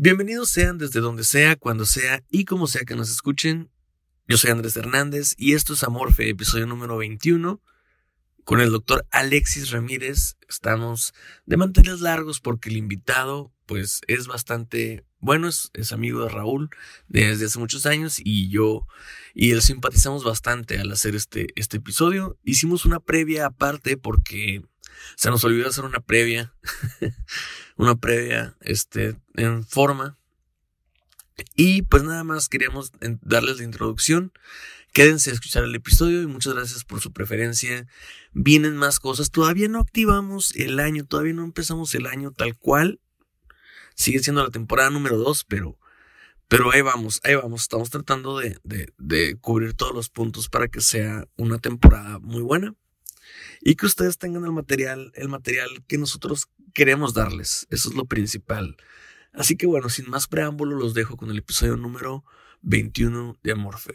Bienvenidos sean desde donde sea, cuando sea y como sea que nos escuchen. Yo soy Andrés Hernández y esto es Amorfe, episodio número 21. Con el doctor Alexis Ramírez estamos de manteles largos porque el invitado pues es bastante bueno, es, es, amigo de Raúl desde hace muchos años y yo y él simpatizamos bastante al hacer este, este episodio. Hicimos una previa aparte porque se nos olvidó hacer una previa, una previa este, en forma. Y pues nada más queríamos darles la introducción. Quédense a escuchar el episodio y muchas gracias por su preferencia. Vienen más cosas. Todavía no activamos el año, todavía no empezamos el año tal cual. Sigue siendo la temporada número 2, pero, pero ahí vamos, ahí vamos. Estamos tratando de, de, de cubrir todos los puntos para que sea una temporada muy buena y que ustedes tengan el material, el material que nosotros queremos darles. Eso es lo principal. Así que bueno, sin más preámbulo, los dejo con el episodio número 21 de Amorfe.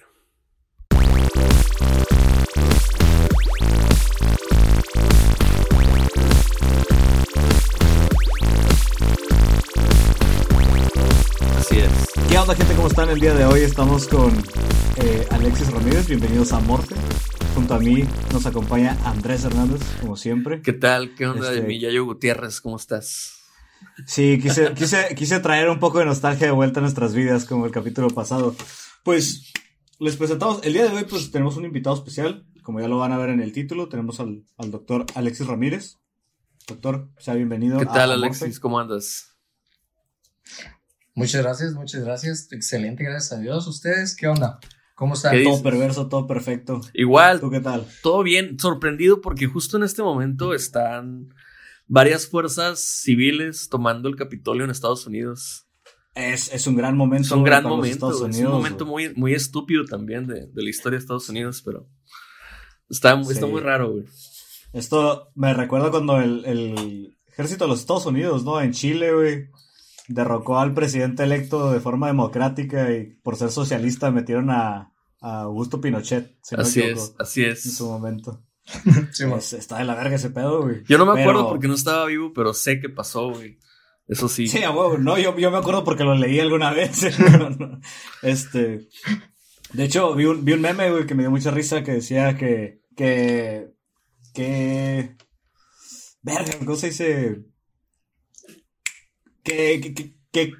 Así es. ¿Qué onda gente? ¿Cómo están el día de hoy? Estamos con eh, Alexis Ramírez. Bienvenidos a Amorfe. Junto a mí nos acompaña Andrés Hernández, como siempre. ¿Qué tal? ¿Qué onda este... de Yayo Gutiérrez? ¿Cómo estás? Sí, quise, quise, quise traer un poco de nostalgia de vuelta a nuestras vidas, como el capítulo pasado. Pues les presentamos, el día de hoy pues tenemos un invitado especial, como ya lo van a ver en el título, tenemos al, al doctor Alexis Ramírez. Doctor, sea bienvenido. ¿Qué tal Alexis? ¿Cómo andas? Muchas gracias, muchas gracias. Excelente, gracias a Dios. ¿Ustedes qué onda? ¿Cómo están? Todo perverso, todo perfecto. Igual. ¿Tú qué tal? Todo bien, sorprendido porque justo en este momento están varias fuerzas civiles tomando el Capitolio en Estados Unidos. Es, es un gran momento. Es un gran momento. Unidos, es un momento muy, muy estúpido también de, de, la historia de Estados Unidos, pero está, sí. está muy raro, güey. Esto me recuerda cuando el, el ejército de los Estados Unidos, ¿no? En Chile, güey derrocó al presidente electo de forma democrática y por ser socialista metieron a, a Augusto Pinochet. Si así no es, así es. En su momento. sí, pues, está de la verga ese pedo, güey. Yo no me pero... acuerdo porque no estaba vivo, pero sé que pasó, güey. Eso sí. Sí, a huevo, no, yo, yo me acuerdo porque lo leí alguna vez. este. De hecho, vi un, vi un meme, güey, que me dio mucha risa que decía que. que. que. Verga, ¿cómo se dice? Que, que, que,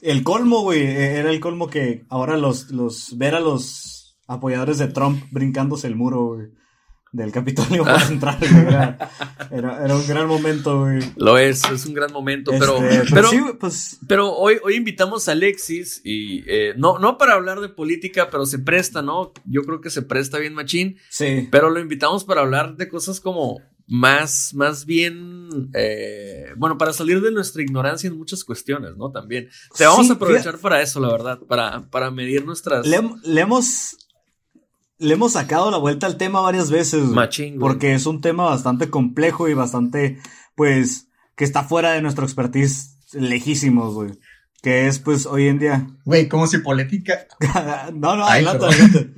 el colmo, güey, era el colmo que ahora los, los, ver a los apoyadores de Trump brincándose el muro, güey, del Capitolio para entrar, era, era, era, un gran momento, güey. Lo es, es un gran momento, este, pero, pero, pero, sí, pues... pero, hoy, hoy invitamos a Alexis y eh, no, no para hablar de política, pero se presta, ¿no? Yo creo que se presta bien machín. Sí. Pero lo invitamos para hablar de cosas como más, más bien, eh, bueno, para salir de nuestra ignorancia en muchas cuestiones, ¿no? También. Te vamos sí, a aprovechar para eso, la verdad, para, para medir nuestras... Le, le, hemos, le hemos sacado la vuelta al tema varias veces. Machín, güey. Porque es un tema bastante complejo y bastante, pues, que está fuera de nuestro expertise lejísimos, güey. Que es, pues, hoy en día. Güey, como si política. no, no, Ay, adelante,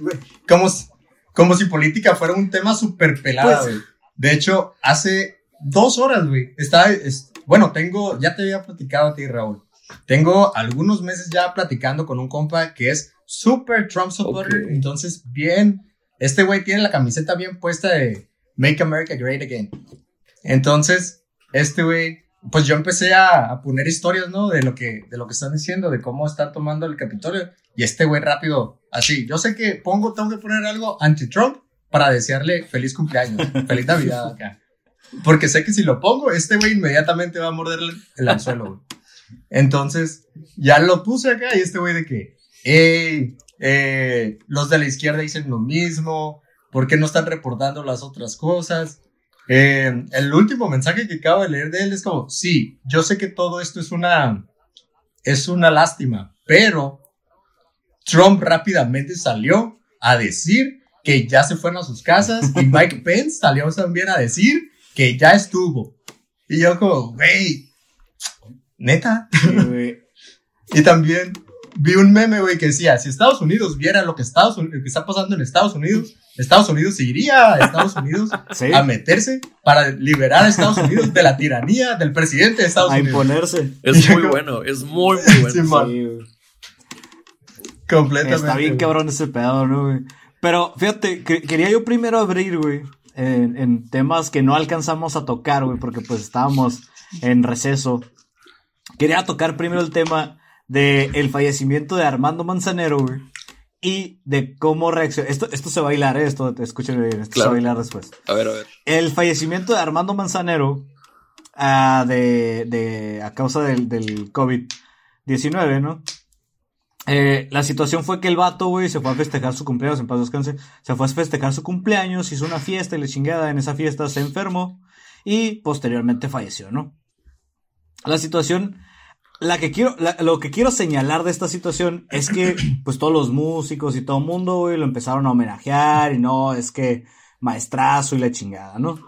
como, si- como si política fuera un tema súper pelado, Pues- güey. De hecho, hace dos horas, güey. Estaba. es- bueno, tengo. Ya te había platicado a ti, Raúl. Tengo algunos meses ya platicando con un compa que es súper Trump supporter. Entonces, bien. Este güey tiene la camiseta bien puesta de Make America Great Again. Entonces, este güey, pues yo empecé a, a poner historias, ¿no? De lo que, de lo que están diciendo, de cómo están tomando el Capitolio. Y este güey rápido, así, yo sé que pongo, tengo que poner algo anti-Trump para desearle feliz cumpleaños, feliz Navidad acá. Porque sé que si lo pongo, este güey inmediatamente va a morder el, el anzuelo, güey. Entonces, ya lo puse acá y este güey de que, hey, eh, los de la izquierda dicen lo mismo, ¿por qué no están reportando las otras cosas? Eh, el último mensaje que acabo de leer de él es como, sí, yo sé que todo esto es una, es una lástima, pero Trump rápidamente salió a decir que ya se fueron a sus casas y Mike Pence salió también a decir que ya estuvo. Y yo como, güey, neta. Sí. Y también vi un meme, güey, que decía, si Estados Unidos viera lo que, Estados, lo que está pasando en Estados Unidos, Estados Unidos se iría a Estados Unidos Sí. a meterse para liberar a Estados Unidos de la tiranía del presidente de Estados A Unidos. imponerse. Es muy bueno, es muy, muy bueno. Sí. Completamente. Está bien cabrón ese pedo, ¿no, güey? Pero fíjate, que- quería yo primero abrir, güey, en, en temas que no alcanzamos a tocar, güey, porque pues estábamos en receso. Quería tocar primero el tema de el fallecimiento de Armando Manzanero, güey. Y de cómo reaccionó. Esto, esto se va a bailar, ¿eh? Esto, escúchenme bien, esto Claro. se va a bailar después. A ver, a ver. El fallecimiento de Armando Manzanero ah, de, de, a causa del, del COVID-19, ¿no? Eh, la situación fue que el vato, güey, se fue a festejar su cumpleaños, en paz descanse, se fue a festejar su cumpleaños, hizo una fiesta y la chingada, en esa fiesta se enfermó y posteriormente falleció, ¿no? La situación, la que quiero, la- lo que quiero señalar de esta situación es que, pues todos los músicos y todo el mundo, güey, lo empezaron a homenajear y no, es que maestrazo y la chingada, ¿no?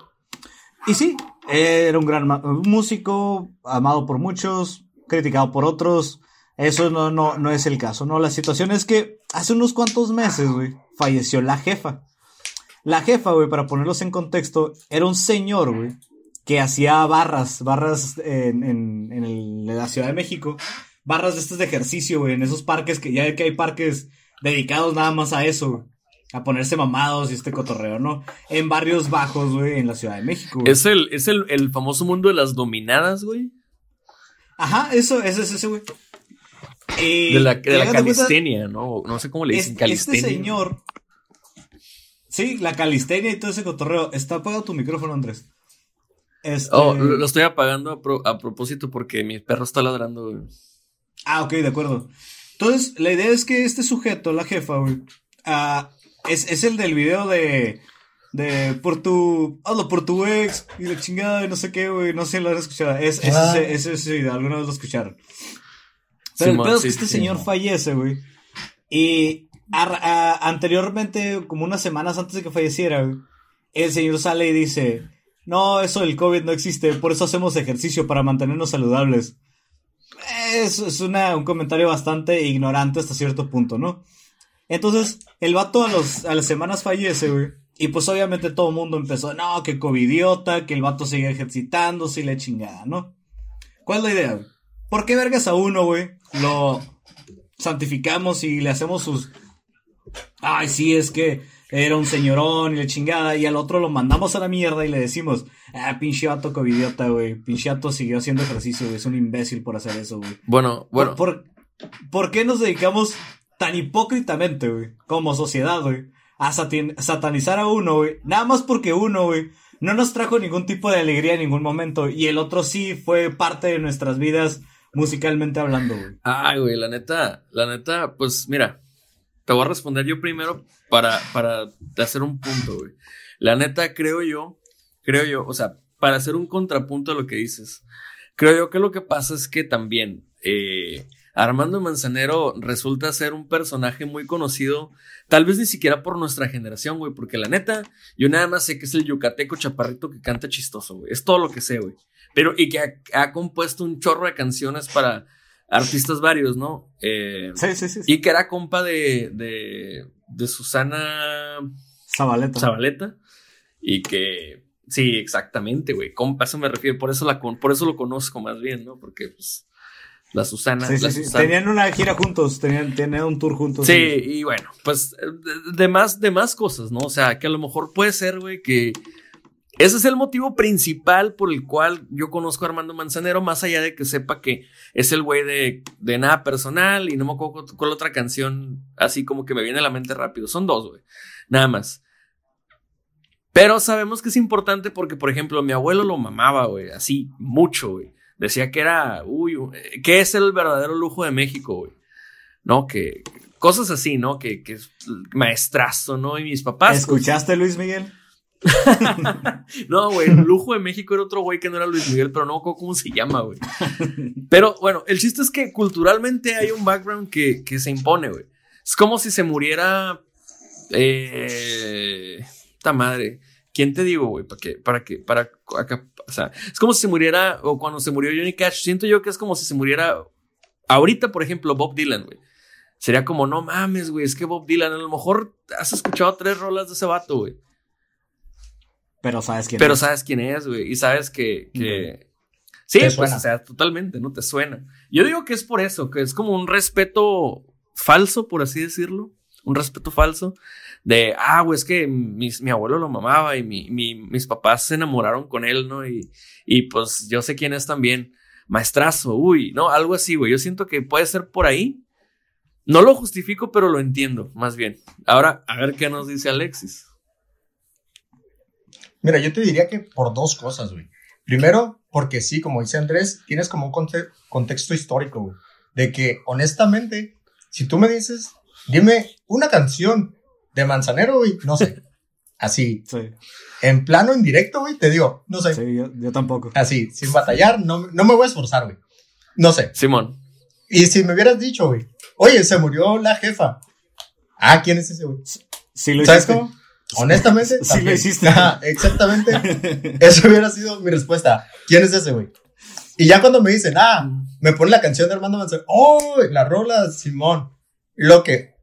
Y sí, era un gran músico, amado por muchos, criticado por otros. Eso no, no, no es el caso, ¿no? La situación es que hace unos cuantos meses, güey, falleció la jefa. La jefa, güey, para ponerlos en contexto, era un señor, güey, que hacía barras, barras en, en, en, el- en la Ciudad de México, barras de estas de ejercicio, güey, en esos parques que ya que hay parques dedicados nada más a eso, güey, a ponerse mamados y este cotorreo, ¿no? En barrios bajos, güey, en la Ciudad de México. güey. Es el, es el, el famoso mundo de las dominadas, güey. Ajá, eso, ese es ese, güey. De la, de cuenta, calistenia, ¿no? No sé cómo le dicen, es- calistenia. Este señor. Sí, la calistenia y todo ese cotorreo. Está apagado tu micrófono, Andrés. Este... Oh, lo lo estoy apagando a, pro- a propósito porque mi perro está ladrando, güey. Ah, ok, de acuerdo. Entonces, la idea es que este sujeto, la jefa, güey, ah, es, es el del video de. De por tu. Hazlo por tu ex y la chingada y no sé qué, güey. No sé si lo han escuchado. Es, es Ah. ese, ese, ese video, alguna vez lo escucharon. Pero el pedo es que este señor fallece, güey. Y a- anteriormente, como unas semanas antes de que falleciera, güey, el señor sale y dice: No, eso del COVID no existe, por eso hacemos ejercicio para mantenernos saludables. Es, es una, un comentario bastante ignorante hasta cierto punto, ¿no? Entonces, el vato a, los, a las semanas fallece, güey. Y pues obviamente todo el mundo empezó, no, que covidiota, que el vato sigue ejercitándose y la chingada, ¿no? ¿Cuál es la idea? ¿Por qué vergas a uno, güey? Lo santificamos y le hacemos sus... Ay, sí, es que era un señorón y la chingada. Y al otro lo mandamos a la mierda y le decimos, ah, pinche vato covidiota, güey. Pinche vato siguió haciendo ejercicio, güey. Es un imbécil por hacer eso, güey. Bueno, bueno. ¿Por, por qué nos dedicamos tan hipócritamente, güey, como sociedad, güey, a satanizar a uno, güey? Nada más porque uno, güey, no nos trajo ningún tipo de alegría en ningún momento y el otro sí fue parte de nuestras vidas musicalmente hablando, güey. Ay, güey, la neta, la neta, pues mira, te voy a responder yo primero para, para hacer un punto, güey. La neta, creo yo, creo yo, o sea, para hacer un contrapunto a lo que dices, creo yo que lo que pasa es que también, eh, Armando Manzanero resulta ser un personaje muy conocido, tal vez ni siquiera por nuestra generación, güey, porque la neta, yo nada más sé que es el yucateco chaparrito que canta chistoso, güey. Es todo lo que sé, güey. Pero, y que ha, ha compuesto un chorro de canciones para artistas varios, ¿no? Eh, Sí, sí, sí. y que era compa de, de, de Susana Zabaleta. Zabaleta. Y que, sí, exactamente, güey. Compa, eso me refiero. Por eso, la, por eso lo conozco más bien, ¿no? Porque, pues, la Susana. Sí, sí, la sí. Susana- Tenían una gira juntos, tenían, tenían un tour juntos. Sí, y bueno, pues de, de más, de más cosas, ¿no? O sea, que a lo mejor puede ser, güey, que ese es el motivo principal por el cual yo conozco a Armando Manzanero, más allá de que sepa que es el güey de, de nada personal y no me acuerdo cu- cuál otra canción así como que me viene a la mente rápido. Son dos, güey, nada más. Pero sabemos que es importante porque, por ejemplo, mi abuelo lo mamaba, güey, así mucho, güey. Decía que era, uy, que es el verdadero lujo de México, güey. ¿no? Que cosas así, ¿no? Que, que es maestrazo, ¿no? Y mis papás. pues, ¿Escuchaste, Luis Miguel? no, güey, el lujo de México era otro güey que no era Luis Miguel, pero no cómo se llama, güey. Pero bueno, el chiste es que culturalmente hay un background que, que se impone, güey. Es como si se muriera. Eh. Esta madre. ¿Quién te digo, güey? ¿Para qué? ¿Para qué? Para acá. O sea, es como si se muriera. O cuando se murió Johnny Cash. Siento yo que es como si se muriera. Ahorita, por ejemplo, Bob Dylan, güey. Sería como, no mames, güey. Es que Bob Dylan, a lo mejor has escuchado tres rolas de ese vato, güey. Pero sabes quién Pero es. sabes quién es, güey. Y sabes que. que... Sí, pues, suena. o sea, totalmente, ¿no? Te suena. Yo digo que es por eso, que es como un respeto falso, por así decirlo. Un respeto falso. De, ah, güey, es que mis- mi abuelo lo mamaba y mi, mi- mis papás se enamoraron con él, ¿no? Y, y pues yo sé quién es también. Maestrazo, uy, ¿no? Algo así, güey. Yo siento que puede ser por ahí. No lo justifico, pero lo entiendo, más bien. Ahora, a ver qué nos dice Alexis. Mira, yo te diría que por dos cosas, güey. Primero, porque sí, como dice Andrés, tienes como un conte- contexto histórico, güey. De que, honestamente, si tú me dices, dime una canción de Manzanero, güey, no sé. Así, Sí, en plano, en directo, güey, te digo, no sé. sí, yo, yo tampoco. Así, sin batallar, no, no me voy a esforzar, güey. No sé. Simón. Y si me hubieras dicho, güey, oye, se murió la jefa. Ah, ¿quién es ese, güey? Sí lo ¿Sabes hiciste. cómo? Honestamente, Sí lo hiciste. Ajá, exactamente. Eso hubiera sido mi respuesta. ¿Quién es ese, güey? Y ya cuando me dicen, ah, me pone la canción de Armando Manzanero. Oh, la rola, Simón. Lo que,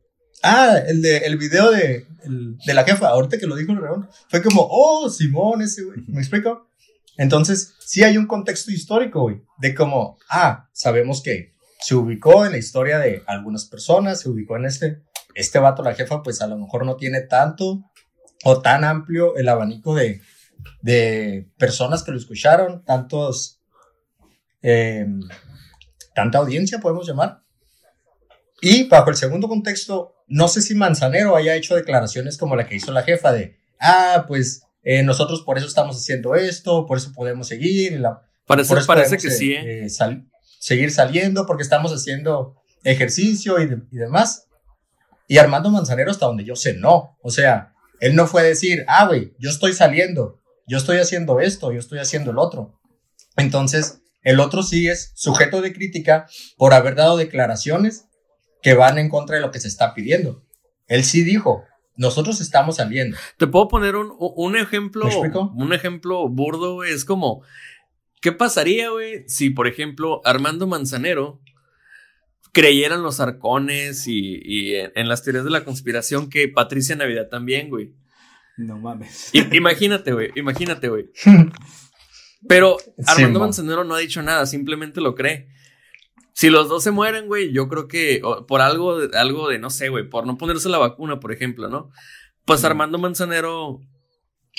ah, el de, el video de, el- de la jefa, ahorita que lo dijo el Reón, fue como, oh, Simón, ese, güey. ¿Me explico? Entonces, sí hay un contexto histórico, güey, de como, ah, sabemos que se ubicó en la historia de algunas personas, se ubicó en este, este vato, la jefa, pues a lo mejor no tiene tanto o tan amplio el abanico de, de personas que lo escucharon, tantos, eh, tanta audiencia podemos llamar. Y bajo el segundo contexto, no sé si Manzanero haya hecho declaraciones como la que hizo la jefa de, ah, pues eh, nosotros por eso estamos haciendo esto, por eso podemos seguir, la, Parece, por eso parece podemos, que eh, sí, ¿eh? eh, sal- seguir saliendo porque estamos haciendo ejercicio y, de- y demás. Y Armando Manzanero, hasta donde yo sé, no. O sea, él no fue a decir, ah, güey, yo estoy saliendo, yo estoy haciendo esto, yo estoy haciendo el otro. Entonces, el otro sí es sujeto de crítica por haber dado declaraciones que van en contra de lo que se está pidiendo. Él sí dijo, nosotros estamos saliendo. Te puedo poner un, un ejemplo, un ejemplo burdo. Es como, ¿qué pasaría, güey, si, por ejemplo, Armando Manzanero creyera en los arcones y, y en, en las teorías de la conspiración que Patricia Navidad también, güey? No mames. I- imagínate, güey, imagínate, güey. Pero Armando. Manzanero no ha dicho nada, simplemente lo cree. Si los dos se mueren, güey, yo creo que o, por algo, de- algo de, no sé, güey, por no ponerse la vacuna, por ejemplo, ¿no? Pues Armando Manzanero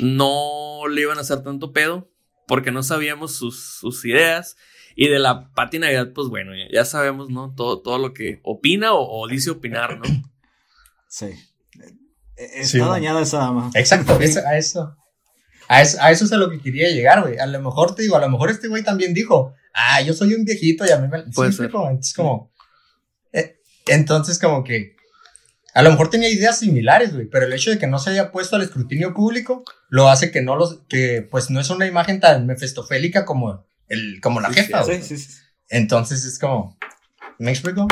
no le iban a hacer tanto pedo porque no sabíamos sus, sus ideas. Y de la Pati Navidad, pues bueno, ya, sabemos, ¿no? Todo, todo lo que opina o, o dice opinar, ¿no? Sí. Eh, Está Sí, dañada esa dama. Exacto, es- a eso. A eso, a eso es a lo que quería llegar, güey. A lo mejor te digo, a lo mejor este güey también dijo, ah, yo soy un viejito y a mí me... ¿Sí Puede ser. explico? Entonces, como... eh, entonces, como que... A lo mejor tenía ideas similares, güey, pero el hecho de que no se haya puesto al escrutinio público lo hace que no los... que pues no es una imagen tan mefestofélica como, el, como la jefa, güey. Sí, sí, sí. Entonces es como... ¿Me explico?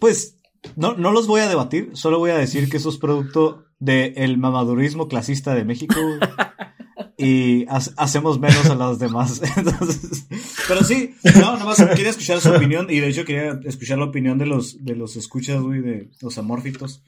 Pues no, no los voy a debatir, solo voy a decir que eso es producto del mamadurismo clasista de México. y hacemos menos a los demás. Entonces, pero sí, no, nada más quería escuchar su opinión y de hecho quería escuchar la opinión de los, de los escuchas, güey, de los amórfitos.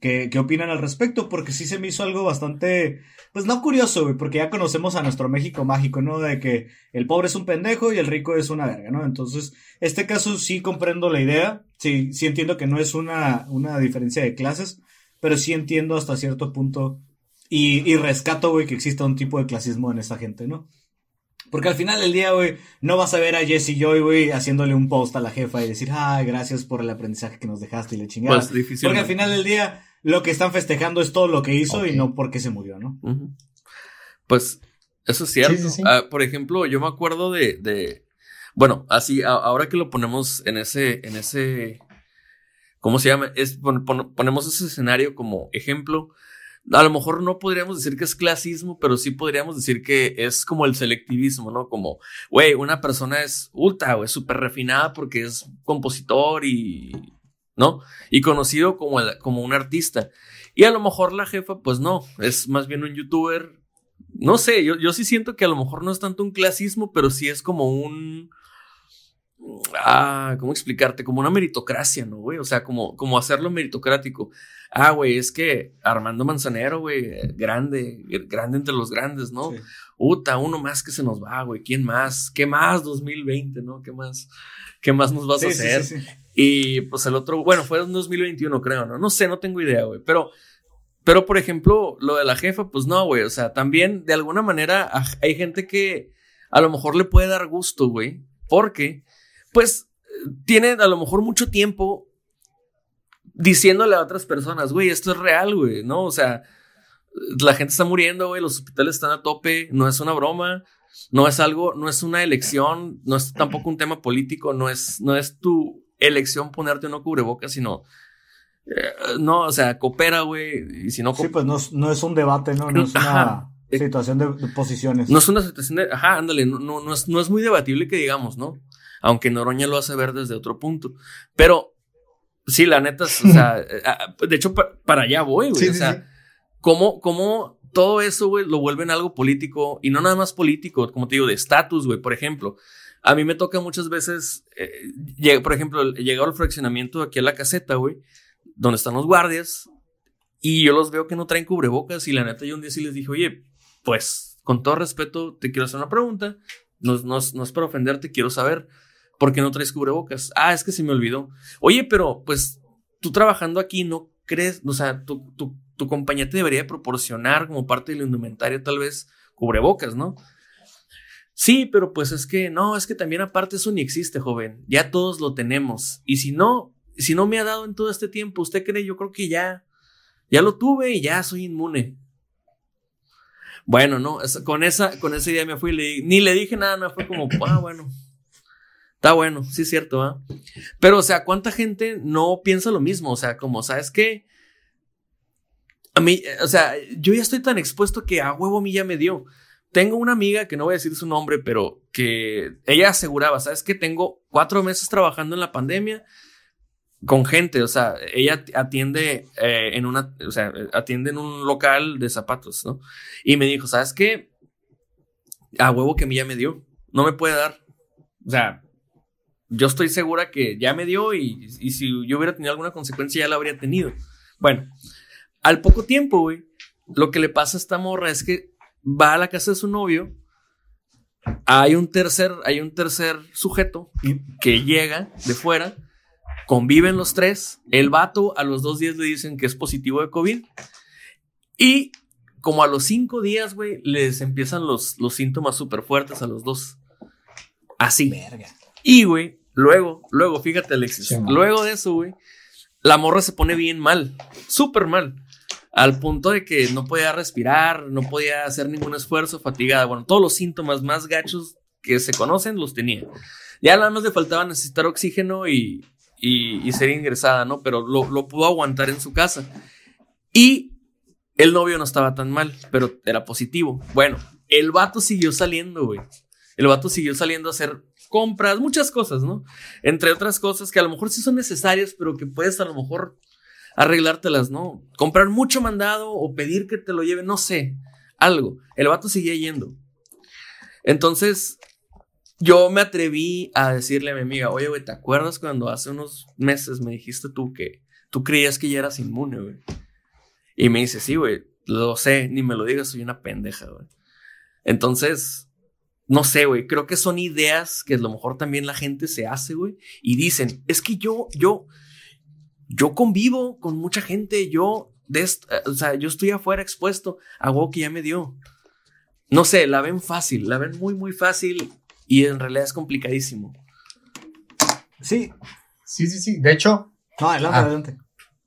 ¿Qué, ¿Qué opinan al respecto? Porque sí se me hizo algo bastante, pues no curioso, güey, porque ya conocemos a nuestro México mágico, ¿no? De que el pobre es un pendejo y el rico es una verga, ¿no? Entonces, este caso sí comprendo la idea, sí, sí entiendo que no es una, una diferencia de clases, pero sí entiendo hasta cierto punto y, y rescato, güey, que exista un tipo de clasismo en esa gente, ¿no? Porque al final del día, güey, no vas a ver a Jesse Joy, güey, haciéndole un post a la jefa y decir, ay, gracias por el aprendizaje que nos dejaste y le chingada. Pues, Porque al final del día, lo que están festejando es todo lo que hizo y no porque se murió, ¿no? Pues, eso es cierto. Ah, por ejemplo, yo me acuerdo de, de bueno, así, ahora que lo ponemos en ese, en ese, ¿cómo se llama? Es, ponemos ese escenario como ejemplo a lo mejor no podríamos decir que es clasismo, pero sí podríamos decir que es como el selectivismo, ¿no? Como, güey, una persona es ultra, güey, súper refinada porque es compositor y, ¿no? Y conocido como, como un artista. Y a lo mejor la jefa, pues no, es más bien un youtuber. No sé, yo, yo sí siento que a lo mejor no es tanto un clasismo, pero sí es como un... Ah, ¿cómo explicarte? Como una meritocracia, ¿no, güey? O sea, como, como hacerlo meritocrático. Ah, güey, es que Armando Manzanero, güey, grande, grande entre los grandes, ¿no? Uta, uno más que se nos va, güey, ¿quién más? ¿Qué más 2020, no? ¿Qué más? ¿Qué más nos vas a hacer? y pues el otro, bueno, fue en 2021, creo, ¿no? No sé, no tengo idea, güey, pero pero, por ejemplo, lo de la jefa, pues no, güey. O sea, también de alguna manera hay gente que a lo mejor le puede dar gusto, güey. Porque, pues, tiene a lo mejor mucho tiempo diciéndole a otras personas, güey, esto es real, güey, ¿no? O sea, la gente está muriendo, güey, los hospitales están a tope, no es una broma, no es algo, no es una elección, no es tampoco un tema político, no es, no es tu elección ponerte no cubrebocas, sino, eh, no, o sea, coopera, güey, y si no... Sí, pues no, no, es un debate, ¿no? No es una situación de, posiciones. No es una situación de, ajá, ándale, no, no, no, es, no es muy debatible que digamos, ¿no? Aunque Noroña lo hace ver desde otro punto, pero Sí, la neta, o sea, eh, ah, de hecho, para allá voy, güey. o sea, ¿cómo, ¿cómo todo eso, güey, lo vuelven algo político? Y no nada más político, como te digo, de estatus, güey. Por ejemplo, a mí me toca muchas veces, eh, por ejemplo, llegado al fraccionamiento aquí a la caseta, güey, donde están los guardias, y yo los veo que no traen cubrebocas, y la neta, yo un día sí les dije, oye, pues, con todo respeto, te quiero hacer una pregunta, no, no, no es para ofenderte, quiero saber. ¿Por qué no traes cubrebocas? Ah, es que se me olvidó. Oye, pero pues tú trabajando aquí, ¿no crees? O sea, tu, tu, tu compañía te debería proporcionar como parte del indumentario tal vez cubrebocas, ¿no? Sí, pero pues es que no, es que también aparte eso ni existe, joven. Ya todos lo tenemos. Y si no, si no me ha dado en todo este tiempo, ¿usted cree? Yo creo que ya, ya lo tuve y ya soy inmune. Bueno, no, con esa, con esa idea me fui, ni le dije nada, no fue como, ah, bueno, Está bueno, sí es cierto, ¿ah? Pero, o sea, ¿cuánta gente no piensa lo mismo? O sea, como, ¿sabes qué? A mí, o sea, yo ya estoy tan expuesto que a huevo a mí ya me dio. Tengo una amiga que no voy a decir su nombre, pero que ella aseguraba, ¿sabes qué? Tengo cuatro meses trabajando en la pandemia con gente, o sea, ella atiende eh, en una, o sea, atiende en un local de zapatos, ¿no? Y me dijo, ¿sabes qué? A huevo que a mí ya me dio, no me puede dar. O sea, yo estoy segura que ya me dio y, si yo hubiera tenido alguna consecuencia ya la habría tenido. Bueno, al poco tiempo, güey, lo que le pasa a esta morra es que va a la casa de su novio, hay un tercer, hay un tercer sujeto que llega de fuera, conviven los tres, el vato a los dos días le dicen que es positivo de COVID y como a los cinco días, güey, les empiezan los, los síntomas súper fuertes a los dos. Así. Verga. Y, güey, luego, luego, fíjate, Alexis, luego de eso, güey, la morra se pone bien mal, súper mal. Al punto de que no podía respirar, no podía hacer ningún esfuerzo, fatigada. Bueno, todos los síntomas más gachos que se conocen los tenía. Ya nada más le faltaba necesitar oxígeno y, y, ser ingresada, ¿no? Pero lo, lo pudo aguantar en su casa. Y el novio no estaba tan mal, pero era positivo. Bueno, el vato siguió saliendo, güey. El vato siguió saliendo a hacer compras, muchas cosas, ¿no? Entre otras cosas que a lo mejor sí son necesarias, pero que puedes a lo mejor arreglártelas, ¿no? Comprar mucho mandado o pedir que te lo lleven, no sé, algo. El vato seguía yendo. Entonces, yo me atreví a decirle a mi amiga, oye, güey, ¿te acuerdas cuando hace unos meses me dijiste tú que tú creías que ya eras inmune, güey? Y me dice, sí, güey, lo sé, ni me lo digas, soy una pendeja, güey. Entonces, no sé, güey, creo que son ideas que a lo mejor también la gente se hace, güey, y dicen, es que yo, yo, yo convivo con mucha gente, yo, de o sea, yo estoy afuera expuesto a algo que ya me dio. No sé, la ven fácil, la ven muy, muy fácil y en realidad es complicadísimo. Sí. Sí, sí, sí. De hecho. No, adelante, Ah. adelante.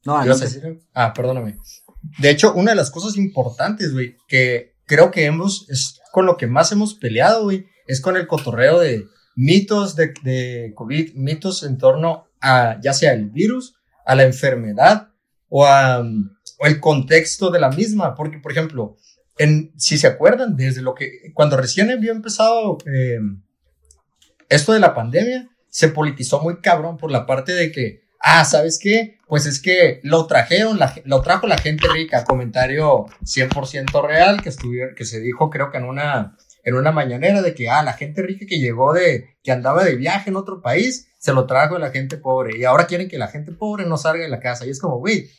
No, adelante. Ah, perdóname. De hecho, una de las cosas importantes, güey, que creo que hemos, es con lo que más hemos peleado, güey, es con el cotorreo de mitos de, COVID, mitos en torno a ya sea el virus, a la enfermedad o, a, o el contexto de la misma. Porque, por ejemplo, en, si se acuerdan, desde lo que, cuando recién había empezado eh, esto de la pandemia, se politizó muy cabrón por la parte de que, ah, ¿sabes qué? Pues es que lo trajeron, la, lo trajo la gente rica, comentario 100% real que, estuviera, que se dijo creo que en una, en una mañanera de que, ah, la gente rica que llegó de, que andaba de viaje en otro país, se lo trajo la gente pobre y ahora quieren que la gente pobre no salga de la casa y es como, güey,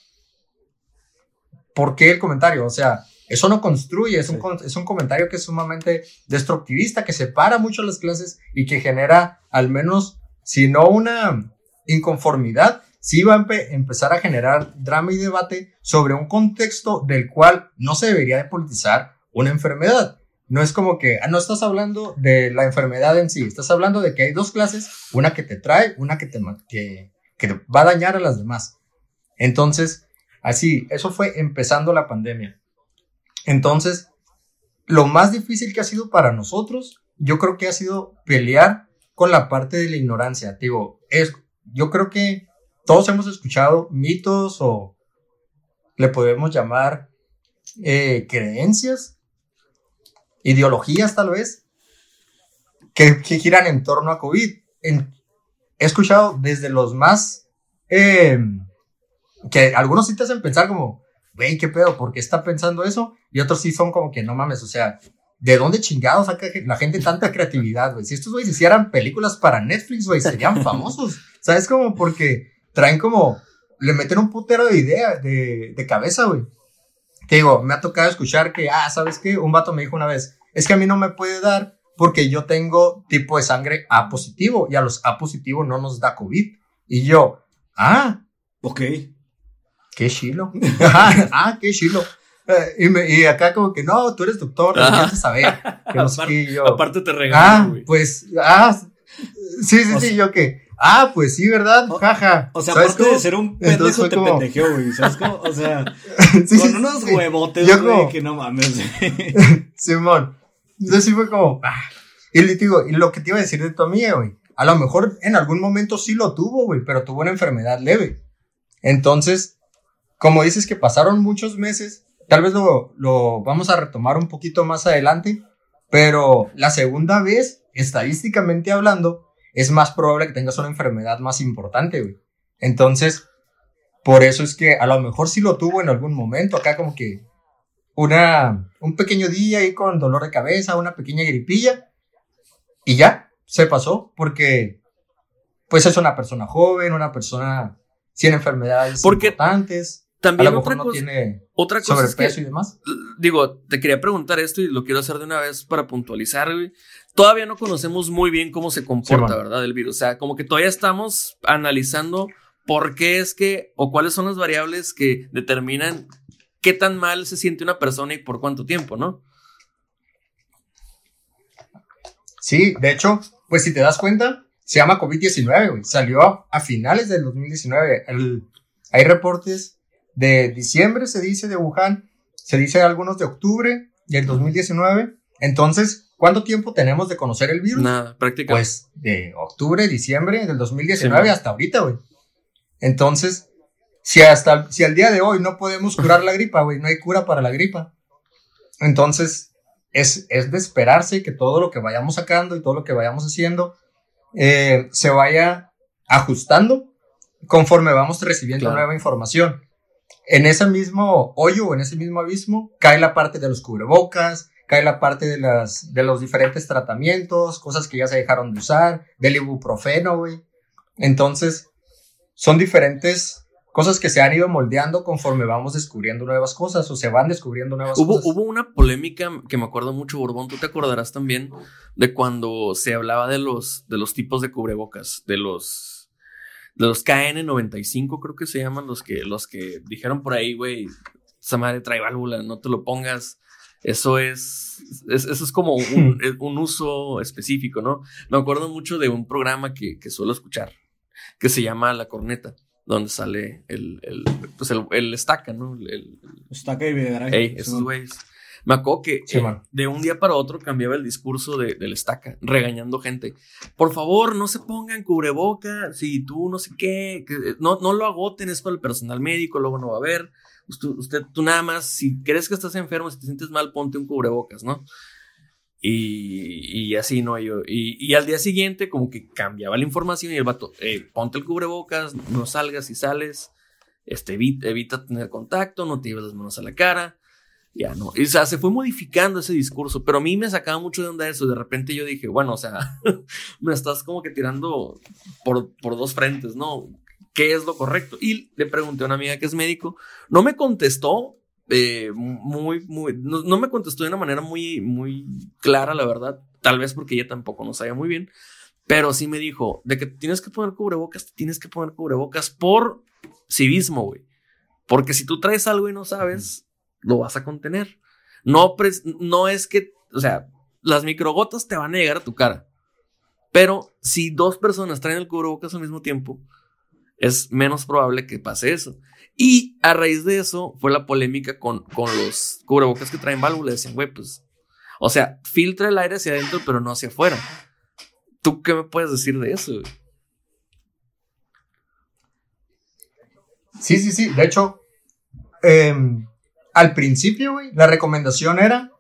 ¿por qué el comentario? O sea, eso no construye, es, un, es un comentario que es sumamente destructivista, que separa mucho las clases y que genera al menos, si no una inconformidad, sí va a empe empezar a generar drama y debate sobre un contexto del cual no se debería de politizar una enfermedad. No es como que, ah, no estás hablando de la enfermedad en sí, estás hablando de que hay dos clases, una que te trae, una que te que, que va a dañar a las demás. Entonces, así, eso fue empezando la pandemia. Entonces, lo más difícil que ha sido para nosotros, yo creo que ha sido pelear con la parte de la ignorancia. Digo, es, yo creo que todos hemos escuchado mitos o le podemos llamar eh, creencias, ideologías tal vez, que, que, giran en torno a COVID. En, he escuchado desde los más, eh, que algunos sí te hacen pensar como, güey, qué pedo, ¿por qué está pensando eso? Y otros sí son como que no mames, o sea, ¿de dónde chingados saca la gente tanta creatividad, güey? Si estos güeyes hicieran películas para Netflix, güey, serían famosos. ¿Sabes? Como porque traen como, le meten un putero de idea, de, de cabeza, güey. Te digo, me ha tocado escuchar que, ah, ¿sabes qué? Un vato me dijo una vez, es que a mí no me puede dar porque yo tengo tipo de sangre A positivo y a los A positivo no nos da COVID. Y yo, ah, ok. Qué chilo. ah, qué chilo. Eh, y, me, y, acá como que, no, tú eres doctor, ya te sabía. Que no sé aparte, qué, yo, aparte te regalan, Ah, pues, ah, sí, sí, O sí, sea- yo que, ah, pues sí, ¿verdad? O- Jaja. O sea, ¿Sabes aparte cómo? de ser un pendejo, te como- pendejeó, güey. ¿Sabes cómo? O sea, Sí, con unos sí. huevotes, güey, como- que no mames. Simón. Entonces sí fue como, ah. Y le digo, y lo que te iba a decir de tu amiga, güey, a lo mejor en algún momento sí lo tuvo, güey, pero tuvo una enfermedad leve. Entonces, como dices que pasaron muchos meses, tal vez lo, lo vamos a retomar un poquito más adelante, pero la segunda vez, estadísticamente hablando, es más probable que tengas una enfermedad más importante, güey. Entonces, por eso es que a lo mejor sí lo tuvo en algún momento, acá como que una, un pequeño día ahí con dolor de cabeza, una pequeña gripilla, y ya, se pasó, porque pues es una persona joven, una persona sin enfermedades Porque importantes, a También lo otra mejor no cosa, tiene otra cosa es sobrepeso que, y demás. digo, te quería preguntar esto y lo quiero hacer de una vez para puntualizar, güey. Todavía no conocemos muy bien cómo se comporta, Sí. ¿verdad? El virus. O sea, como que todavía estamos analizando por qué es que, o cuáles son las variables que determinan qué tan mal se siente una persona y por cuánto tiempo, ¿no? Sí, de hecho, pues si te das cuenta, se llama COVID-19, güey. Salió a finales del 2019. El- hay reportes de diciembre, se dice, de Wuhan. Se dice algunos de octubre del 2019. Entonces, ¿cuánto tiempo tenemos de conocer el virus? Nada, prácticamente. Pues de octubre, diciembre del 2019 Sí, hasta ahorita, güey. Entonces, si hasta si al día de hoy no podemos curar la gripa, güey, no hay cura para la gripa. Entonces, es, es de esperarse que todo lo que vayamos sacando y todo lo que vayamos haciendo, eh, se vaya ajustando conforme vamos recibiendo Claro. nueva información. En ese mismo hoyo en ese mismo abismo cae la parte de los cubrebocas, cae la parte de, las, de los diferentes tratamientos, cosas que ya se dejaron de usar, del ibuprofeno, güey. Entonces, son diferentes cosas que se han ido moldeando conforme vamos descubriendo nuevas cosas o se van descubriendo nuevas Hubo, cosas. hubo una polémica que me acuerdo mucho, Borbón, tú te acordarás también de cuando se hablaba de los, de los tipos de cubrebocas, de los, de los KN95, creo que se llaman los que, los que dijeron por ahí, güey, esa madre trae válvula, no te lo pongas. Eso es, es- eso es como un, uso específico, ¿no? Me acuerdo mucho de un programa que, que suelo escuchar, que se llama La Corneta, donde sale el, el, pues el, el estaca, ¿no? El- el, Está que Videgaray. Ey, esos güeyes. Me acuerdo que Sí, eh, de un día para otro cambiaba el discurso de, del estaca, regañando gente. Por favor, no se pongan cubreboca, si tú no sé qué, que, eh, no, no lo agoten, es para el personal médico, luego no va a haber. Usted, usted, tú nada más, si crees que estás enfermo, si te sientes mal, ponte un cubrebocas, ¿no? Y, y así, ¿no? Y, y al día siguiente, como que cambiaba la información y el vato, eh, ponte el cubrebocas, no salgas si sales, este, evita, evita tener contacto, no te lleves las manos a la cara. Ya no. Y, o sea, se fue modificando ese discurso, pero a mí me sacaba mucho de onda eso. De repente yo dije, bueno, o sea, me estás como que tirando por, por dos frentes, ¿no? ¿Qué es lo correcto? Y le pregunté a una amiga que es médico, no me contestó eh, muy, muy, no, no me contestó de una manera muy, muy clara, la verdad. Tal vez porque ella tampoco no sabía muy bien, pero sí me dijo, de que tienes que poner cubrebocas, te tienes que poner cubrebocas por civismo, güey. Porque si tú traes algo y no sabes, lo vas a contener. No, pres- no es que, o sea, las microgotas te van a llegar a tu cara. Pero si dos personas traen el cubrebocas al mismo tiempo, es menos probable que pase eso. Y a raíz de eso fue la polémica con, con los cubrebocas que traen válvula. Decían, güey, pues, o sea, filtra el aire hacia adentro, pero no hacia afuera. ¿Tú qué me puedes decir de eso? güey? Sí, sí, sí. De hecho, em, al principio, güey, la recomendación era,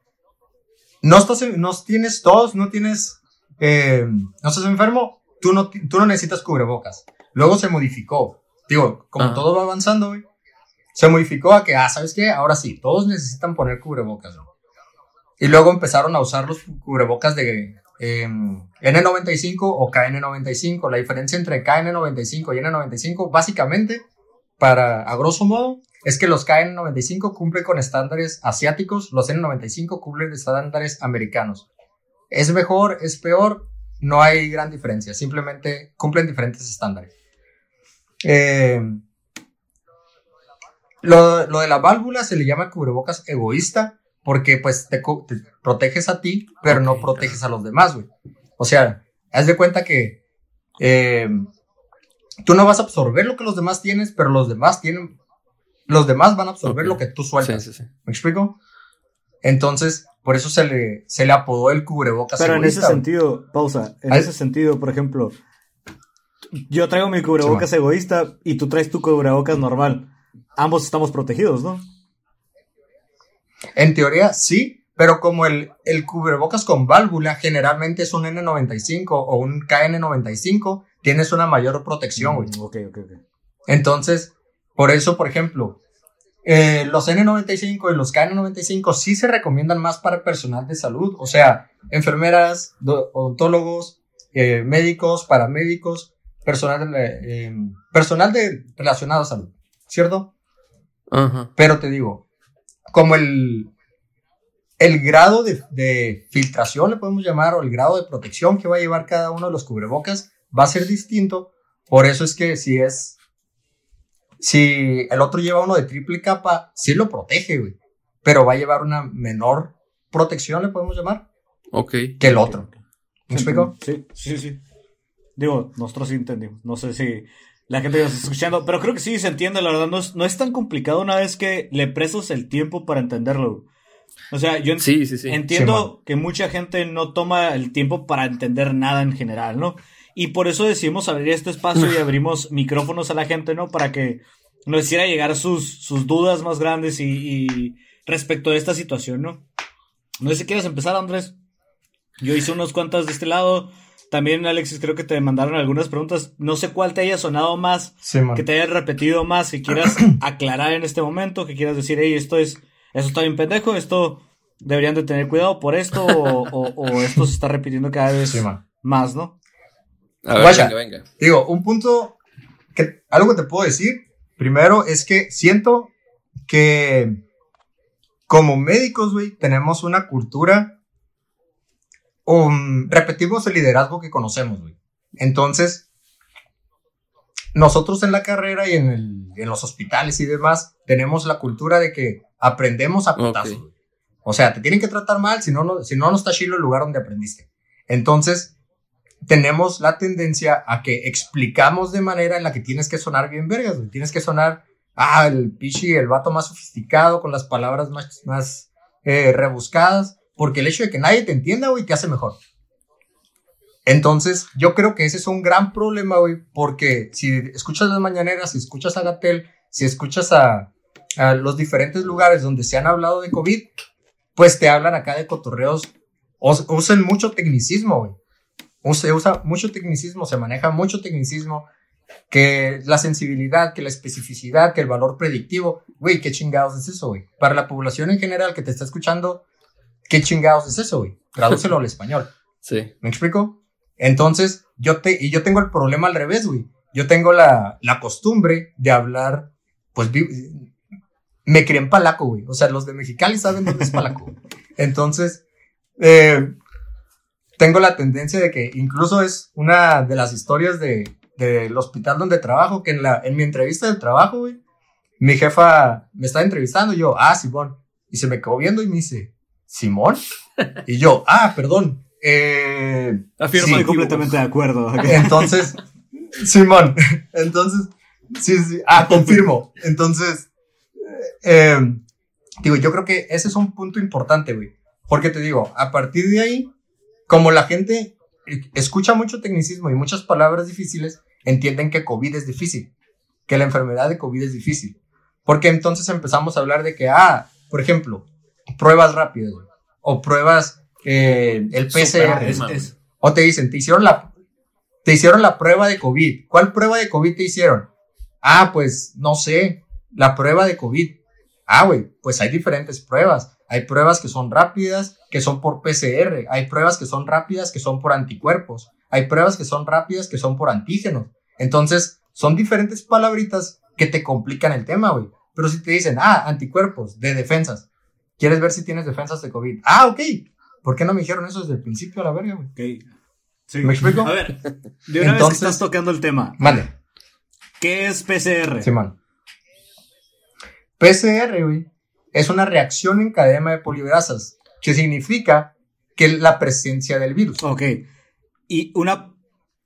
no estás, no tienes tos, no tienes, em, no estás enfermo, tú no, tú no necesitas cubrebocas. Luego se modificó. Digo, como Ajá. todo va avanzando, güey, se modificó a que, ah, ¿sabes qué? Ahora sí, todos necesitan poner cubrebocas. Y luego empezaron a usar los cubrebocas de em, N95 o KN95. La diferencia entre KN95 y N95, básicamente, para, a grosso modo, es que los KN95 cumplen con estándares asiáticos, los N95 cumplen estándares americanos. ¿Es mejor? ¿Es peor? No hay gran diferencia, simplemente cumplen diferentes estándares. Eh, lo, lo de la válvula se le llama cubrebocas egoísta porque pues te, proteges a ti, pero no proteges a los demás, güey. O sea, haz de cuenta que eh, tú no vas a absorber lo que los demás tienes, pero los demás tienen, los demás van a absorber lo que tú sueltas. sí, sí. ¿Me explico? Entonces, por eso se le, se le apodó el cubrebocas Pero en ese sentido, pausa, en Ay. ese sentido, por ejemplo, yo traigo mi cubrebocas Sí, egoísta y tú traes tu cubrebocas normal. Ambos estamos protegidos, ¿no? En teoría, sí, pero como el, el cubrebocas con válvula generalmente es un N95 o un KN95, tienes una mayor protección, güey. Mm, ok, ok, ok. Entonces, por eso, por ejemplo, eh, los N95 y los KN95 sí se recomiendan más para personal de salud, o sea, enfermeras, do- odontólogos, eh, médicos, paramédicos, personal, de, eh, personal de, relacionado a salud, ¿cierto? Ajá. Pero te digo, como el, el grado de, de filtración, le podemos llamar, o el grado de protección que va a llevar cada uno de los cubrebocas va a ser distinto. Por eso es que si es, si el otro lleva uno de triple capa, sí lo protege, güey. Pero va a llevar una menor protección, le podemos llamar, Ok. que el otro. ¿Me explico? Sí, sí, sí. Digo, nosotros sí entendimos. No sé si la gente que nos está escuchando, pero creo que sí se entiende, la verdad. No es, no es tan complicado una vez que le prestas el tiempo para entenderlo. O sea, yo Sí, sí, sí. entiendo Sí, que mucha gente no toma el tiempo para entender nada en general, ¿no? Y por eso decidimos abrir este espacio y abrimos micrófonos a la gente, ¿no? Para que nos hiciera llegar sus, sus dudas más grandes y, y respecto a esta situación, ¿no? No sé si quieres empezar, Andrés. Yo hice unos cuantas de este lado. También, Alexis, creo que te mandaron algunas preguntas. No sé cuál te haya sonado más, Sí, que te haya repetido más, que quieras aclarar en este momento, que quieras decir, hey, esto es, esto está bien pendejo, esto deberían de tener cuidado por esto, o, o- o esto se está repitiendo cada vez Sí, más, ¿no? A ver, Guacha. venga, venga. Digo, un punto, que, algo que te puedo decir, primero es que siento que como médicos, güey, tenemos una cultura, um, repetimos el liderazgo que conocemos, güey. Entonces, nosotros en la carrera y en, el- en los hospitales y demás, tenemos la cultura de que aprendemos a putazos. O sea, te tienen que tratar mal, si no, no, si no, no está chilo el lugar donde aprendiste. Entonces, tenemos la tendencia a que explicamos de manera en la que tienes que sonar bien vergas, güey. Tienes que sonar, ah, el pichi, el vato más sofisticado, con las palabras más, más eh, rebuscadas, porque el hecho de que nadie te entienda, güey, te hace mejor. Entonces, yo creo que ese es un gran problema, güey, porque si escuchas las mañaneras, si escuchas a Gatel, si escuchas a, a los diferentes lugares donde se han hablado de COVID, pues te hablan acá de cotorreos, us- usan mucho tecnicismo, güey. Se usa mucho tecnicismo, se maneja mucho tecnicismo, que la sensibilidad, que la especificidad, que el valor predictivo, güey, qué chingados es eso, güey. Para la población en general que te está escuchando, qué chingados es eso, güey. Tradúcelo al español. Sí. ¿Me explico? Entonces, yo te, y yo tengo el problema al revés, güey. Yo tengo la, la costumbre de hablar, pues, me crié en Palaco, güey. O sea, los de Mexicali saben dónde es Palaco. Entonces, eh, tengo la tendencia de que incluso es una de las historias de, del hospital donde trabajo, que en, la, en mi entrevista del trabajo, güey, mi jefa me está entrevistando y yo, ah, Simón. Y se me quedó viendo y me dice, ¿Simón? Y yo, ah, perdón. Eh, Afirma Estoy sí, completamente de acuerdo. entonces, Simón, entonces, sí, sí, ah, confirmo. Entonces, eh, digo, yo creo que ese es un punto importante, güey. Porque te digo, a partir de ahí, como la gente escucha mucho tecnicismo y muchas palabras difíciles, entienden que COVID es difícil, que la enfermedad de COVID es difícil. Porque entonces empezamos a hablar de que, ah, por ejemplo, pruebas rápidas, güey, o pruebas, eh, el PCR. Es- es- O te dicen, te hicieron la, te hicieron la prueba de COVID. ¿Cuál prueba de COVID te hicieron? Ah, pues no sé, la prueba de COVID. Ah, güey, pues hay diferentes pruebas. Hay pruebas que son rápidas, que son por PCR. Hay pruebas que son rápidas, que son por anticuerpos. Hay pruebas que son rápidas, que son por antígenos. Entonces, son diferentes palabritas que te complican el tema, güey. Pero si te dicen, ah, anticuerpos de defensas. ¿Quieres ver si tienes defensas de COVID? Ah, ok. ¿Por qué no me dijeron eso desde el principio a la verga, güey? ok. Sí. ¿Me explico? A ver, de una vez Entonces- que estás tocando el tema, Mande. ¿qué es PCR? Simón. PCR, güey, es una reacción en cadena de polimerasas, que significa que la presencia del virus. Ok. Y una,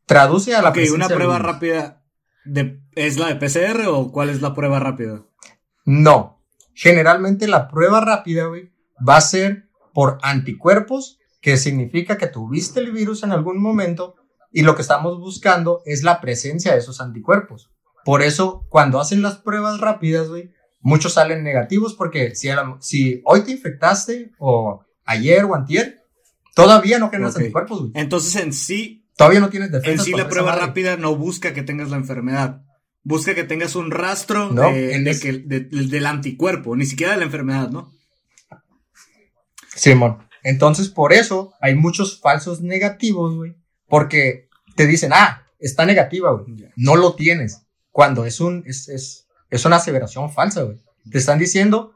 Traduce a la ok, presencia una del prueba virus. rápida de, ¿es la de PCR o cuál es la prueba rápida? No. Generalmente la prueba rápida, güey, va a ser por anticuerpos, que significa que tuviste el virus en algún momento y lo que estamos buscando es la presencia de esos anticuerpos. Por eso, cuando hacen las pruebas rápidas, güey, muchos salen negativos porque si, hoy te infectaste o ayer o antier, todavía no generas anticuerpos, güey. Entonces, en sí, Todavía no tienes en defensas. sí la prueba rápida no busca que tengas la enfermedad. Busca que tengas un rastro No, de- en de es- que- de- del anticuerpo, ni siquiera de la enfermedad, ¿no? Simón. Entonces, por eso hay muchos falsos negativos, güey. Porque te dicen, ah, está negativa, güey. No lo tienes. Cuando es un, es, es, es una aseveración falsa, güey. Te están diciendo,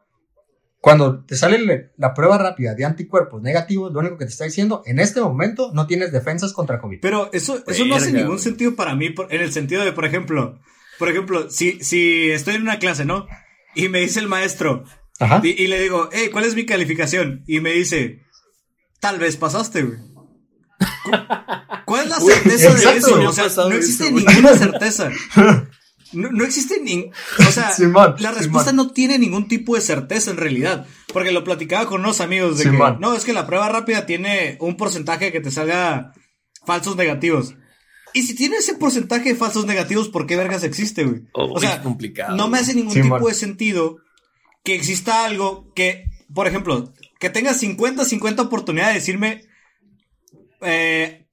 cuando te sale le- la prueba rápida de anticuerpos negativos, lo único que te está diciendo, en este momento no tienes defensas contra COVID. Pero eso, eso no hace ningún güey. sentido para mí, por- en el sentido de, por ejemplo, por ejemplo, si, si estoy en una clase, ¿no? Y me dice el maestro, Ajá. y, y le digo, hey, ¿cuál es mi calificación? Y me dice, tal vez pasaste, güey. Cu- ¿Cuál es la certeza de exacto, eso? O sea, no existe ninguna certeza. No, no existe ni, o sea, Simón, la respuesta Simón. no tiene ningún tipo de certeza en realidad, porque lo platicaba con unos amigos de Simón. que, no, es que la prueba rápida tiene un porcentaje que te salga falsos negativos. Y si tiene ese porcentaje de falsos negativos, ¿por qué vergas existe, güey? Oh, o sea, es complicado. no me hace ningún tipo de sentido que exista algo que, por ejemplo, que tengas 50-50 oportunidad de decirme, eh,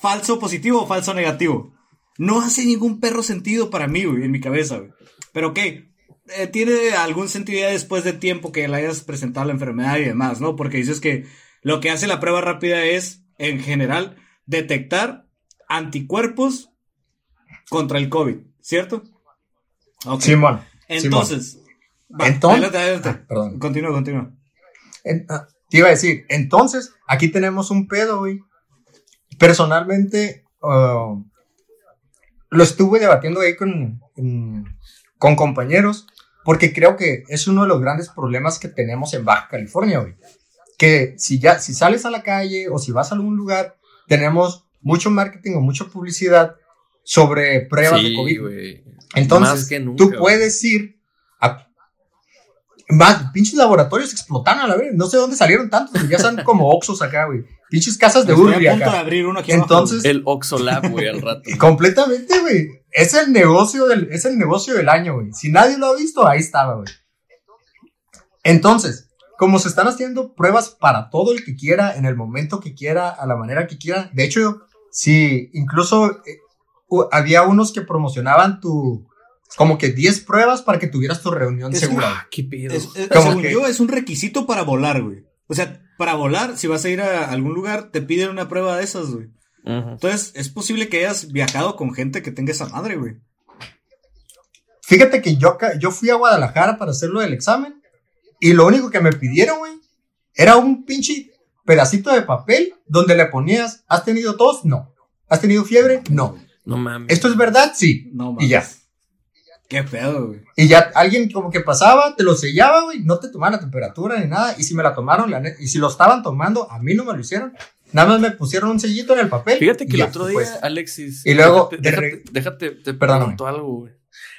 falso positivo o falso negativo. No hace ningún perro sentido para mí, güey, en mi cabeza, güey. Pero ¿qué? Eh, tiene algún sentido ya después de tiempo que le hayas presentado la enfermedad y demás, ¿no? Porque dices que lo que hace la prueba rápida es, en general, detectar anticuerpos contra el COVID, ¿cierto? Ok. Simón. Entonces, va, Entonces- adelante, adelante. Ah, perdón. Continúa, continúa. En- ah, te iba a decir, entonces, aquí tenemos un pedo, güey. Personalmente, ah, lo estuve debatiendo ahí con, en- con compañeros, porque creo que es uno de los grandes problemas que tenemos en Baja California, güey. Que si ya, si sales a la calle o si vas a algún lugar, tenemos mucho marketing o mucha publicidad sobre pruebas de COVID. Entonces, Más que nunca, tú puedes ir a. Más, pinches laboratorios explotaron a la vez. No sé dónde salieron tantos, ya son como Oxos acá, güey. Pinches casas de Urbi a punto de acá. abrir uno aquí abajo, Entonces, El Oxolab, güey, al rato. completamente, güey. Es el negocio del, es el negocio del año, güey. Si nadie lo ha visto, ahí estaba, güey. Entonces, como se están haciendo pruebas para todo el que quiera, en el momento que quiera, a la manera que quiera. De hecho, si incluso eh, había unos que promocionaban tu, como que 10 pruebas para que tuvieras tu reunión Es segura. Ah, qué pedo. Es, es- Como según que- yo, es un requisito para volar, güey. O sea, para volar, si vas a ir a algún lugar, te piden una prueba de esas, güey. Entonces, es posible que hayas viajado con gente que tenga esa madre, güey. Fíjate que yo, yo fui a Guadalajara para hacerlo del examen y lo único que me pidieron, güey, era un pinche pedacito de papel donde le ponías, ¿has tenido tos? No. ¿Has tenido fiebre? No. No mames. ¿Esto es verdad? Sí. No mames. Y ya. Qué pedo, güey. Y ya alguien como que pasaba, te lo sellaba, güey, no te tomaban la temperatura ni nada. Y si me la tomaron, la y si lo estaban tomando, a mí no me lo hicieron. Nada más me pusieron un sellito en el papel. Fíjate que y el ya, otro día, pues. Alexis. Y luego, Déjate, de déjate, re- déjate, te Perdóname. pregunto algo, güey.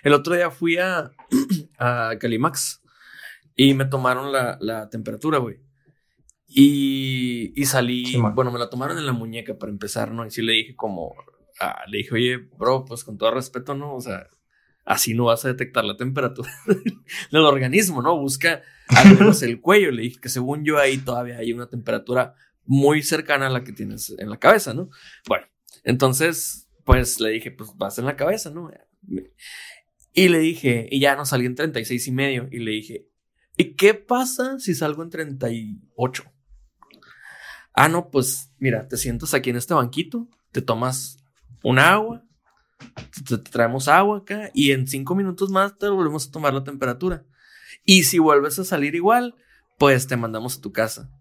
El otro día fui a, a Calimax y me tomaron la, la temperatura, güey. Y, y salí. Sí, bueno, me la tomaron en la muñeca para empezar, ¿no? Y sí le dije, como. ah, le dije, oye, bro, pues con todo respeto, ¿no? O sea, así no vas a detectar la temperatura del organismo, ¿no? Busca al menos el cuello. Le dije que según yo ahí todavía hay una temperatura muy cercana a la que tienes en la cabeza, ¿no? Bueno, entonces, pues le dije, pues vas en la cabeza, ¿no? Y le dije, y ya no salí en 36 y medio. Y le dije, ¿y qué pasa si salgo en 38? Ah, no, pues mira, te sientas aquí en este banquito, te tomas un agua, te, traemos agua acá y en cinco minutos más te volvemos a tomar la temperatura. Y si vuelves a salir igual, pues te mandamos a tu casa.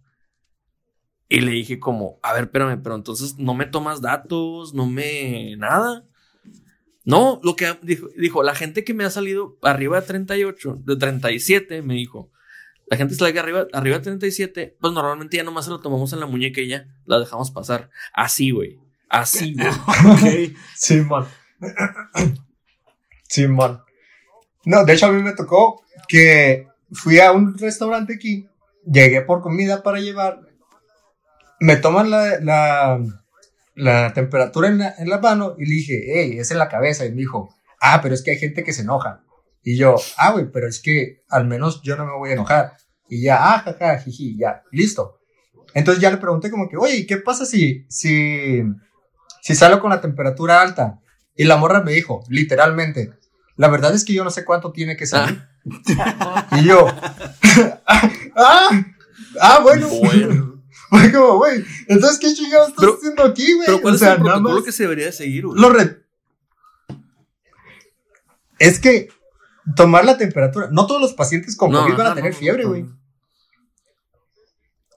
Y le dije como, a ver, espérame, pero entonces no me tomas datos, no me... nada. No, lo que dijo, dijo, la gente que me ha salido arriba de 38, de 37, me dijo, la gente sale arriba, arriba de 37, pues normalmente ya nomás se lo tomamos en la muñeca y ya, la dejamos pasar. Así, güey. Así, güey. Ok. Simón. Simón. No, de hecho a mí me tocó que fui a un restaurante aquí, llegué por comida para llevar, me toman la, la, la temperatura en la, en la mano y le dije, hey, es en la cabeza. Y me dijo, ah, pero es que hay gente que se enoja. Y yo, ah, güey, pero es que al menos yo no me voy a enojar. Y ya, ah, jaja, jiji, ya, listo. Entonces ya le pregunté como que, oye, ¿y ¿qué pasa si, si, si salgo con la temperatura alta? Y la morra me dijo, literalmente, la verdad es que yo no sé cuánto tiene que salir. Y yo, ah, ah, bueno. Bueno. Fue como, güey, entonces, ¿qué chingados estás Pero- haciendo aquí, güey? Pero ¿cuál O es sea, el nada protocolo más que se debería de seguir, güey? lo re- Es que tomar la temperatura, no todos los pacientes con COVID van a tener no, no, fiebre, güey.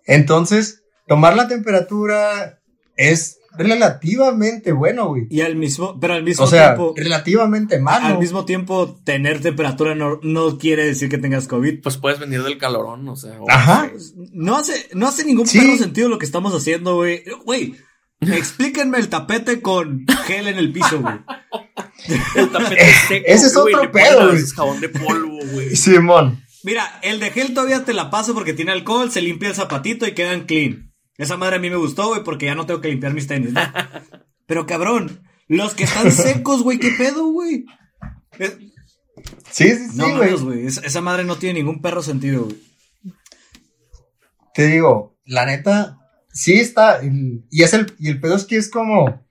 Entonces, tomar la temperatura es relativamente bueno, güey. Y al mismo, pero al mismo O sea, tiempo, relativamente malo. al mismo tiempo, tener temperatura no, no quiere decir que tengas COVID. Pues puedes venir del calorón, o sea. Ajá. No hace, no hace ningún Sí. perro sentido lo que estamos haciendo, güey. Güey, explíquenme el tapete con gel en el piso, güey. El tapete seco. Ese es otro pedo, güey. jabón de polvo, güey. Simón. Mira, el de gel todavía te la paso porque tiene alcohol, se limpia el zapatito y quedan clean. Esa madre a mí me gustó, güey, porque ya no tengo que limpiar mis tenis, ¿no? Pero cabrón, los que están secos, güey, ¿qué pedo, güey? Eh, Sí, sí, sí, No güey. mames, güey. Esa madre no tiene ningún perro sentido, güey. Te digo, la neta, sí está, y es el, y el pedo es que es como,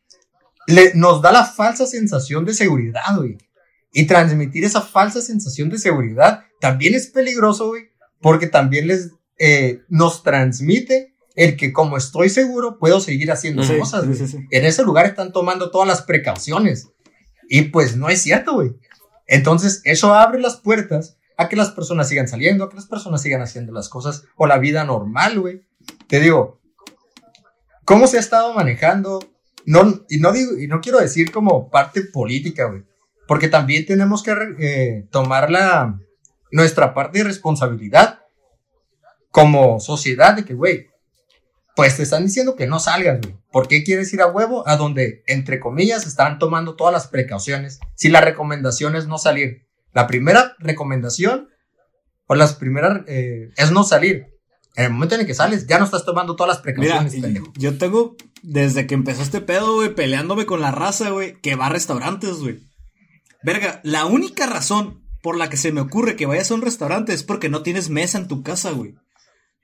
le, nos da la falsa sensación de seguridad, güey. Y transmitir esa falsa sensación de seguridad también es peligroso, güey, porque también les, eh, nos transmite el que como estoy seguro, puedo seguir haciendo Sí, cosas, sí, sí. En ese lugar están tomando todas las precauciones. Y pues no es cierto, güey. Entonces, eso abre las puertas a que las personas sigan saliendo, a que las personas sigan haciendo las cosas o la vida normal, güey. Te digo, ¿cómo se ha estado manejando? No, y no digo, y no quiero decir como parte política, güey. Porque también tenemos que eh, tomar la, nuestra parte de responsabilidad como sociedad de que, güey, pues te están diciendo que no salgas, güey. ¿Por qué quieres ir a huevo? A donde, entre comillas, están tomando todas las precauciones. Si la recomendación es no salir. La primera recomendación, o las primeras, eh, es no salir. En el momento en el que sales, ya no estás tomando todas las Mira, precauciones, pendejo. yo tengo, desde que empezó este pedo, güey, peleándome con la raza, güey, que va a restaurantes, güey. Verga, la única razón por la que se me ocurre que vayas a un restaurante es porque no tienes mesa en tu casa, güey.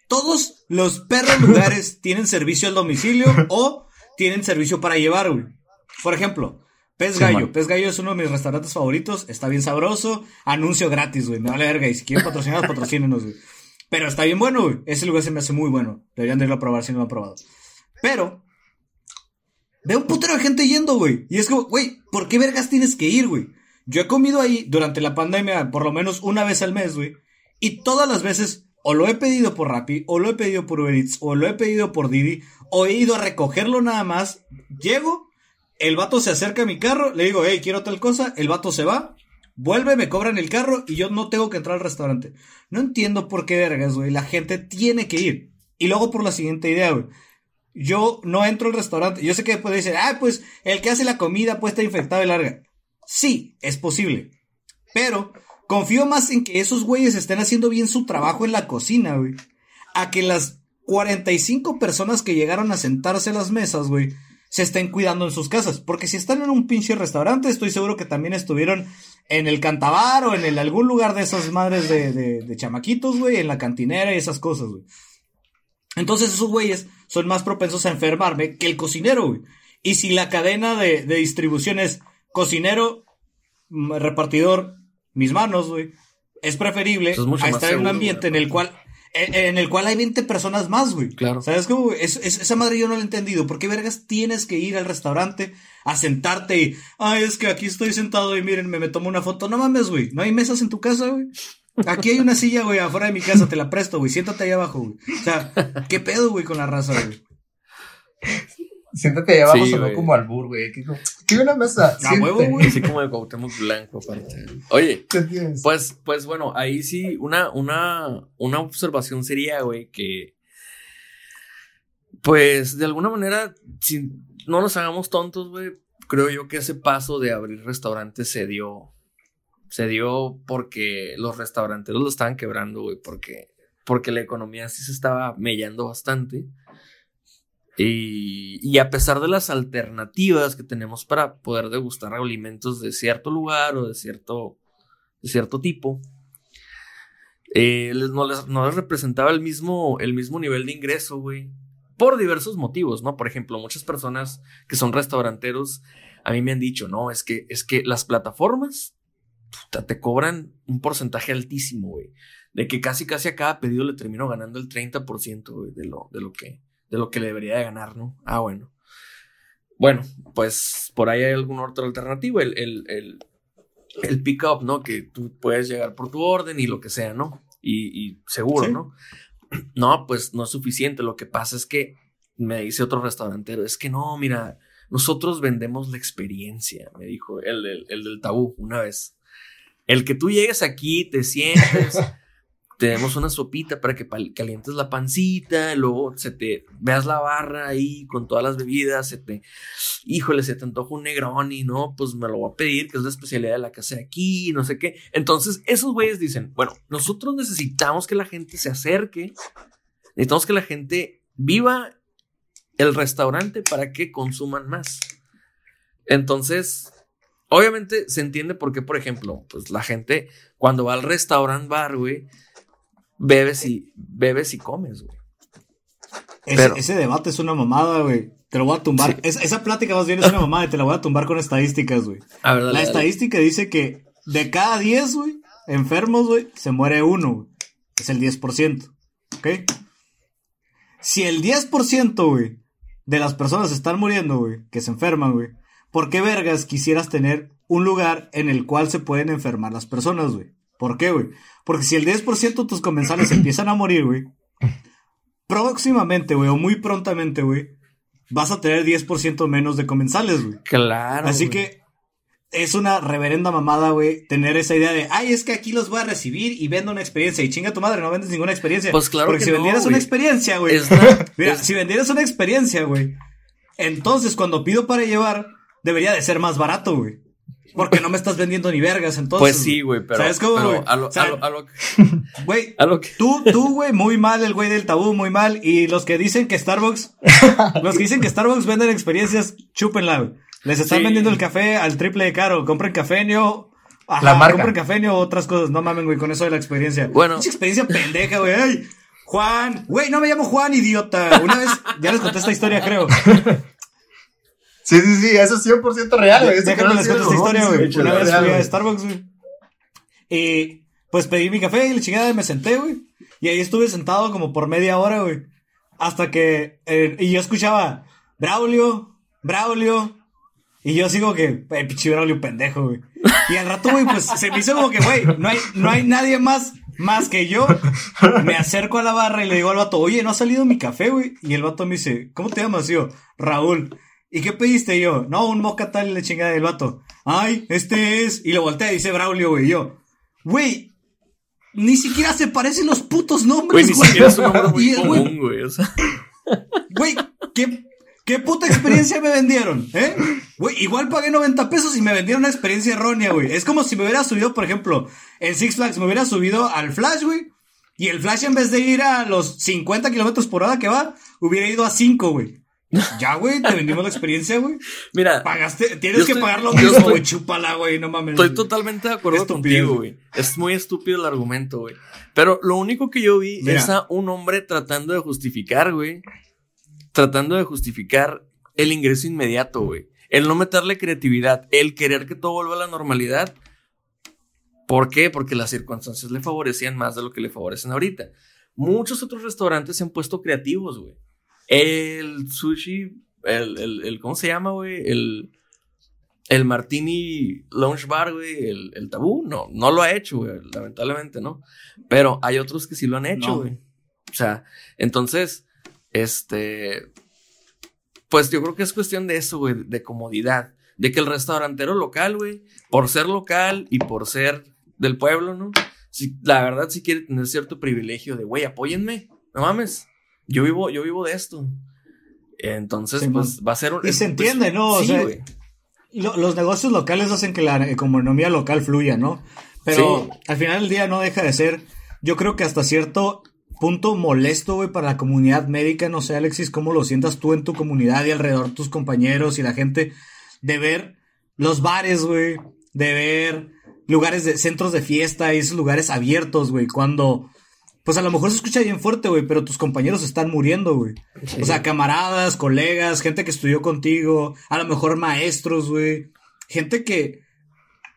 Todos los perros lugares tienen servicio al domicilio o tienen servicio para llevar, güey. Por ejemplo, Pez Gallo. Pez Gallo es uno de mis restaurantes favoritos. Está bien sabroso. Anuncio gratis, güey. Me vale verga. Y si quieren patrocinar, patrocínenos, güey. Pero está bien bueno, güey. Ese lugar se me hace muy bueno. Deberían de irlo a probar si no lo han probado. Pero, veo un putero de gente yendo, güey. Y es como, güey, ¿por qué vergas tienes que ir, güey? Yo he comido ahí durante la pandemia por lo menos una vez al mes, güey. Y todas las veces, o lo he pedido por Rappi, o lo he pedido por Uber Eats, o lo he pedido por Didi, o he ido a recogerlo nada más. Llego, el vato se acerca a mi carro, le digo, hey, quiero tal cosa, el vato se va, vuelve, me cobran el carro y yo no tengo que entrar al restaurante. No entiendo por qué vergas, güey, la gente tiene que ir. Y luego por la siguiente idea, güey. Yo no entro al restaurante. Yo sé que puede decir, ah, pues el que hace la comida puede estar infectado y larga. Sí, es posible. Pero confío más en que esos güeyes estén haciendo bien su trabajo en la cocina, güey. A que las 45 personas que llegaron a sentarse a las mesas, güey, se estén cuidando en sus casas. Porque si están en un pinche restaurante, estoy seguro que también estuvieron en el cantabar o en el, algún lugar de esas madres de, de, de chamaquitos, güey, en la cantinera y esas cosas, güey. Entonces esos güeyes son más propensos a enfermarme que el cocinero, güey. Y si la cadena de, de distribución es cocinero, mm, repartidor, mis manos, güey, es preferible es a estar en un ambiente en el cual en, en el cual hay 20 personas más, güey. Claro. ¿Sabes cómo? güey? Es, es- esa madre yo no la he entendido. ¿Por qué vergas tienes que ir al restaurante a sentarte y, ay, es que aquí estoy sentado y miren, me, me tomo una foto? No mames, güey. No hay mesas en tu casa, güey. Aquí hay una silla, güey, afuera de mi casa, te la presto, güey. Siéntate ahí abajo, güey. O sea, ¿qué pedo, güey, con la raza, güey? Siéntate ahí abajo, Sí, sonó güey. como albur, güey. Que como, "Quiero una mesa. A huevo, siéntate". güey. Así como de Cuauhtémoc Blanco, aparte. Oye, pues, pues bueno, ahí sí, una, una, una observación sería, güey, que. Pues de alguna manera, si no nos hagamos tontos, güey, creo yo que ese paso de abrir restaurantes se dio. Se dio porque los restauranteros lo estaban quebrando, güey, porque, porque la economía sí se estaba mellando bastante. Y, y a pesar de las alternativas que tenemos para poder degustar alimentos de cierto lugar o de cierto, de cierto tipo, eh, no, les, no les representaba el mismo, el mismo nivel de ingreso, güey. Por diversos motivos, ¿no? Por ejemplo, muchas personas que son restauranteros a mí me han dicho, no, es que, es que las plataformas te cobran un porcentaje altísimo, güey. De que casi, casi a cada pedido le termino ganando el 30%, güey, de lo, de lo que, de lo que le debería de ganar, ¿no? Ah, bueno. Bueno, pues por ahí hay alguna otra alternativa, el, el, el, el pick-up, ¿no? Que tú puedes llegar por tu orden y lo que sea, ¿no? Y, y seguro, Sí. ¿no? No, pues no es suficiente. Lo que pasa es que me dice otro restaurantero, es que no, mira, nosotros vendemos la experiencia, me dijo el, del- el del tabú una vez. El que tú llegues aquí, te sientes, te demos una sopita para que calientes la pancita, luego se te veas la barra ahí con todas las bebidas, se te, híjole, se te antoja un Negroni, ¿no? Pues me lo voy a pedir, que es la especialidad de la casa aquí, no sé qué. Entonces, esos güeyes dicen, bueno, nosotros necesitamos que la gente se acerque, necesitamos que la gente viva el restaurante para que consuman más. Entonces, obviamente se entiende por qué, por ejemplo, pues la gente cuando va al restaurant bar, güey, bebes y bebes y comes, güey. Ese, Pero- ese debate es una mamada, güey. Te lo voy a tumbar. Sí. Es- esa plática más bien es una mamada y te la voy a tumbar con estadísticas, güey. A ver, dale, La dale. estadística dice que de cada 10, güey, enfermos, güey, se muere uno, güey. Es el 10%. ¿Ok? Si el 10%, güey, de las personas están muriendo, güey, que se enferman, güey, ¿por qué vergas quisieras tener un lugar en el cual se pueden enfermar las personas, güey? ¿Por qué, güey? Porque si el 10% de tus comensales empiezan a morir, güey, próximamente, güey, o muy prontamente, güey, vas a tener 10% menos de comensales, güey. Claro. Así que es una reverenda mamada, güey, tener esa idea de, ay, es que aquí los voy a recibir y vendo una experiencia. Y chinga tu madre, no vendes ninguna experiencia. Pues claro Porque que si no, vendieras una experiencia, güey. La- Mira, es- si vendieras una experiencia, güey, entonces cuando pido para llevar, debería de ser más barato, güey. Porque no me estás vendiendo ni vergas, entonces. Pues sí, güey, pero, ¿Sabes cómo, güey? a lo, O sea, a lo, a lo, Güey, a lo que... Tú, tú, güey, muy mal, el güey del tabú, muy mal. Y los que dicen que Starbucks, los que dicen que Starbucks venden experiencias, chúpenla, güey. Les están Sí. vendiendo el café al triple de caro. Compren cafeño. Ajá, La marca. Compren cafeño o otras cosas. No mamen, güey, con eso de la experiencia. Bueno. Pinche experiencia pendeja, güey. Ay, Juan. Güey, no me llamo Juan, idiota. Una vez, ya les conté esta historia, creo. Sí, sí, sí, eso es 100% real, güey. Déjame les cuento esta historia, güey. Una vez fui a. Starbucks, güey. Y pues pedí mi café y la chingada y me senté, güey. Y ahí estuve sentado como por media hora, güey. Hasta que. eh, y yo escuchaba, Braulio, Braulio. Y yo sigo que, eh, pinche Braulio pendejo, güey. Y al rato, güey, pues se me hizo como que, güey, no hay, no hay nadie más, más que yo. Me acerco a la barra y le digo al vato, oye, ¿no ha salido mi café, güey? Y el vato me dice, ¿cómo te llamas? Y yo, Raúl. ¿Y qué pediste Y yo? No, un moca tal y la chingada del vato. Ay, este es. Y lo voltea y dice Braulio, güey. Yo, güey, ni siquiera se parecen los putos Güey, nombres, ni güey. siquiera es un nombre muy común, güey. O sea, Güey, ¿qué, ¿qué puta experiencia me vendieron? ¿Eh? Güey, igual pagué 90 pesos y me vendieron una experiencia errónea, güey. Es como si me hubiera subido, por ejemplo, en Six Flags me hubiera subido al Flash, güey. Y el Flash en vez de ir a los 50 kilómetros por hora que va, hubiera ido a 5, güey. Ya, güey, te vendimos la experiencia, güey. mira, Pagaste, tienes que pagar lo mismo, güey. Chúpala, güey, no mames. estoy totalmente de acuerdo contigo, güey. Es muy estúpido el argumento, güey. Pero lo único que yo vi Mira. es a un hombre tratando de justificar, güey. Tratando de justificar el ingreso inmediato, güey. El no meterle creatividad, el querer que todo vuelva a la normalidad. ¿Por qué? Porque las circunstancias le favorecían más de lo que le favorecen ahorita. Muchos otros restaurantes se han puesto creativos, güey. El sushi, el, el, el- ¿cómo se llama, güey? El, el Martini Lounge Bar, güey, el, el tabú, no, no lo ha hecho, güey, lamentablemente, ¿no? Pero hay otros que sí lo han hecho, No. güey. O sea, entonces, este, pues yo creo que es cuestión de eso, güey, de comodidad. De que el restaurantero local, güey, por ser local y por ser del pueblo, ¿no? Si, la verdad, si quiere tener cierto privilegio de, güey, apóyenme, no mames, yo vivo, yo vivo de esto. Entonces, Sí, pues va a ser un. Y se entiende, pues, ¿no? O sí, sea, güey. Lo- los negocios locales hacen que la economía local fluya, ¿no? Pero Sí. al final del día no deja de ser, yo creo que hasta cierto punto molesto, güey, para la comunidad médica, no sé, Alexis, cómo lo sientas tú en tu comunidad y alrededor de tus compañeros y la gente, de ver los bares, güey, de ver lugares de centros de fiesta y esos lugares abiertos, güey, cuando, pues a lo mejor se escucha bien fuerte, güey, pero tus compañeros están muriendo, güey. O sea, camaradas, colegas, gente que estudió contigo, a lo mejor maestros, güey. Gente que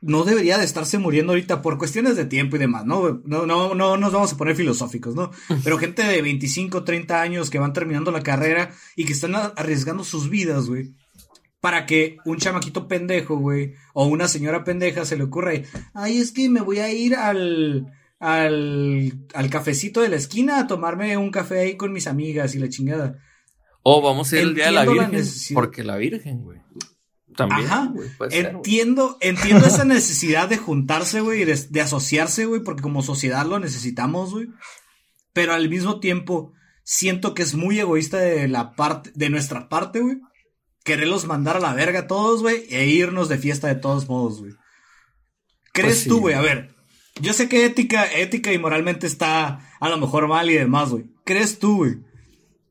no debería de estarse muriendo ahorita por cuestiones de tiempo y demás, ¿no? No, no, no nos vamos a poner filosóficos, ¿no? Pero gente de 25, 30 años que van terminando la carrera y que están arriesgando sus vidas, güey. Para que un chamaquito pendejo, güey, o una señora pendeja se le ocurra, ay, es que me voy a ir al, al, al cafecito de la esquina a tomarme un café ahí con mis amigas y la chingada. O vamos a ir el día de la Virgen. porque la Virgen, güey. También. Ajá. güey, puede ser, güey. Entiendo, entiendo esa necesidad de juntarse, güey, y de, de asociarse, güey, porque como sociedad lo necesitamos, güey. Pero al mismo tiempo, siento que es muy egoísta de la parte, de nuestra parte, güey. Quererlos mandar a la verga a todos, güey, e irnos de fiesta de todos modos, güey. ¿Crees Pues sí, tú, güey? A ver, yo sé que ética, ética y moralmente está a lo mejor mal y demás, güey. ¿Crees tú, güey?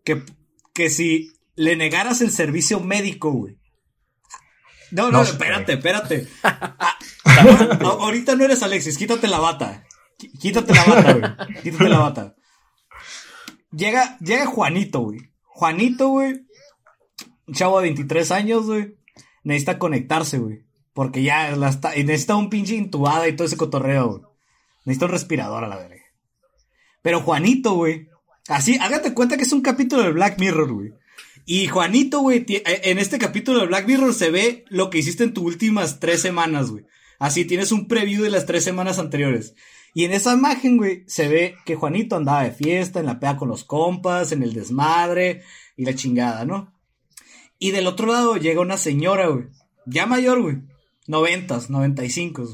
Que, que si le negaras el servicio médico, güey. No, no, No, espérate, espérate. Ah, a- ahorita no eres Alexis, quítate la bata. Qu- Quítate la bata, güey. Quítate la bata. Llega, llega Juanito, güey. Juanito, güey, un chavo de 23 años, güey, necesita conectarse, güey. Porque ya la está, necesita un pinche intubada y todo ese cotorreo, güey. Necesita un respirador a la verga. Pero Juanito, güey, así, hágate cuenta que es un capítulo de Black Mirror, güey. Y Juanito, güey, eh, en este capítulo de Black Mirror se ve lo que hiciste en tus últimas tres semanas, güey. Así tienes un preview de las tres semanas anteriores. Y en esa imagen, güey, se ve que Juanito andaba de fiesta, en la peda con los compas, en el desmadre y la chingada, ¿no? Y del otro lado llega una señora, güey. Ya mayor, güey. Noventas, noventa y cinco.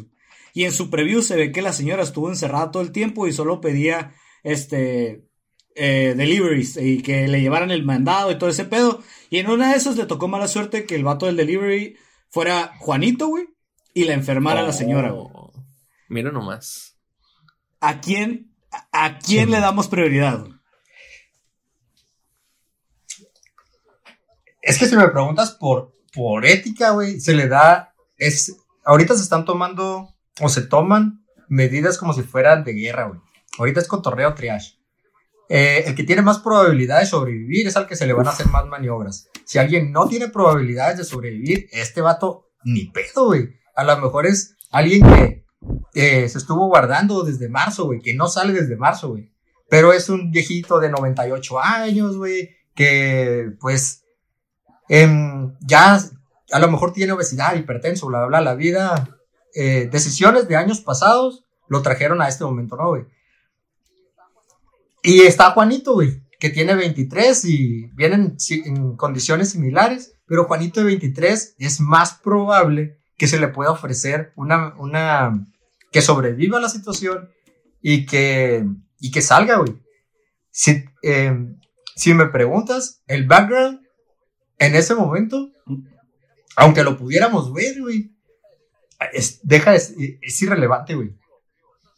Y en su preview se ve que la señora estuvo encerrada todo el tiempo y solo pedía, este, eh, deliveries y que le llevaran el mandado y todo ese pedo. Y en una de esas le tocó mala suerte que el vato del delivery fuera Juanito, güey, y la enfermara la señora, güey. Oh, Mira nomás. ¿A quién, a, a quién le damos prioridad? Es que si me preguntas por, por ética, güey, se le da. Es, ahorita se están tomando o se toman medidas como si fueran de guerra, güey. Ahorita es cotorreo triage. Eh, el que tiene más probabilidades de sobrevivir es al que se le van a hacer más maniobras. Si alguien no tiene probabilidades de sobrevivir, este vato ni pedo, güey. A lo mejor es alguien que eh, se estuvo guardando desde marzo, güey, que no sale desde marzo, güey. Pero es un viejito de 98 años, güey, que pues em, ya a lo mejor tiene obesidad, hipertenso, bla, bla, bla. La vida, eh, decisiones de años pasados lo trajeron a este momento, ¿no, güey? Y está Juanito, güey, que tiene 23 y vienen en condiciones similares, pero Juanito de 23 es más probable que se le pueda ofrecer una, una, que sobreviva a la situación y que, y que salga, güey. Si, em, si me preguntas, el background en ese momento, aunque lo pudiéramos ver, güey, es, deja, es, es irrelevante, güey.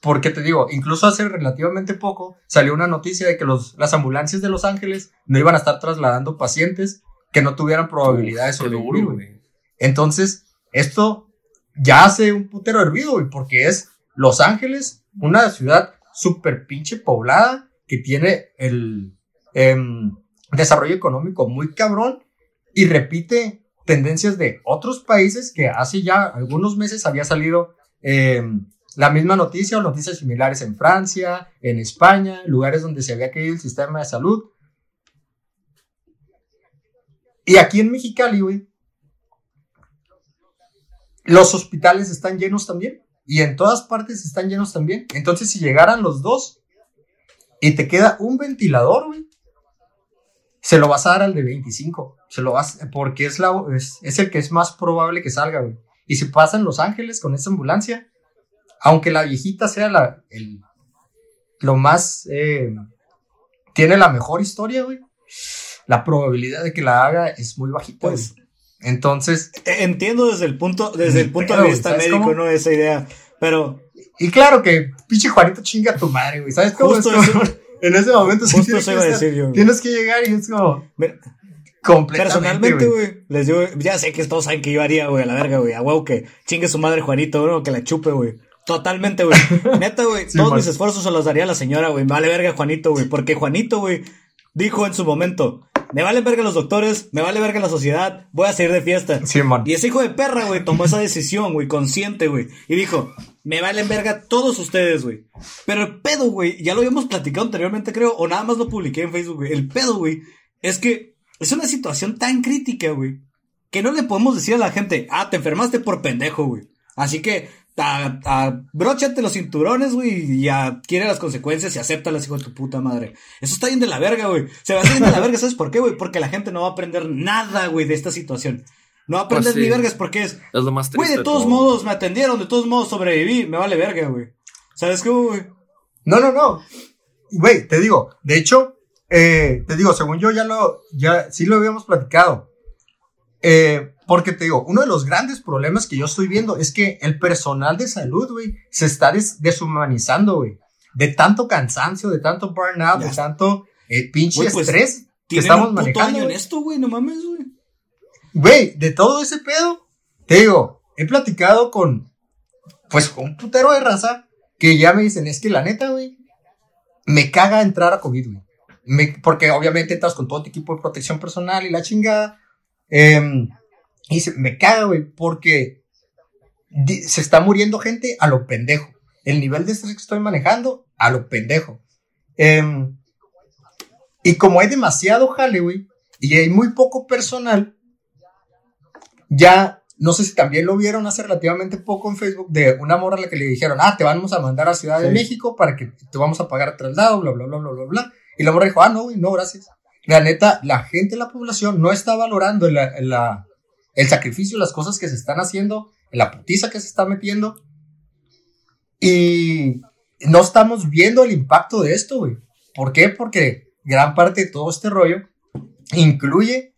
Porque te digo, incluso hace relativamente poco salió una noticia de que los, las ambulancias de Los Ángeles no iban a estar trasladando pacientes que no tuvieran probabilidades de sobrevivir, güey. Entonces, esto ya hace un putero hervido, güey, porque es Los Ángeles, una ciudad súper pinche poblada que tiene el em, desarrollo económico muy cabrón y repite tendencias de otros países que hace ya algunos meses había salido em, la misma noticia o noticias similares en Francia, en España, lugares donde se había caído el sistema de salud. Y aquí en Mexicali, güey, los hospitales están llenos también. Y en todas partes están llenos también. Entonces, si llegaran los dos y te queda un ventilador, güey, se lo vas a dar al de 25. Se lo vas, porque es, la, es, es el que es más probable que salga, güey. Y si pasa en Los Ángeles con esa ambulancia, aunque la viejita sea la, el, lo más, eh, tiene la mejor historia, güey, la probabilidad de que la haga es muy bajita, Pues, güey. Entonces, Eh, Entiendo desde el punto, desde el punto de vista ¿sabes médico, cómo? no esa idea. Pero Y claro que pinche Juanito chinga a tu madre, güey. ¿Sabes cómo Justo es? Eso- en ese momento sí justo que iba a decir yo, güey. Tienes que llegar y es como Mira, completamente, personalmente, güey. les digo, ya sé que todos saben que yo haría, güey, a la verga, güey, a huevo que chingue su madre Juanito, güey, que la chupe, güey. Totalmente, güey. Neta, güey, Sí, todos man. mis esfuerzos se los daría a la señora, güey. Me vale verga Juanito, güey, porque Juanito, güey, dijo en su momento, me vale verga los doctores, me vale verga la sociedad, voy a seguir de fiesta. Sí, man. Y ese hijo de perra, güey, tomó esa decisión, güey, consciente, güey. Y dijo, me valen verga todos ustedes, güey. Pero el pedo, güey, ya lo habíamos platicado anteriormente, creo, o nada más lo publiqué en Facebook, güey. El pedo, güey, es que es una situación tan crítica, güey, que no le podemos decir a la gente, ah, te enfermaste por pendejo, güey. Así que, a, a, bróchate los cinturones, güey, y adquiere las consecuencias y acéptalas, hijo de tu puta madre. Eso está bien de la verga, güey. Se va a hacer bien de la verga, ¿sabes por qué, güey? Porque la gente no va a aprender nada, güey, de esta situación. No va a aprender Pues sí. ni vergas porque es, Es lo más triste. güey, de todos todo. modos me atendieron, de todos modos sobreviví, me vale verga, güey. ¿Sabes qué, güey? No, no, no. Güey, te digo, de hecho, eh, te digo, según yo ya lo, ya sí lo habíamos platicado. Eh, porque te digo, uno de los grandes problemas que yo estoy viendo es que el personal de salud, güey, se está des- deshumanizando, güey. De tanto cansancio, de tanto burnout, Ya de tanto eh, pinche Güey, pues, estrés que estamos un puto manejando. año en esto, güey, no mames, güey. Güey, de todo ese pedo, te digo, he platicado con, pues, con un putero de raza que ya me dicen, es que la neta, güey, me caga entrar a COVID, güey. porque obviamente entras con todo tu equipo de protección personal y la chingada. Em, y se, me caga, güey, porque se está muriendo gente a lo pendejo. El nivel de estrés que estoy manejando, a lo pendejo. Em, y como hay demasiado jale, güey, y hay muy poco personal, ya, no sé si también lo vieron hace relativamente poco en Facebook, de una morra a la que le dijeron, ah, te vamos a mandar a Ciudad de Sí. México para que te vamos a pagar traslado, bla, bla, bla, bla, bla, bla. Y la morra dijo, ah, no, güey, no, gracias. La neta, la gente, la población no está valorando la- la- el sacrificio, las cosas que se están haciendo, la putiza que se está metiendo. Y no estamos viendo el impacto de esto, güey. ¿Por qué? Porque gran parte de todo este rollo incluye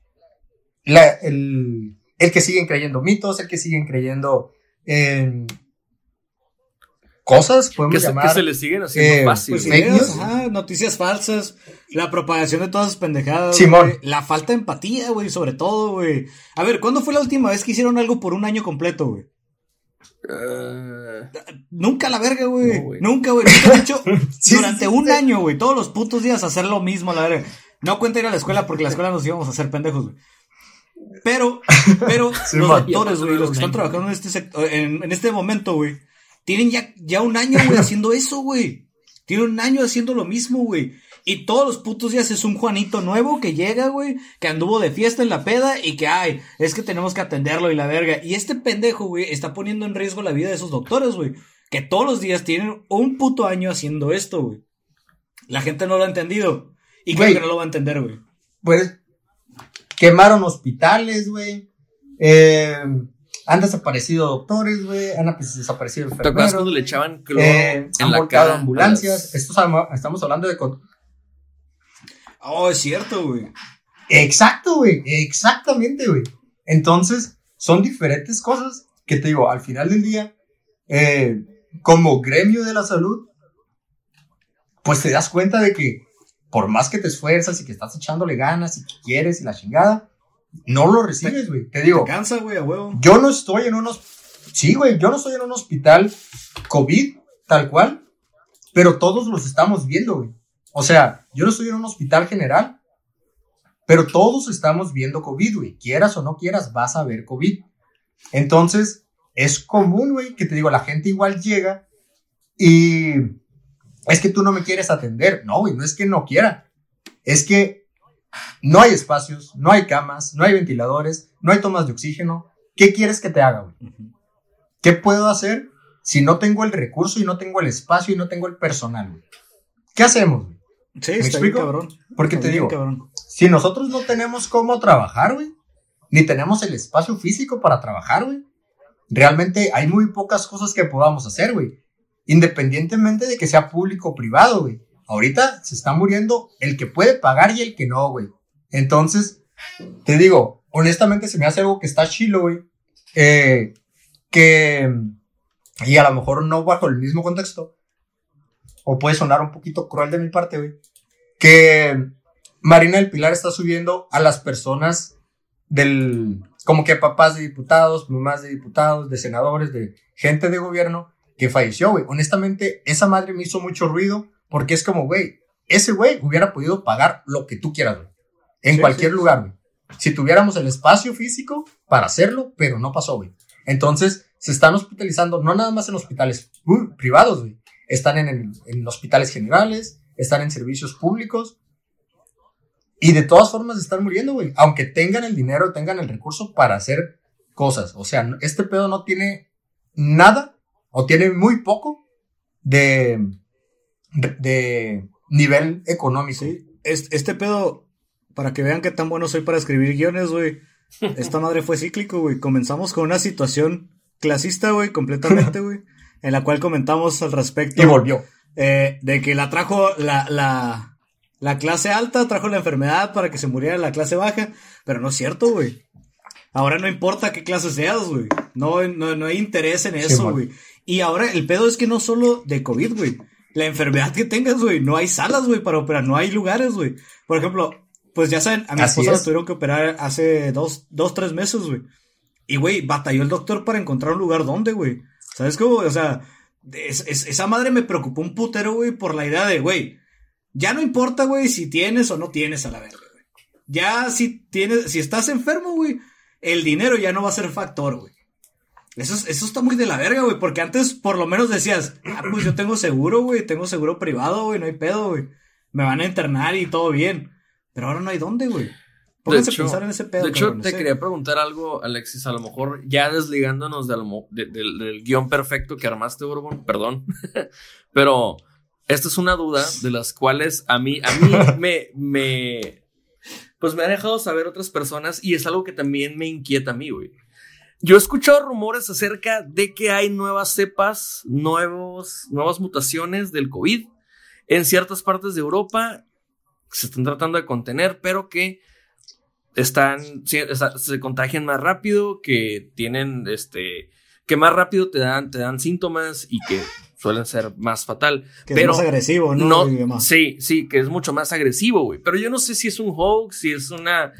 el, el que siguen creyendo mitos, el que siguen creyendo en cosas, Que podemos se, que se le siguen haciendo eh, fácil. Pues fake news. ajá, noticias falsas, la propagación de todas esas pendejadas. Simón. güey, La falta de empatía, güey, sobre todo, güey. A ver, ¿cuándo fue la última vez que hicieron algo por un año completo, güey? Ah, Nunca la verga, güey. No. Nunca, güey. Nunca han hecho Sí, durante sí, un sí. año, güey. Todos los putos días hacer lo mismo, la verga. No cuenta ir a la escuela porque la escuela nos íbamos a hacer pendejos, güey. Pero, pero Sí, los man. doctores, güey, los que están trabajando en este sector, en, en este momento, güey, tienen ya, ya un año, güey, haciendo eso, güey. Tienen un año haciendo lo mismo, güey. Y todos los putos días es un Juanito nuevo que llega, güey, que anduvo de fiesta en la peda y que, ay, es que tenemos que atenderlo y la verga. Y este pendejo, güey, está poniendo en riesgo la vida de esos doctores, güey. Que todos los días tienen un puto año haciendo esto, güey. La gente no lo ha entendido. Y creo que no lo va a entender, güey. pues quemaron hospitales, güey. Eh, han desaparecido doctores, güey. Han apare- desaparecido ¿Te acuerdas enfermeros. cuando le echaban cloro eh, en han la cara? ambulancias. a las- Esto estamos- estamos hablando de. con- Oh, es cierto, güey. Exacto, güey. Exactamente, güey. Entonces, son diferentes cosas que te digo, al final del día, eh, como gremio de la salud, pues te das cuenta de que por más que te esfuerzas y que estás echándole ganas y que quieres y la chingada, no lo recibes, güey. Te digo, Te cansa, güey, a huevo. yo no estoy en unos. Sí, güey, yo no estoy en un hospital COVID, tal cual, pero todos los estamos viendo, güey. O sea, yo no estoy en un hospital general, pero todos estamos viendo COVID, güey. Quieras o no quieras, vas a ver COVID. Entonces, es común, güey, que te digo, la gente igual llega y es que tú no me quieres atender. No, güey, no es que no quiera. Es que no hay espacios, no hay camas, no hay ventiladores, no hay tomas de oxígeno. ¿Qué quieres que te haga, güey? ¿Qué puedo hacer si no tengo el recurso y no tengo el espacio y no tengo el personal, güey? ¿Qué hacemos, güey? Sí, ¿Me está bien explico? cabrón. Porque Está te bien digo, cabrón. si nosotros no tenemos cómo trabajar, güey, ni tenemos el espacio físico para trabajar, güey, realmente hay muy pocas cosas que podamos hacer, güey. Independientemente de que sea público o privado, güey. Ahorita se está muriendo el que puede pagar y el que no, güey. Entonces, te digo, honestamente se me hace algo que está chilo, güey. eh, que, y a lo mejor no bajo el mismo contexto, o puede sonar un poquito cruel de mi parte, güey, que Marina del Pilar está subiendo a las personas del, como que papás de diputados, mamás de diputados, de senadores, de gente de gobierno que falleció, güey. Honestamente, esa madre me hizo mucho ruido porque es como, güey, ese güey hubiera podido pagar lo que tú quieras, güey. En Sí, cualquier sí. lugar, güey. Si tuviéramos el espacio físico para hacerlo, pero no pasó, güey. Entonces, se están hospitalizando, no nada más en hospitales uh, privados, güey. Están en, el- en hospitales generales, están en servicios públicos. Y de todas formas están muriendo, güey. Aunque tengan el dinero, tengan el recurso para hacer cosas. O sea, este pedo no tiene nada o tiene muy poco de, de nivel económico. Sí. Es- Este pedo, para que vean qué tan bueno soy para escribir guiones, güey. Esta madre fue cíclico, güey. Comenzamos con una situación clasista, güey, completamente, güey. En la cual comentamos al respecto. Y volvió. eh, de que la trajo la, la, la clase alta, trajo la enfermedad para que se muriera la clase baja, pero no es cierto, güey. Ahora no importa qué clase seas, güey. No, no, no hay interés en eso, güey. Y ahora el pedo es que no solo de COVID, güey. La enfermedad que tengas, güey. No hay salas, güey, para operar. No hay lugares, güey. Por ejemplo, pues ya saben, a mi Así esposa la tuvieron que operar hace dos, dos, tres meses, güey. Y, güey, batalló el doctor para encontrar un lugar donde, güey. ¿Sabes cómo? O sea, es- es- esa madre me preocupó un putero, güey, por la idea de, güey, Ya no importa, güey, si tienes o no tienes a la verga, güey. Ya si tienes, si estás enfermo, güey, el dinero ya no va a ser factor, güey. Eso, eso está muy de la verga, güey, porque antes por lo menos decías, ah, pues yo tengo seguro, güey, tengo seguro privado, güey, no hay pedo, güey. Me van a internar y todo bien. Pero ahora no hay dónde, güey. Pónganse a pensar en ese pedo. De hecho, te quería preguntar algo, Alexis, a lo mejor ya desligándonos de lo- de- del- del guion perfecto que armaste, Bourbon, perdón. Pero esta es una duda de las cuales a mí, a mí me, me, pues me ha dejado saber otras personas y es algo que también me inquieta a mí, güey. Yo he escuchado rumores acerca de que hay nuevas cepas, nuevos, nuevas mutaciones del COVID en ciertas partes de Europa que se están tratando de contener, pero que están, se contagian más rápido, que tienen, este, que más rápido te dan, te dan síntomas y que suelen ser más fatal. Que pero es más agresivo, ¿no? no, sí, sí, que es mucho más agresivo, güey. Pero yo no sé si es un hoax, si es una,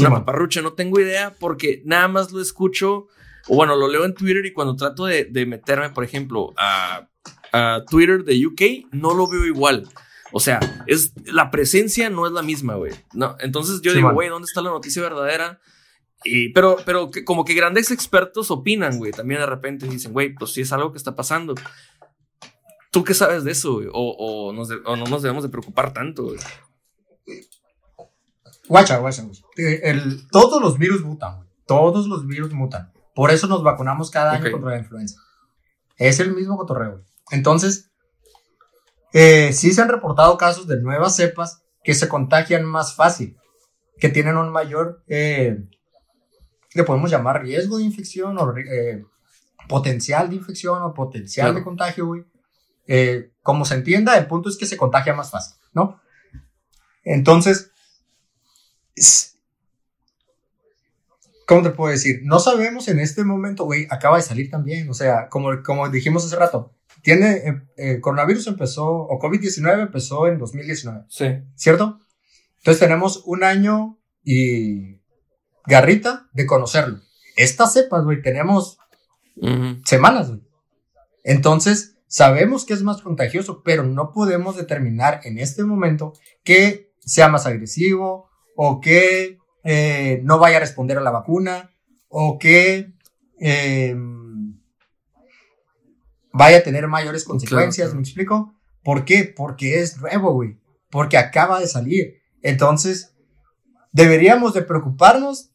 una man. paparrucha, no tengo idea, porque nada más lo escucho, o bueno, lo leo en Twitter y cuando trato de, de meterme, por ejemplo, a, a Twitter de UK, no lo veo igual. O sea, es, la presencia no es la misma, güey. No, entonces yo Sí, digo, güey, ¿dónde está la noticia verdadera? Y, pero, pero que, como que grandes expertos opinan, güey. También de repente dicen, güey, pues sí es algo que está pasando. ¿Tú qué sabes de eso, güey? O, o, nos de- o no nos debemos de preocupar tanto, güey. Guacha, guacha, guacha. El- todos los virus mutan, güey. Todos los virus mutan. Por eso nos vacunamos cada año contra la influenza. Es el mismo cotorreo, güey. Entonces, eh, sí se han reportado casos de nuevas cepas que se contagian más fácil, que tienen un mayor, eh, le podemos llamar riesgo de infección o eh, potencial de infección o potencial Claro. de contagio, güey. Eh, como se entienda, el punto es que se contagia más fácil, ¿no? Entonces, es- ¿cómo te puedo decir? No sabemos en este momento, güey, acaba de salir también, o sea, como, como dijimos hace rato, tiene, eh, eh, coronavirus empezó, o COVID-19 empezó en 2019, Sí. ¿cierto? Entonces tenemos un año y garrita de conocerlo. Estas cepas, güey, tenemos semanas, güey. Entonces, sabemos que es más contagioso, pero no podemos determinar en este momento que sea más agresivo o que eh, no vaya a responder a la vacuna o que eh, vaya a tener mayores consecuencias, claro. ¿me explico? ¿Por qué? Porque es nuevo, güey. Porque acaba de salir. Entonces, deberíamos de preocuparnos,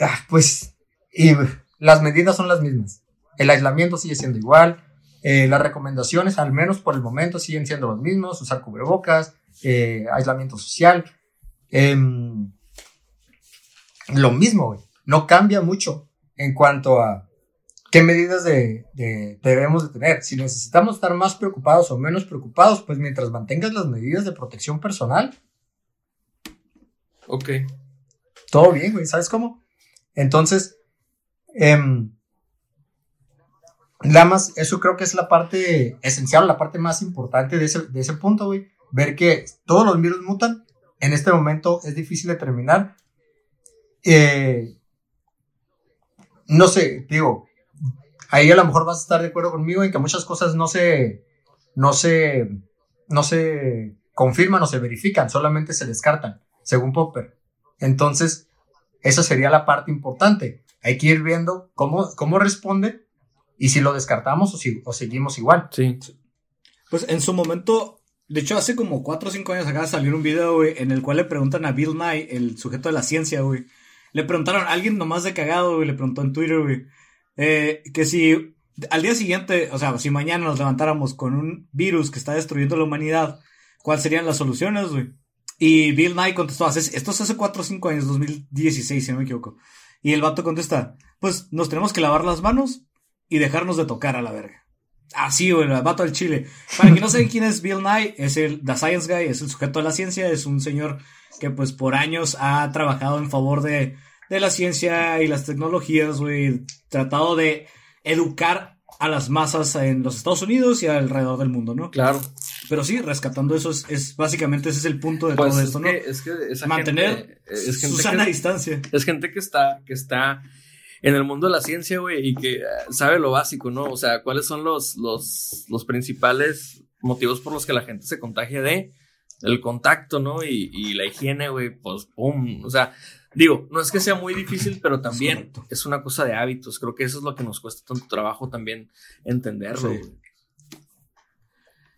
Ah, pues, y las medidas son las mismas. El aislamiento sigue siendo igual. eh, las recomendaciones, al menos por el momento, siguen siendo los mismos. Usar cubrebocas, eh, aislamiento social. em, lo mismo, güey. No cambia mucho en cuanto a qué medidas de, de- debemos de tener. Si necesitamos estar más preocupados o menos preocupados, pues mientras mantengas las medidas de protección personal, Ok. todo bien, güey, ¿sabes cómo? Entonces, em, nada más, eso creo que es la parte esencial, la parte más importante de ese, de ese punto, güey. Ver que todos los virus mutan. En este momento es difícil determinar. Eh, no sé, digo, ahí a lo mejor vas a estar de acuerdo conmigo en que muchas cosas no se, no se, no se confirman o se verifican, solamente se descartan, según Popper. Entonces, esa sería la parte importante. Hay que ir viendo cómo, cómo responde y si lo descartamos o, si, o seguimos igual. Sí. Pues en su momento, de hecho, hace como 4 o 5 años acá salió un video, güey, en el cual le preguntan a Bill Nye, el sujeto de la ciencia, güey. Le preguntaron, alguien nomás de cagado, güey, le preguntó en Twitter, güey, eh, que si al día siguiente, o sea, si mañana nos levantáramos con un virus que está destruyendo la humanidad, ¿cuáles serían las soluciones, güey? Y Bill Nye contestó, esto es hace 4 o 5 años, 2016, si no me equivoco. Y el vato contesta, pues nos tenemos que lavar las manos y dejarnos de tocar a la verga. Así, güey, el vato del Chile. Para quien no sabe quién es Bill Nye, es el The Science Guy, es el sujeto de la ciencia, es un señor que pues por años ha trabajado en favor de, de la ciencia y las tecnologías, güey, tratado de educar a las masas en los Estados Unidos y alrededor del mundo, ¿no? Claro. Pero sí, rescatando eso es, es básicamente ese es el punto de Pues todo es esto, ¿no? es que esa Mantener gente- es su gente sana que- distancia. Es gente que está, que está en el mundo de la ciencia, güey, y que eh, sabe lo básico, ¿no? O sea, cuáles son los, los, los principales motivos por los que la gente se contagia de. El contacto, ¿no? Y, y la higiene, güey, pues, pum. O sea, digo, no es que sea muy difícil, pero también es, una cosa de hábitos. Creo que eso es lo que nos cuesta tanto trabajo también entenderlo, Sí.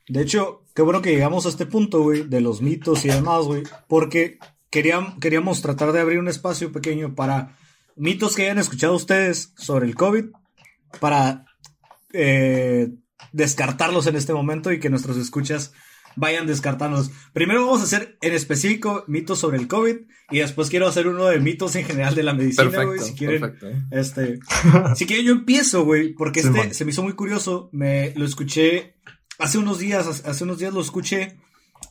De hecho, qué bueno que llegamos a este punto, güey, de los mitos y demás, güey, porque queríamos, queríamos tratar de abrir un espacio pequeño para mitos que hayan escuchado ustedes sobre el COVID, para eh, descartarlos en este momento y que nuestros escuchas vayan descartándolos. Primero vamos a hacer en específico mitos sobre el COVID y después quiero hacer uno de mitos en general de la medicina, güey, Perfecto, si quieren. perfecto. ¿eh? Este, si quieren yo empiezo, güey, porque Sí, este man. se me hizo muy curioso, me lo escuché hace unos días, hace hace unos días lo escuché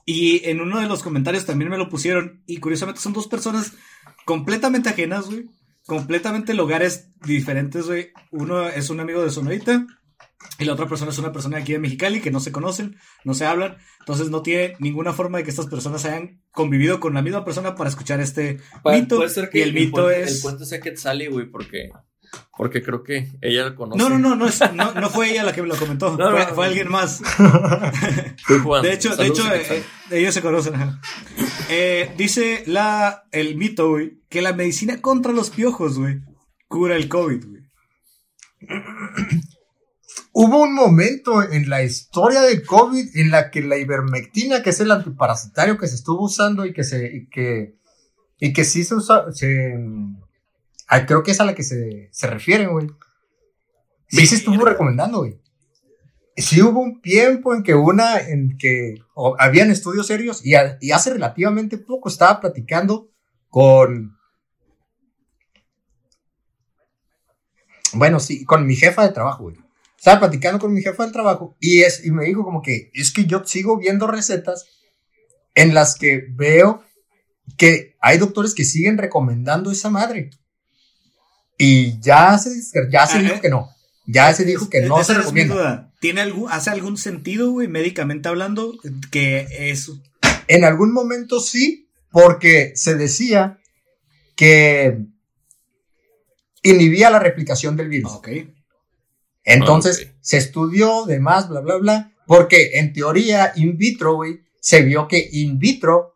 y en uno de los comentarios también me lo pusieron y curiosamente son dos personas completamente ajenas, güey, completamente lugares diferentes, güey. Uno es un amigo de Sonorita y la otra persona es una persona de aquí de Mexicali que no se conocen, no se hablan, entonces no tiene ninguna forma de que estas personas hayan convivido con la misma persona para escuchar este mito. puede ser que y el mito es El puente sea Quetzali, güey, porque, porque creo que ella lo conoce. No, no, no, no, es- no, no fue ella la que me lo comentó, No, fue, alguien más. De hecho, de hecho, eh, ellos se conocen. Eh, dice la, el mito, güey, que la medicina contra los piojos, güey, cura el COVID, güey. Hubo un momento en la historia de COVID en la que la ivermectina, que es el antiparasitario que se estuvo usando y que se y que y que sí se usa, se, creo que es a la que se, se refieren, güey. Sí se estuvo recomendando, güey. Sí hubo un tiempo en que una, en que habían estudios serios y, a- y hace relativamente poco estaba platicando con, bueno, sí, con mi jefa de trabajo, güey. Estaba platicando con mi jefa del trabajo y, es, y me dijo como que es que yo sigo viendo recetas en las que veo que hay doctores que siguen recomendando esa madre. Y ya se, ya se Ah, dijo eh. que no. Ya se dijo que no Esa se recomienda. ¿Tiene algún, hace algún sentido, güey, médicamente hablando, que es... En algún momento sí, porque se decía que inhibía la replicación del virus. Ok. Entonces se estudió, demás, bla, bla, bla, porque en teoría in vitro, güey, se vio que in vitro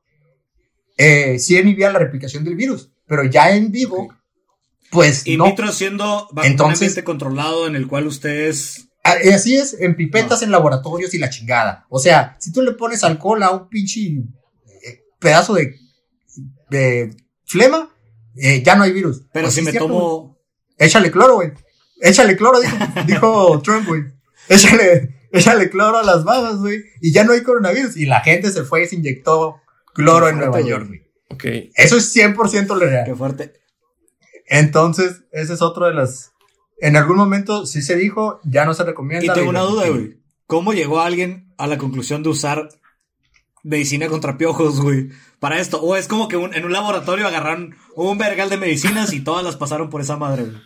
eh, sí inhibía la replicación del virus, pero ya en vivo, pues In no. vitro siendo Entonces- controlado en el cual ustedes... Ah, eh, Así es, en pipetas, en laboratorios y la chingada. O sea, si tú le pones alcohol a un pinche eh, pedazo de, de flema, eh, ya no hay virus. Pero Pues si me cierto, tomo... Échale cloro, güey. Échale cloro, dijo, dijo Trump, güey. Échale, échale cloro a las babas, güey. Y ya no hay coronavirus. Y la gente se fue y se inyectó cloro Qué en Nueva. York, güey. Ok. Eso es 100% Qué real. fuerte. Entonces, ese es otro de las... En algún momento sí se dijo, ya no se recomienda. Y tengo una duda, güey. ¿Cómo llegó alguien a la conclusión de usar medicina contra piojos, güey? Para esto. O es como que un- en un laboratorio agarraron un vergal de medicinas y todas las pasaron por esa madre, güey.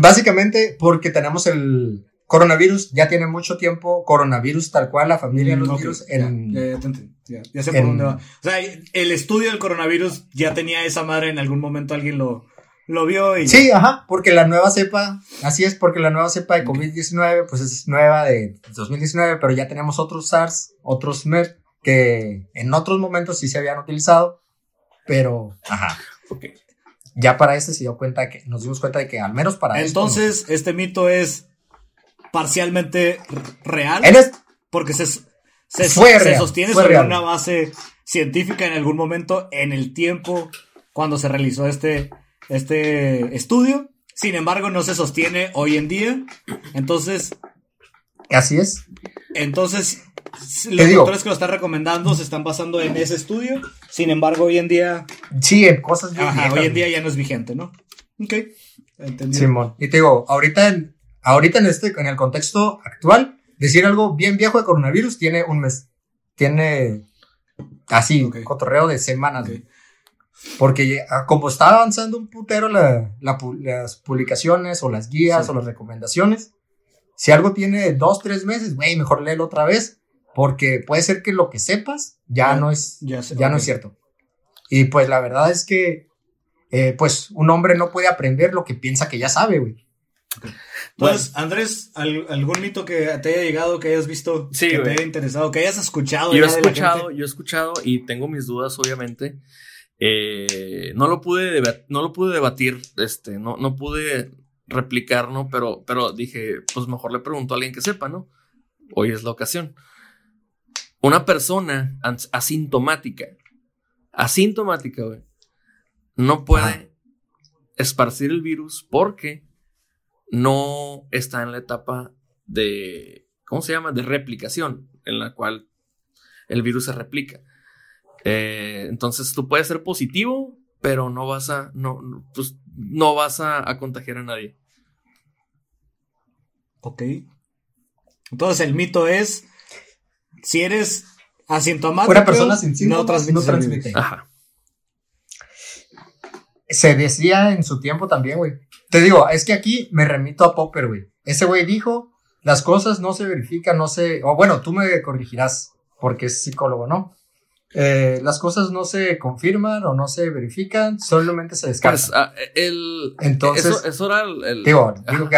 Básicamente porque tenemos el coronavirus, ya tiene mucho tiempo coronavirus tal cual, la familia de los Mm, ok, virus ya, en... ya, ya te entendí, ya, ya sé en- por dónde va. O sea, el estudio del coronavirus ya tenía esa madre en algún momento alguien lo, lo vio y... Sí, ajá, porque la nueva cepa, así es, porque la nueva cepa de COVID-19, pues es nueva de 2019, pero ya tenemos otros SARS, otros MERS, que en otros momentos sí se habían utilizado, pero, ajá, Ok. Ya para este se dio cuenta que, nos dimos cuenta de que al menos para esto, Entonces, este mito es parcialmente real. es- Porque se, se, se real, sostiene sobre real. una base científica en algún momento en el tiempo cuando se realizó este, este estudio. Sin embargo, no se sostiene hoy en día. Entonces, así es, entonces los doctores que lo están recomendando se están basando en ese estudio. Sin embargo, hoy en día, sí, en cosas bien ajá, viejas, hoy en día ya no es vigente, ¿no? Ok. Entendido. Simón. Y te digo, ahorita en, ahorita en este, en el contexto actual, decir algo bien viejo de coronavirus tiene un mes. Tiene así, Ok. cotorreo de semanas. Ok. güey. Porque ah, como está avanzando un putero la, la las publicaciones o las guías Sí. o las recomendaciones, si algo tiene dos, tres meses, güey, mejor léelo otra vez. Porque puede ser que lo que sepas ya, Ya- no es, ya ya, no es cierto. Y pues la verdad es que, eh, pues un hombre no puede aprender lo que piensa que ya sabe, güey. Entonces, Andrés, ¿al- ¿algún mito que te haya llegado, que hayas visto, Sí, que güey. te haya interesado, que hayas escuchado? Yo he escuchado, yo he escuchado y tengo mis dudas, obviamente. Eh, no lo pude no lo pude debatir, este, no, no pude replicar, ¿no? Pero, pero dije, pues mejor le pregunto a alguien que sepa, ¿no? Hoy es la ocasión. Una persona asintomática, asintomática, güey, no puede Ajá. esparcir el virus porque no está en la etapa de, ¿cómo se llama? De replicación, en la cual el virus se replica. Eh, entonces tú puedes ser positivo, pero no vas a, no, no, pues, no vas a, a contagiar a nadie. Ok. Entonces, el mito es, si eres asintomático, Una persona sin síntomas no transmite. Ajá. Se decía en su tiempo también, güey. Te digo, es que aquí me remito a Popper, güey. Ese güey dijo, las cosas no se verifican, no se... O bueno, tú me corregirás, porque es psicólogo, ¿no? Eh, las cosas no se confirman o no se verifican, solamente se descartan. Pues ah, el. Entonces- Eso, eso era el. el- digo, digo que...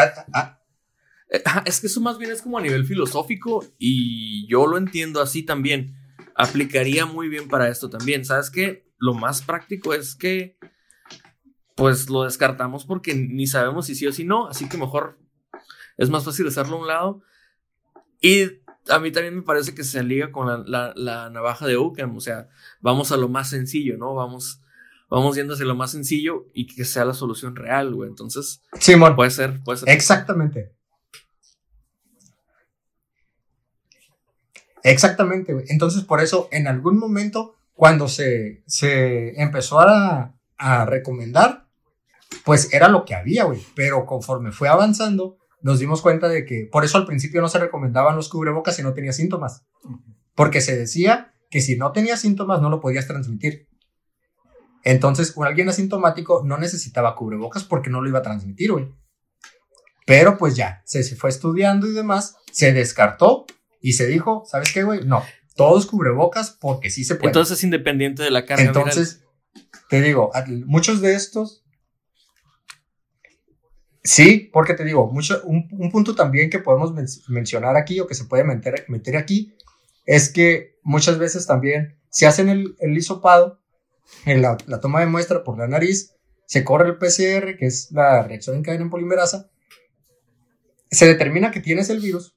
Es que eso más bien es como a nivel filosófico y yo lo entiendo así también. Aplicaría muy bien para esto también. ¿Sabes qué? Lo más práctico es que pues lo descartamos porque ni sabemos si sí o si no, así que mejor es más fácil hacerlo a un lado. Y a mí también me parece que se liga con la, la- la navaja de Ockham, o sea, vamos a lo más sencillo, ¿no? Vamos, vamos yendo hacia lo más sencillo y que sea la solución real, güey. Entonces, Simón, puede ser, puede ser. exactamente. Exactamente. Entonces, por eso, en algún momento, cuando se, se empezó a, a recomendar, pues era lo que había, güey. Pero conforme fue avanzando, nos dimos cuenta de que, por eso al principio no se recomendaban los cubrebocas si no tenía síntomas. Porque se decía que si no tenía síntomas no lo podías transmitir. Entonces, alguien asintomático no necesitaba cubrebocas porque no lo iba a transmitir, güey. Pero pues ya, se, se fue estudiando y demás, se descartó y se dijo, ¿sabes qué, güey? No, todos cubrebocas porque sí se puede. Entonces es independiente de la carga viral. Entonces, te digo, muchos de estos. Sí, porque te digo, mucho, un, un punto también que podemos men- mencionar aquí o que se puede meter, meter aquí es que muchas veces también se hacen el, el hisopado, en la, la toma de muestra por la nariz, se corre el PCR, que es la reacción en cadena en polimerasa, se determina que tienes el virus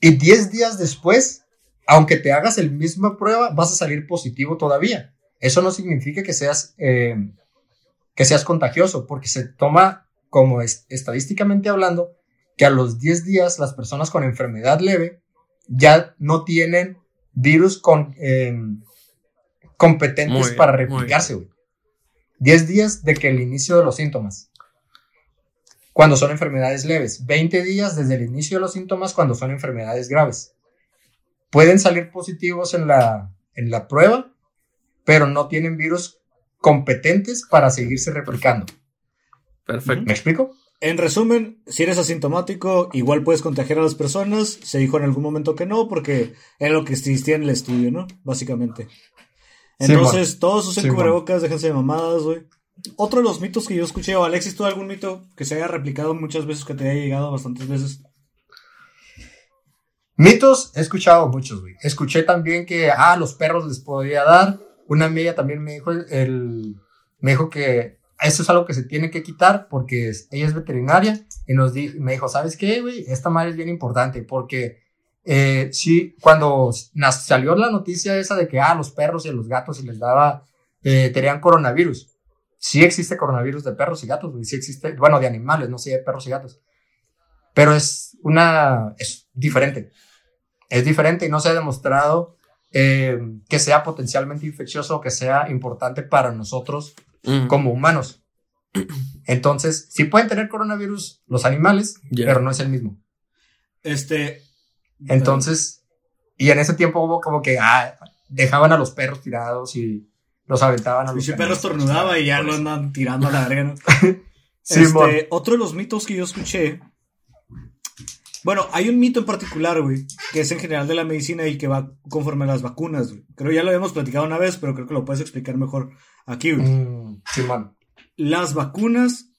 y 10 días después aunque te hagas el misma prueba, vas a salir positivo todavía. Eso no significa que seas, eh, que seas contagioso, porque se toma como es- estadísticamente hablando, que a los 10 días las personas con enfermedad leve ya no tienen virus con, eh, competentes bien, para replicarse. güey. 10 días de que el inicio de los síntomas. Cuando son enfermedades leves. 20 días desde el inicio de los síntomas cuando son enfermedades graves pueden salir positivos en la, en la prueba, pero no tienen virus competentes para seguirse replicando. Perfecto. ¿Me explico? En resumen, si eres asintomático, igual puedes contagiar a las personas. Se dijo en algún momento que no, porque era lo que existía en el estudio, ¿no? Básicamente. Sí, Entonces, todos usen Sí, cubrebocas, déjense de mamadas, güey. Otro de los mitos que yo escuché, o Alexis, ¿tú algún mito que se haya replicado muchas veces, que te haya llegado bastantes veces? Mitos, he escuchado muchos, güey. Escuché también que, ah, los perros les podía dar. Una amiga también me dijo, el, me dijo que eso es algo que se tiene que quitar porque ella es veterinaria y nos di- me dijo, ¿sabes qué, güey? Esta madre es bien importante porque eh, sí, cuando salió la noticia esa de que, ah, los perros y los gatos se les daba, eh, tenían coronavirus. Sí existe coronavirus de perros y gatos, güey. Sí existe, bueno, de animales, no sé, de perros y gatos. Pero es una, es diferente. Es diferente y no se ha demostrado eh, que sea potencialmente infeccioso o que sea importante para nosotros Mm. como humanos. Entonces, sí pueden tener coronavirus los animales, Ya. pero no es el mismo. Este. Entonces, y en ese tiempo hubo como que ah, dejaban a los perros tirados y los aventaban a Y los el perro estornudaba y ya lo andan tirando a la verga, ¿no? Sí. Este, otro de los mitos que yo escuché. Bueno, hay un mito en particular, güey, que es en general de la medicina y que va conforme a las vacunas, güey. Creo ya lo habíamos platicado una vez, pero creo que lo puedes explicar mejor aquí, güey. Mm, Simón. Las vacunas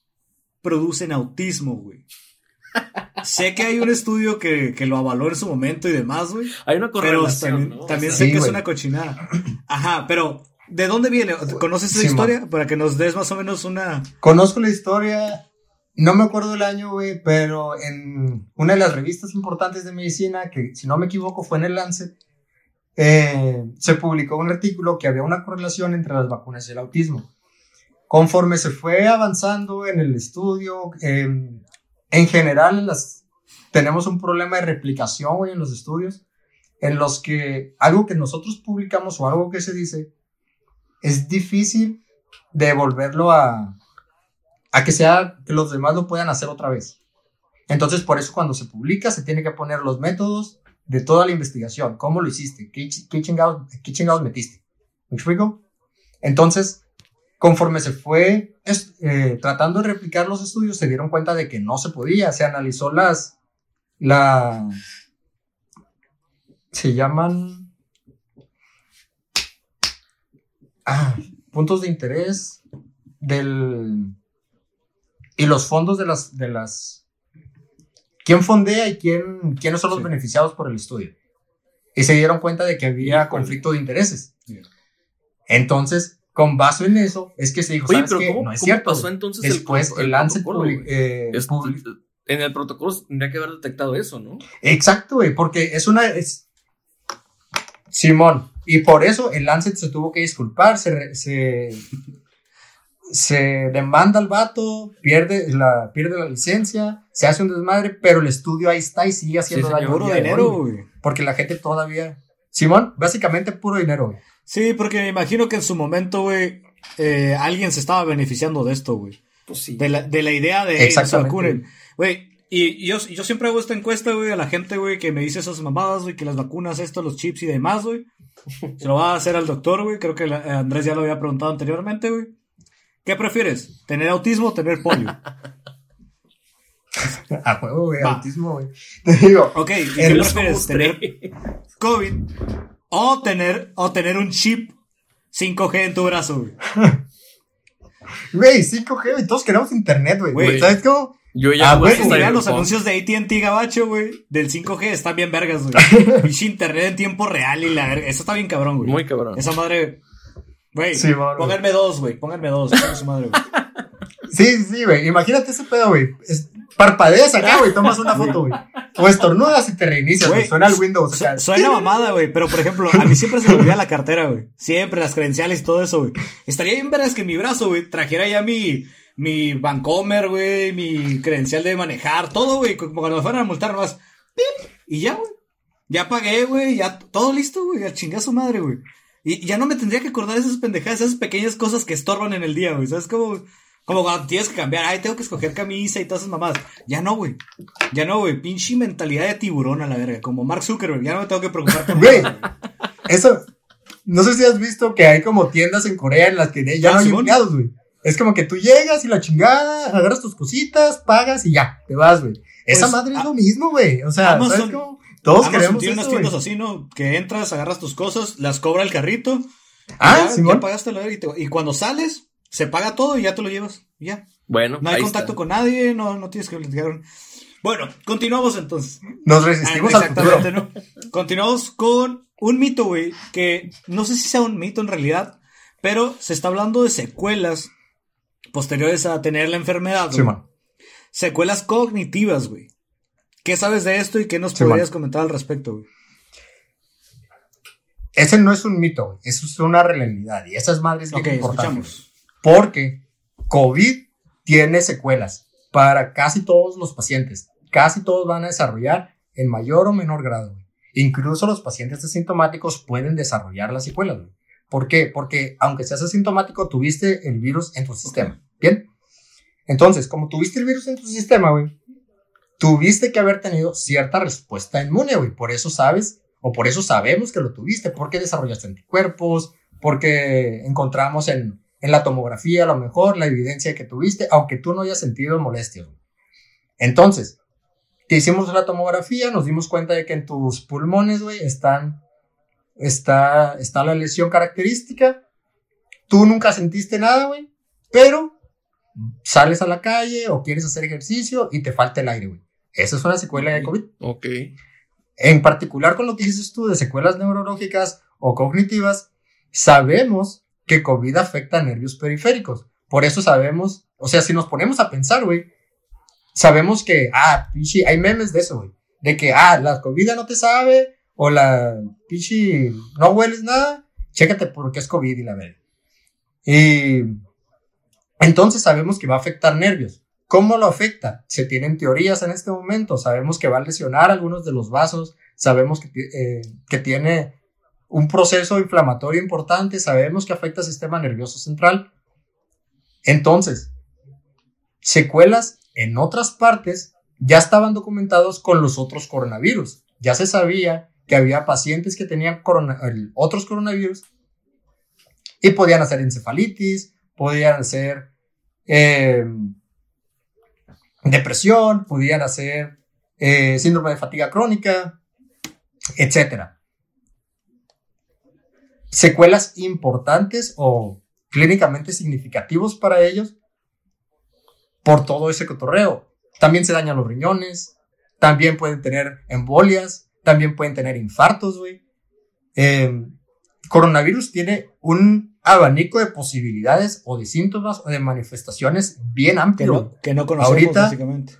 producen autismo, güey. sé que hay un estudio que, que lo avaló en su momento y demás, güey. Hay una Pero correlación, también, ¿no? también O sé Sí, que es una cochinada. Ajá, pero ¿de dónde viene? ¿Conoces esa Sí, historia? Para que nos des más o menos una... Conozco la historia, no me acuerdo el año, güey, pero en una de las revistas importantes de medicina, que si no me equivoco fue en el Lancet, eh, se publicó un artículo que había una correlación entre las vacunas y el autismo. Conforme se fue avanzando en el estudio, eh, en general las, tenemos un problema de replicación, güey, en los estudios, en los que algo que nosotros publicamos o algo que se dice es difícil de volverlo a, a que sea que los demás lo puedan hacer otra vez. Entonces, por eso cuando se publica se tiene que poner los métodos de toda la investigación. ¿Cómo lo hiciste? ¿Qué, qué chingados, qué chingados metiste? ¿Me explico? Entonces, conforme se fue eh, tratando de replicar los estudios, se dieron cuenta de que no se podía. Se analizó las, las, se llaman, ah, puntos de interés del, y los fondos de las, de las, quién fondea y quién, quiénes son los Sí. beneficiados por el estudio. Y se dieron cuenta de que había conflicto de intereses. Sí. Entonces, con base en eso, es que se dijo, Oye, ¿sabes pero qué? ¿cómo, no es cómo cierto. pasó güey". entonces Después, el, el, Lancet güey? eh, Es- En el protocolo tendría que haber detectado eso, ¿no? Exacto, güey, porque es una... Es... Simón, y por eso el Lancet se tuvo que disculpar, se, re- se, se demanda al vato, pierde la, pierde la licencia, se hace un desmadre, pero el estudio ahí está y sigue haciendo Sí, daño. Puro dinero, güey. Porque la gente todavía... Simón, básicamente puro dinero, güey. Sí, porque me imagino que en su momento, güey, eh, alguien se estaba beneficiando de esto, güey. Pues sí. De la, de la idea de hey, se Exactamente. vacunen. Güey, y yo, yo siempre hago esta encuesta, güey, a la gente, güey, que me dice esas mamadas, güey, que las vacunas, esto, los chips y demás, güey. Se lo va a hacer al doctor, güey. Creo que eh, Andrés ya lo había preguntado anteriormente, güey. ¿Qué prefieres? ¿Tener autismo o tener polio? A juego, güey, autismo, güey. Te digo, Ok, ¿y qué prefieres? ¿Tener COVID o tener, o tener un chip 5G en tu brazo, güey? güey, 5G, güey, todos queremos internet. Güey. ¿Sabes cómo? Yo ya Ah, güey, los anuncios de AT&T Gabacho, güey, del 5G, están bien vergas, güey. Pinche internet en tiempo real y la verga. Eso está bien cabrón, güey. Muy cabrón. Esa madre, güey. Sí, pónganme dos, güey. Pónganme dos. su madre, güey. Sí, sí, güey. Imagínate ese pedo, güey. Es- Parpadeas acá, güey, tomas una foto, güey. O estornudas y te reinicias, güey. Suena el Windows Su- acá. Suena mamada, güey. Pero, por ejemplo, a mí siempre se me olvida la cartera, güey. Siempre las credenciales y todo eso, güey. Estaría bien vergas que en mi brazo, güey, trajera ya mi, mi Vancomer, güey, mi credencial de manejar, todo, güey. Como cuando me fueran a multar, nomás. ¡pip! Y ya, güey. Ya pagué, güey. Ya todo listo, güey. A chingar su madre, güey. Y ya no me tendría que acordar de esas pendejadas, esas pequeñas cosas que estorban en el día, güey. ¿Sabes cómo? Como cuando tienes que cambiar, ay, tengo que escoger camisa y todas esas mamadas. Ya no, güey. Ya no, güey. Pinche mentalidad de tiburón a la verga. Como Mark Zuckerberg. Ya no me tengo que preocupar Güey. Eso, no sé si has visto que hay como tiendas en Corea en las que ya Ah, no hay Simón. empleados, güey. Es como que tú llegas y la chingada, agarras tus cositas, pagas y ya, te vas, güey. Esa Pues, madre es a- lo mismo, güey. O sea, Amazon- ¿sabes cómo? Todos Amazon queremos tiene unas tiendas así, ¿no? Que entras, agarras tus cosas, las cobra el carrito. y Ah, ya, ya pagaste la y, te- y cuando sales, se paga todo y ya te lo llevas. Ya. Bueno, No hay ahí contacto está. con nadie, no, no tienes que platicar. Bueno, continuamos entonces. Nos Ah, resistimos al futuro. Exactamente, ¿no? Continuamos con un mito, güey, que no sé si sea un mito en realidad, pero se está hablando de secuelas posteriores a tener la enfermedad. güey. Simón. Secuelas cognitivas, güey. ¿Qué sabes de esto y qué nos Sí, podrías man. comentar al respecto, güey? Ese no es un mito, güey. Eso es una realidad. Y esa es madre es bien Ok, importante. escuchamos. Porque COVID tiene secuelas para casi todos los pacientes. Casi todos van a desarrollar en mayor o menor grado. güey. Incluso los pacientes asintomáticos pueden desarrollar las secuelas. güey. ¿Por qué? Porque aunque seas asintomático, tuviste el virus en tu sistema. ¿Bien? Entonces, como tuviste el virus en tu sistema, güey, tuviste que haber tenido cierta respuesta inmune, güey. Por eso sabes, o por eso sabemos que lo tuviste, porque desarrollaste anticuerpos, porque encontramos en, en la tomografía a lo mejor la evidencia que tuviste, aunque tú no hayas sentido molestias. Entonces, te hicimos la tomografía, nos dimos cuenta de que en tus pulmones, güey, están, está, está la lesión característica. Tú nunca sentiste nada, güey, pero sales a la calle o quieres hacer ejercicio y te falta el aire, güey. Esa es una secuela de COVID. Ok. En particular con lo que dices tú de secuelas neurológicas o cognitivas, sabemos que COVID afecta a nervios periféricos. Por eso sabemos, o sea, si nos ponemos a pensar, güey, sabemos que, ah, pinche, hay memes de eso, güey. De que, ah, la COVID no te sabe, o la pinche, no hueles nada, chécate porque es COVID y la verdad. Y entonces sabemos que va a afectar nervios. ¿Cómo lo afecta? Se tienen teorías en este momento. Sabemos que va a lesionar algunos de los vasos. Sabemos que, eh, tiene un proceso inflamatorio importante. Sabemos que afecta al sistema nervioso central. Entonces, secuelas en otras partes ya estaban documentados con los otros coronavirus. Ya se sabía que había pacientes que tenían otros coronavirus y podían hacer encefalitis, podían hacer eh, depresión, podían hacer eh, síndrome de fatiga crónica, etc. Secuelas importantes o clínicamente significativos para ellos por todo ese cotorreo. También se dañan los riñones, también pueden tener embolias, también pueden tener infartos, güey. Eh, coronavirus tiene un abanico de posibilidades o de síntomas o de manifestaciones bien amplio. Que no, conocemos Ahorita, básicamente.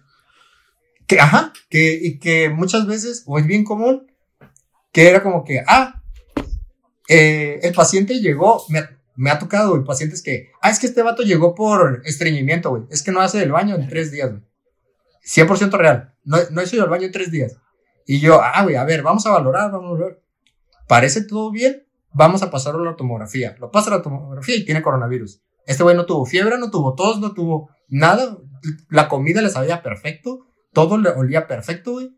Que, ajá, que, y que muchas veces, o es bien común, que era como que, ah, eh, el paciente llegó, me, me ha tocado, güey, pacientes que, ah, es que este vato llegó por estreñimiento, güey, es que no hace el baño en tres días, güey. 100% real, no, no he ido al baño en tres días. Y yo, ah, güey, a ver, vamos a valorar, vamos a ver. Parece todo bien, vamos a pasarlo a la tomografía. Lo pasa a la tomografía y tiene coronavirus. Este güey no tuvo fiebre, no tuvo tos, no tuvo nada. La comida le sabía perfecto, todo le olía perfecto, güey.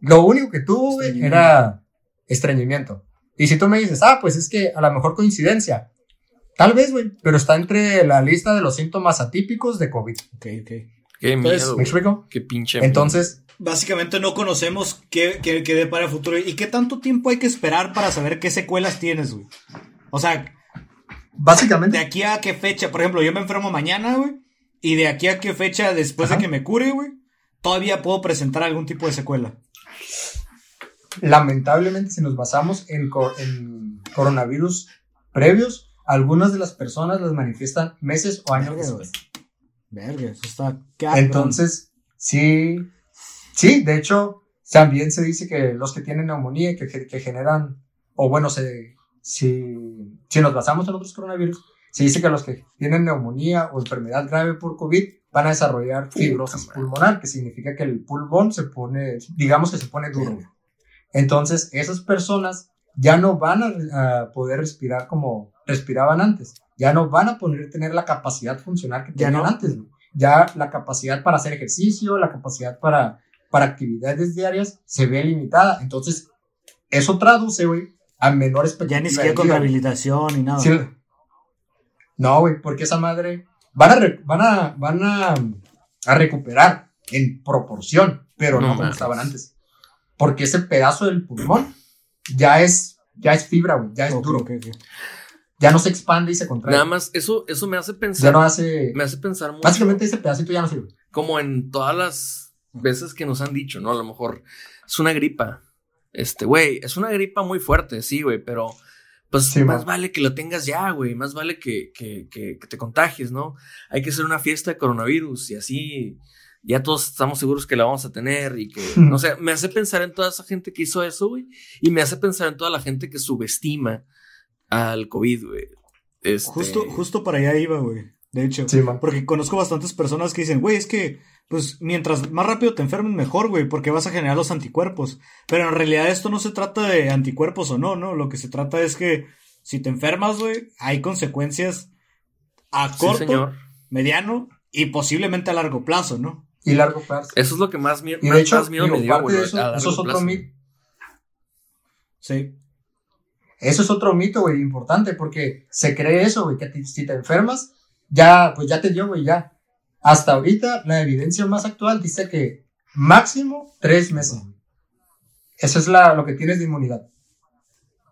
Lo único que tuvo, güey, era estreñimiento. Y si tú me dices, ah, pues es que a lo mejor coincidencia. Tal vez, güey, pero está entre la lista de los síntomas atípicos de COVID. Ok, ok. Qué miedo. ¿Me explico? Qué pinche Entonces, básicamente no conocemos qué, qué, qué el futuro y qué tanto tiempo hay que esperar para saber qué secuelas tienes, güey. O sea, básicamente. De aquí a qué fecha, por ejemplo, yo me enfermo mañana, güey, y de aquí a qué fecha después de que me cure, güey, todavía puedo presentar algún tipo de secuela. Lamentablemente, si nos basamos en, en coronavirus previos, algunas de las personas las manifiestan meses o años después. Verga, eso está Entonces, sí, Sí, de hecho, también se dice que los que tienen neumonía y que, que, generan, o bueno, se, si, si nos basamos en otros coronavirus, se dice que los que tienen neumonía o enfermedad grave por COVID van a desarrollar fibrosis pulmonar, que significa que el pulmón se pone, digamos que se pone duro. Entonces, esas personas ya no van a, poder respirar como respiraban antes. Ya no van a poder tener la capacidad funcional que tenían antes. Ya la capacidad para hacer ejercicio, la capacidad para para actividades diarias se ve limitada. Entonces, eso traduce, güey, a menores Ya ni siquiera con rehabilitación ni nada. No, güey, porque esa madre van a, van a, van a, a, recuperar en proporción, pero no, como estaban antes. Porque ese pedazo del pulmón ya es, ya es fibra, güey, ya es duro. Ya no se expande y se contrae. Nada más, eso, eso me hace pensar. Ya no hace. Me hace pensar mucho. Básicamente ese pedacito ya no sirve. Como en todas las veces que nos han dicho, ¿no? A lo mejor es una gripa. Este, güey, es una gripa muy fuerte, sí, güey, pero pues más vale que lo tengas ya, güey, más vale que, que, que, te contagies, ¿no? Hay que hacer una fiesta de coronavirus y así ya todos estamos seguros que la vamos a tener y que, no sé, me hace pensar en toda esa gente que hizo eso, güey, y me hace pensar en toda la gente que subestima al COVID, güey. Este... Justo, justo para allá iba, güey. De hecho, porque conozco bastantes personas que dicen, güey, es que pues mientras más rápido te enfermes, mejor, güey, porque vas a generar los anticuerpos. Pero en realidad esto no se trata de anticuerpos o no, ¿no? Lo que se trata es que si te enfermas, güey, hay consecuencias a corto, mediano y posiblemente a largo plazo, ¿no? Y largo plazo. Eso es lo que más, miedo me dio, güey. Eso, eso es otro mito. Sí. Eso es otro mito, güey, importante, porque se cree eso, güey, que si te enfermas, ya, pues ya te dio, güey, ya hasta ahorita, la evidencia más actual dice que máximo tres meses. Eso es lo que tienes de inmunidad.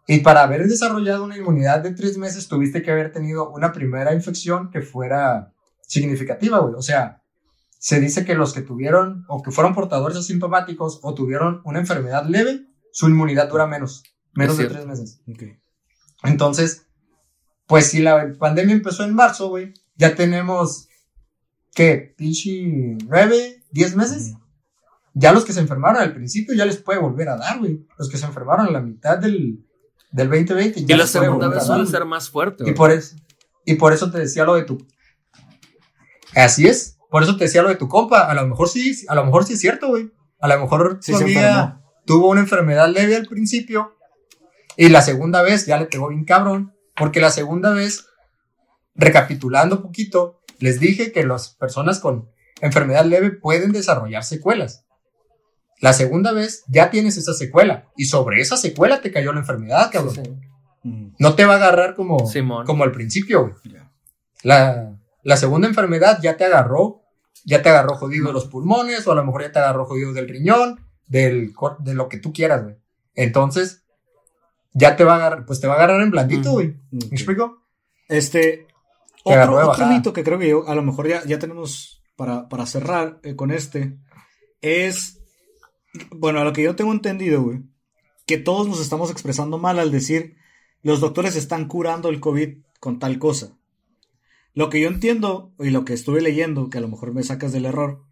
Y para haber desarrollado una inmunidad de tres meses, tuviste que haber tenido una primera infección que fuera significativa, güey. O sea, se dice que los que tuvieron o que fueron portadores asintomáticos o tuvieron una enfermedad leve, su inmunidad dura menos, menos de tres meses. Entonces, pues si la pandemia empezó en marzo, güey, ya tenemos, ¿qué? Pinche nueve, diez meses. Ya los que se enfermaron al principio ya les puede volver a dar, güey. Los que se enfermaron a la mitad del, del 2020 ya Y la les puede segunda volver vez a dar, suele ser más fuerte. Y güey. por eso, y por eso te decía lo de tu. Así es. Por eso te decía lo de tu compa. A lo mejor sí, a lo mejor sí es cierto, güey. A lo mejor Sí tuvo una enfermedad leve al principio. Y la segunda vez ya le pegó bien cabrón. Porque la segunda vez, recapitulando un poquito, les dije que las personas con enfermedad leve pueden desarrollar secuelas. La segunda vez ya tienes esa secuela. Y sobre esa secuela te cayó la enfermedad, cabrón. Mm, No te va a agarrar como, Simón. como al principio, güey. La, la segunda enfermedad ya te agarró, ya te agarró jodido de los pulmones, o a lo mejor ya te agarró jodido del riñón, del, de lo que tú quieras, güey. Entonces, ya te va a agarrar, pues te va a agarrar en blandito, güey. ¿Me explico? Este. Otro, otro mito que creo que yo, a lo mejor ya, ya tenemos para, para cerrar eh, con este es. Bueno, a lo que yo tengo entendido, güey, que todos nos estamos expresando mal al decir los doctores están curando el COVID con tal cosa. Lo que yo entiendo y lo que estuve leyendo, que a lo mejor me sacas del error,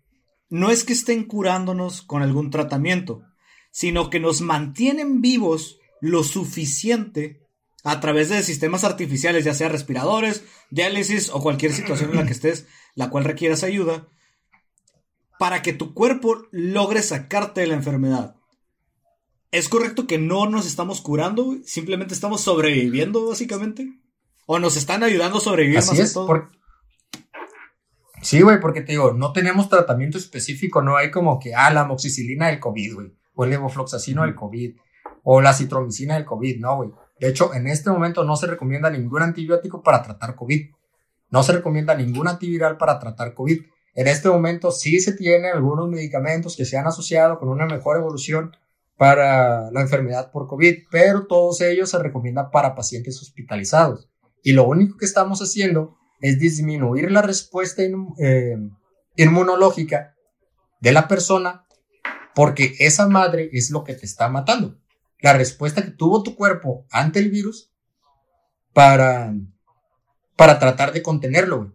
no es que estén curándonos con algún tratamiento, sino que nos mantienen vivos lo suficiente a través de sistemas artificiales, ya sea respiradores, diálisis o cualquier situación en la que estés, la cual requieras ayuda, para que tu cuerpo logre sacarte de la enfermedad. ¿Es correcto que no nos estamos curando? Simplemente estamos sobreviviendo, básicamente. ¿O nos están ayudando a sobrevivir Así más es. todo? por- Sí, güey, porque te digo, no tenemos tratamiento específico, no hay como que, ah, la amoxicilina del COVID, güey, o el levofloxacino del COVID, o la citromicina del COVID, no, güey. De hecho, en este momento no se recomienda ningún antibiótico para tratar COVID. No se recomienda ningún antiviral para tratar COVID. En este momento sí se tienen algunos medicamentos que se han asociado con una mejor evolución para la enfermedad por COVID, pero todos ellos se recomiendan para pacientes hospitalizados. Y lo único que estamos haciendo es disminuir la respuesta inmu- eh, inmunológica de la persona porque esa madre es lo que te está matando. La respuesta que tuvo tu cuerpo ante el virus para, para tratar de contenerlo.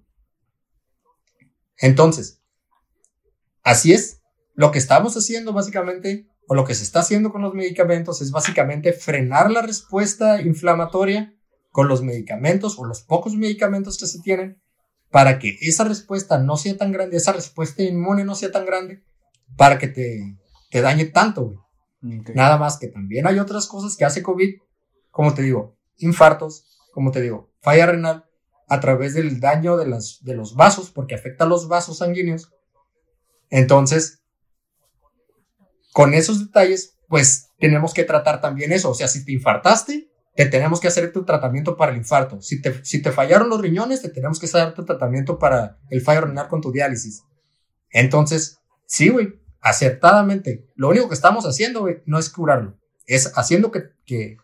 Entonces, así es. Lo que estamos haciendo básicamente, o lo que se está haciendo con los medicamentos, es básicamente frenar la respuesta inflamatoria con los medicamentos o los pocos medicamentos que se tienen para que esa respuesta no sea tan grande, esa respuesta inmune no sea tan grande, para que te, te dañe tanto, güey. Nada más que también hay otras cosas que hace COVID, como te digo, infartos, como te digo, falla renal, a través del daño de, las, de los vasos, porque afecta a los vasos sanguíneos. Entonces, con esos detalles, pues tenemos que tratar también eso. O sea, si te infartaste, te tenemos que hacer tu tratamiento para el infarto. Si te, si te fallaron los riñones, te tenemos que hacer tu tratamiento para el fallo renal con tu diálisis. Entonces, sí, güey, acertadamente. Lo único que estamos haciendo, güey, no es curarlo. Es haciendo que, que,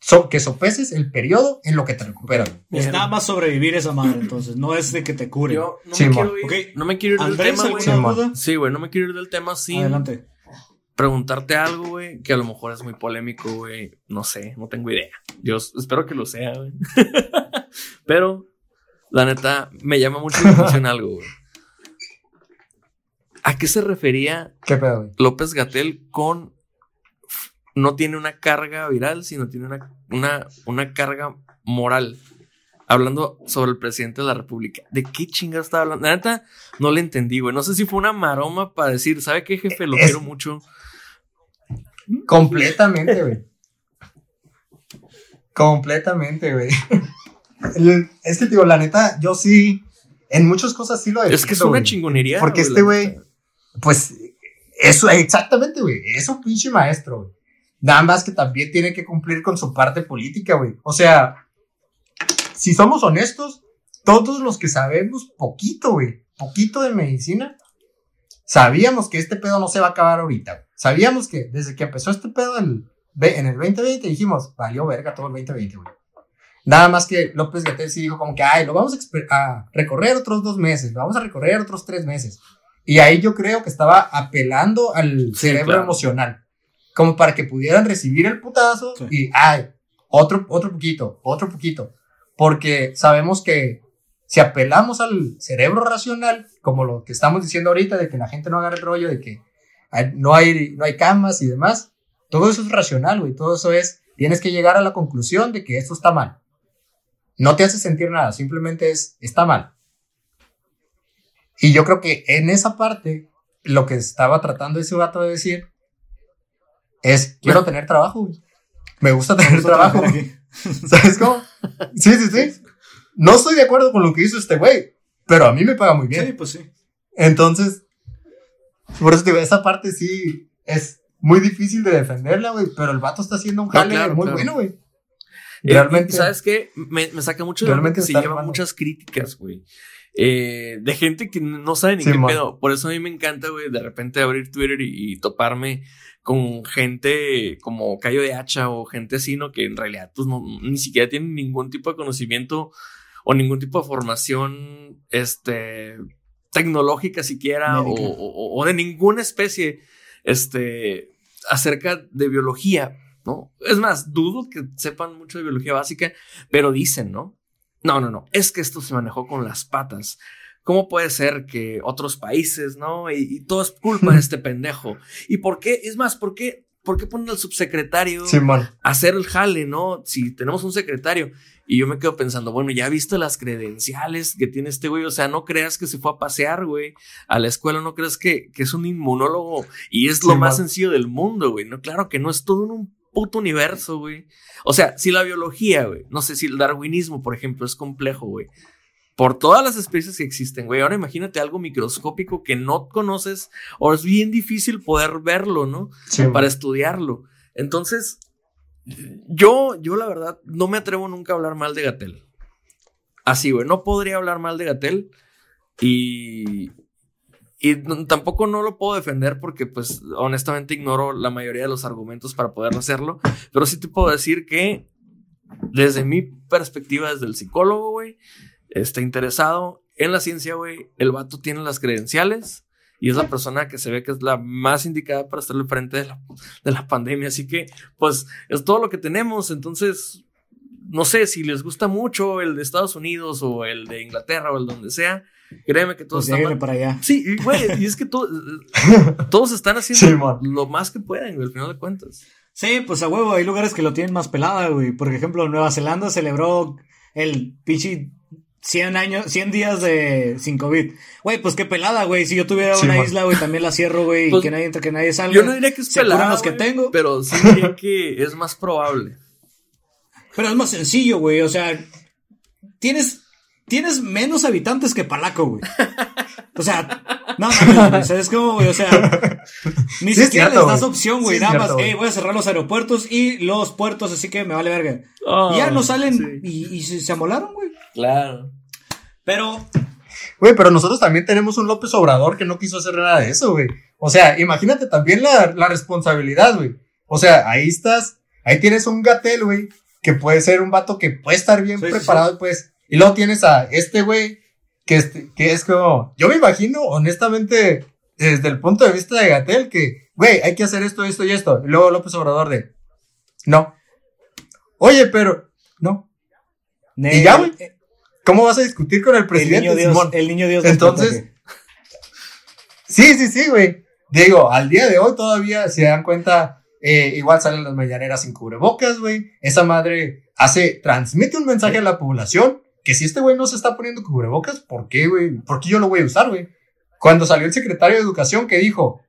so- que sopeses el periodo en lo que te recuperas. güey. Es nada más sobrevivir esa madre, entonces. No es de que te cure. Yo no Sí, me quiero ir, no me quiero ir del Andrés, tema, güey. ¿alguna Sí, mo. duda? Sí, güey, no me quiero ir del tema sin Adelante. preguntarte algo, güey, que a lo mejor es muy polémico, güey. No sé, no tengo idea. Yo espero que lo sea, güey. Pero, la neta, me llama mucho la atención algo, güey. ¿A qué se refería ¿Qué pedo, güey? López Gatel con no tiene una carga viral, sino tiene una, una, una carga moral? Hablando sobre el presidente de la República. ¿De qué chingados estaba hablando? La neta, no le entendí, güey. No sé si fue una maroma para decir, ¿sabe qué, jefe? Lo Es- quiero mucho. Completamente, güey. Completamente, güey. Es que, digo, la neta, yo sí, en muchas cosas sí lo Es que es una güey. chingonería. Porque este güey. Pues, eso, exactamente, güey. Es un pinche maestro. Nada más que también tiene que cumplir con su parte política, güey. O sea, si somos honestos, todos los que sabemos poquito, güey, poquito de medicina, sabíamos que este pedo no se va a acabar ahorita. Sabíamos que desde que empezó este pedo el- en el 2020 dijimos, valió verga todo el 2020, güey. Nada más que López Gatel sí dijo como que, ay, lo vamos a, a recorrer otros dos meses, lo vamos a recorrer otros tres meses. Y ahí yo creo que estaba apelando al Sí, cerebro claro. emocional, como para que pudieran recibir el putazo Sí. y, ay, otro, otro poquito, otro poquito. Porque sabemos que si apelamos al cerebro racional, como lo que estamos diciendo ahorita, de que la gente no agarre el rollo, de que no hay, no hay camas y demás, todo eso es racional, güey, todo eso es, tienes que llegar a la conclusión de que esto está mal. No te hace sentir nada, simplemente es, está mal. Y yo creo que en esa parte, lo que estaba tratando ese vato de decir es, quiero tener trabajo, güey. Me gusta tener Vamos a trabajo. ¿Sabes cómo? Sí, sí, sí. No estoy de acuerdo con lo que hizo este güey, pero a mí me paga muy bien. Sí, pues sí. Entonces, por eso te digo, esa parte sí es muy difícil de defenderla, güey, pero el vato está haciendo un No, jale claro, muy claro. bueno, güey. Eh, Realmente. y ¿Sabes qué? Me, me saca mucho de Realmente que se llevan armando. muchas críticas, güey. Eh, de gente que no sabe ni Sí, qué man. pedo. Por eso a mí me encanta, güey, de repente abrir Twitter y, y toparme con gente como Cayo de Hacha o gente así, ¿no? Que en realidad, pues, no, ni siquiera tienen ningún tipo de conocimiento o ningún tipo de formación, este, tecnológica siquiera o, o- o de ninguna especie, este, acerca de biología, ¿no? Es más, dudo que sepan mucho de biología básica, pero dicen, ¿no? No, no, no, es que esto se manejó con las patas. ¿Cómo puede ser que otros países, no? Y, y todo es culpa de este pendejo. ¿Y por qué? Es más, ¿por qué, por qué ponen al subsecretario a hacer el jale, no? Si tenemos un secretario. Y yo me quedo pensando, bueno, ya viste las credenciales que tiene este güey. O sea, no creas que se fue a pasear, güey, a la escuela. No creas que, que es un inmunólogo y es lo más sencillo del mundo, güey. No, claro que no es todo en un puto universo, güey. O sea, si la biología, güey, no sé si el darwinismo, por ejemplo, es complejo, güey. Por todas las especies que existen, güey. Ahora imagínate algo microscópico que no conoces o es bien difícil poder verlo, ¿no? Simón. para estudiarlo. Entonces, yo, yo la verdad, no me atrevo nunca a hablar mal de Gatel. Así, güey, no podría hablar mal de Gatel y, y tampoco no lo puedo defender porque, pues, honestamente ignoro la mayoría de los argumentos para poder hacerlo, pero sí te puedo decir que desde mi perspectiva, desde el psicólogo, güey, está interesado en la ciencia, güey, el vato tiene las credenciales y es la persona que se ve que es la más indicada para estarle frente de la, de la pandemia. Así que, pues, es todo lo que tenemos. Entonces, no sé si les gusta mucho el de Estados Unidos o el de Inglaterra o el donde sea. Créeme que todos Pues están. para allá. Sí, y, güey, y es que to- todos están haciendo lo más que pueden, güey, al final de cuentas. Sí, pues a huevo, hay lugares que lo tienen más pelada, güey. Por ejemplo, Nueva Zelanda celebró el pinche 100 años, 100 días de sin COVID. Güey, pues qué pelada, güey. Si yo tuviera Sí, una man. isla, güey, también la cierro, güey, Pues, y que nadie entre, que nadie salga. Yo no diría que es Se pelada, los que tengo. pero sí diría que es más probable. Pero es más sencillo, güey. O sea, tienes, tienes menos habitantes que Palaco, güey. O sea, no mames, güey. ¿Sabes cómo, güey? O sea, ni Sí, es siquiera cierto, les das opción, güey. Sí, es Nada cierto, más, güey. hey, voy a cerrar los aeropuertos y los puertos, así que me vale verga. Y ya no salen sí. y, y se, se amolaron, güey. Claro. Pero, Güey, pero nosotros también tenemos un López Obrador que no quiso hacer nada de eso, güey. O sea, imagínate también la, la responsabilidad, güey. O sea, ahí estás, ahí tienes un gatel, güey, que puede ser un vato que puede estar bien Sí, sí, preparado, pues. Y luego tienes a este güey, que, este- que es como, yo me imagino, honestamente, desde el punto de vista de Gatel, que, güey, hay que hacer esto, esto y esto. Y luego López Obrador de, no. Oye, pero, no. Y ya, güey. eh, ¿Cómo vas a discutir con el El presidente, niño Dios, el niño Dios. Entonces. Sí, sí, sí, güey. Digo, al día de hoy todavía se dan cuenta, eh, igual salen las mañaneras sin cubrebocas, güey. Esa madre hace, transmite un mensaje a la población que si este güey no se está poniendo cubrebocas, ¿por qué, güey? ¿Por qué yo lo voy a usar, güey? Cuando salió el secretario de Educación que dijo,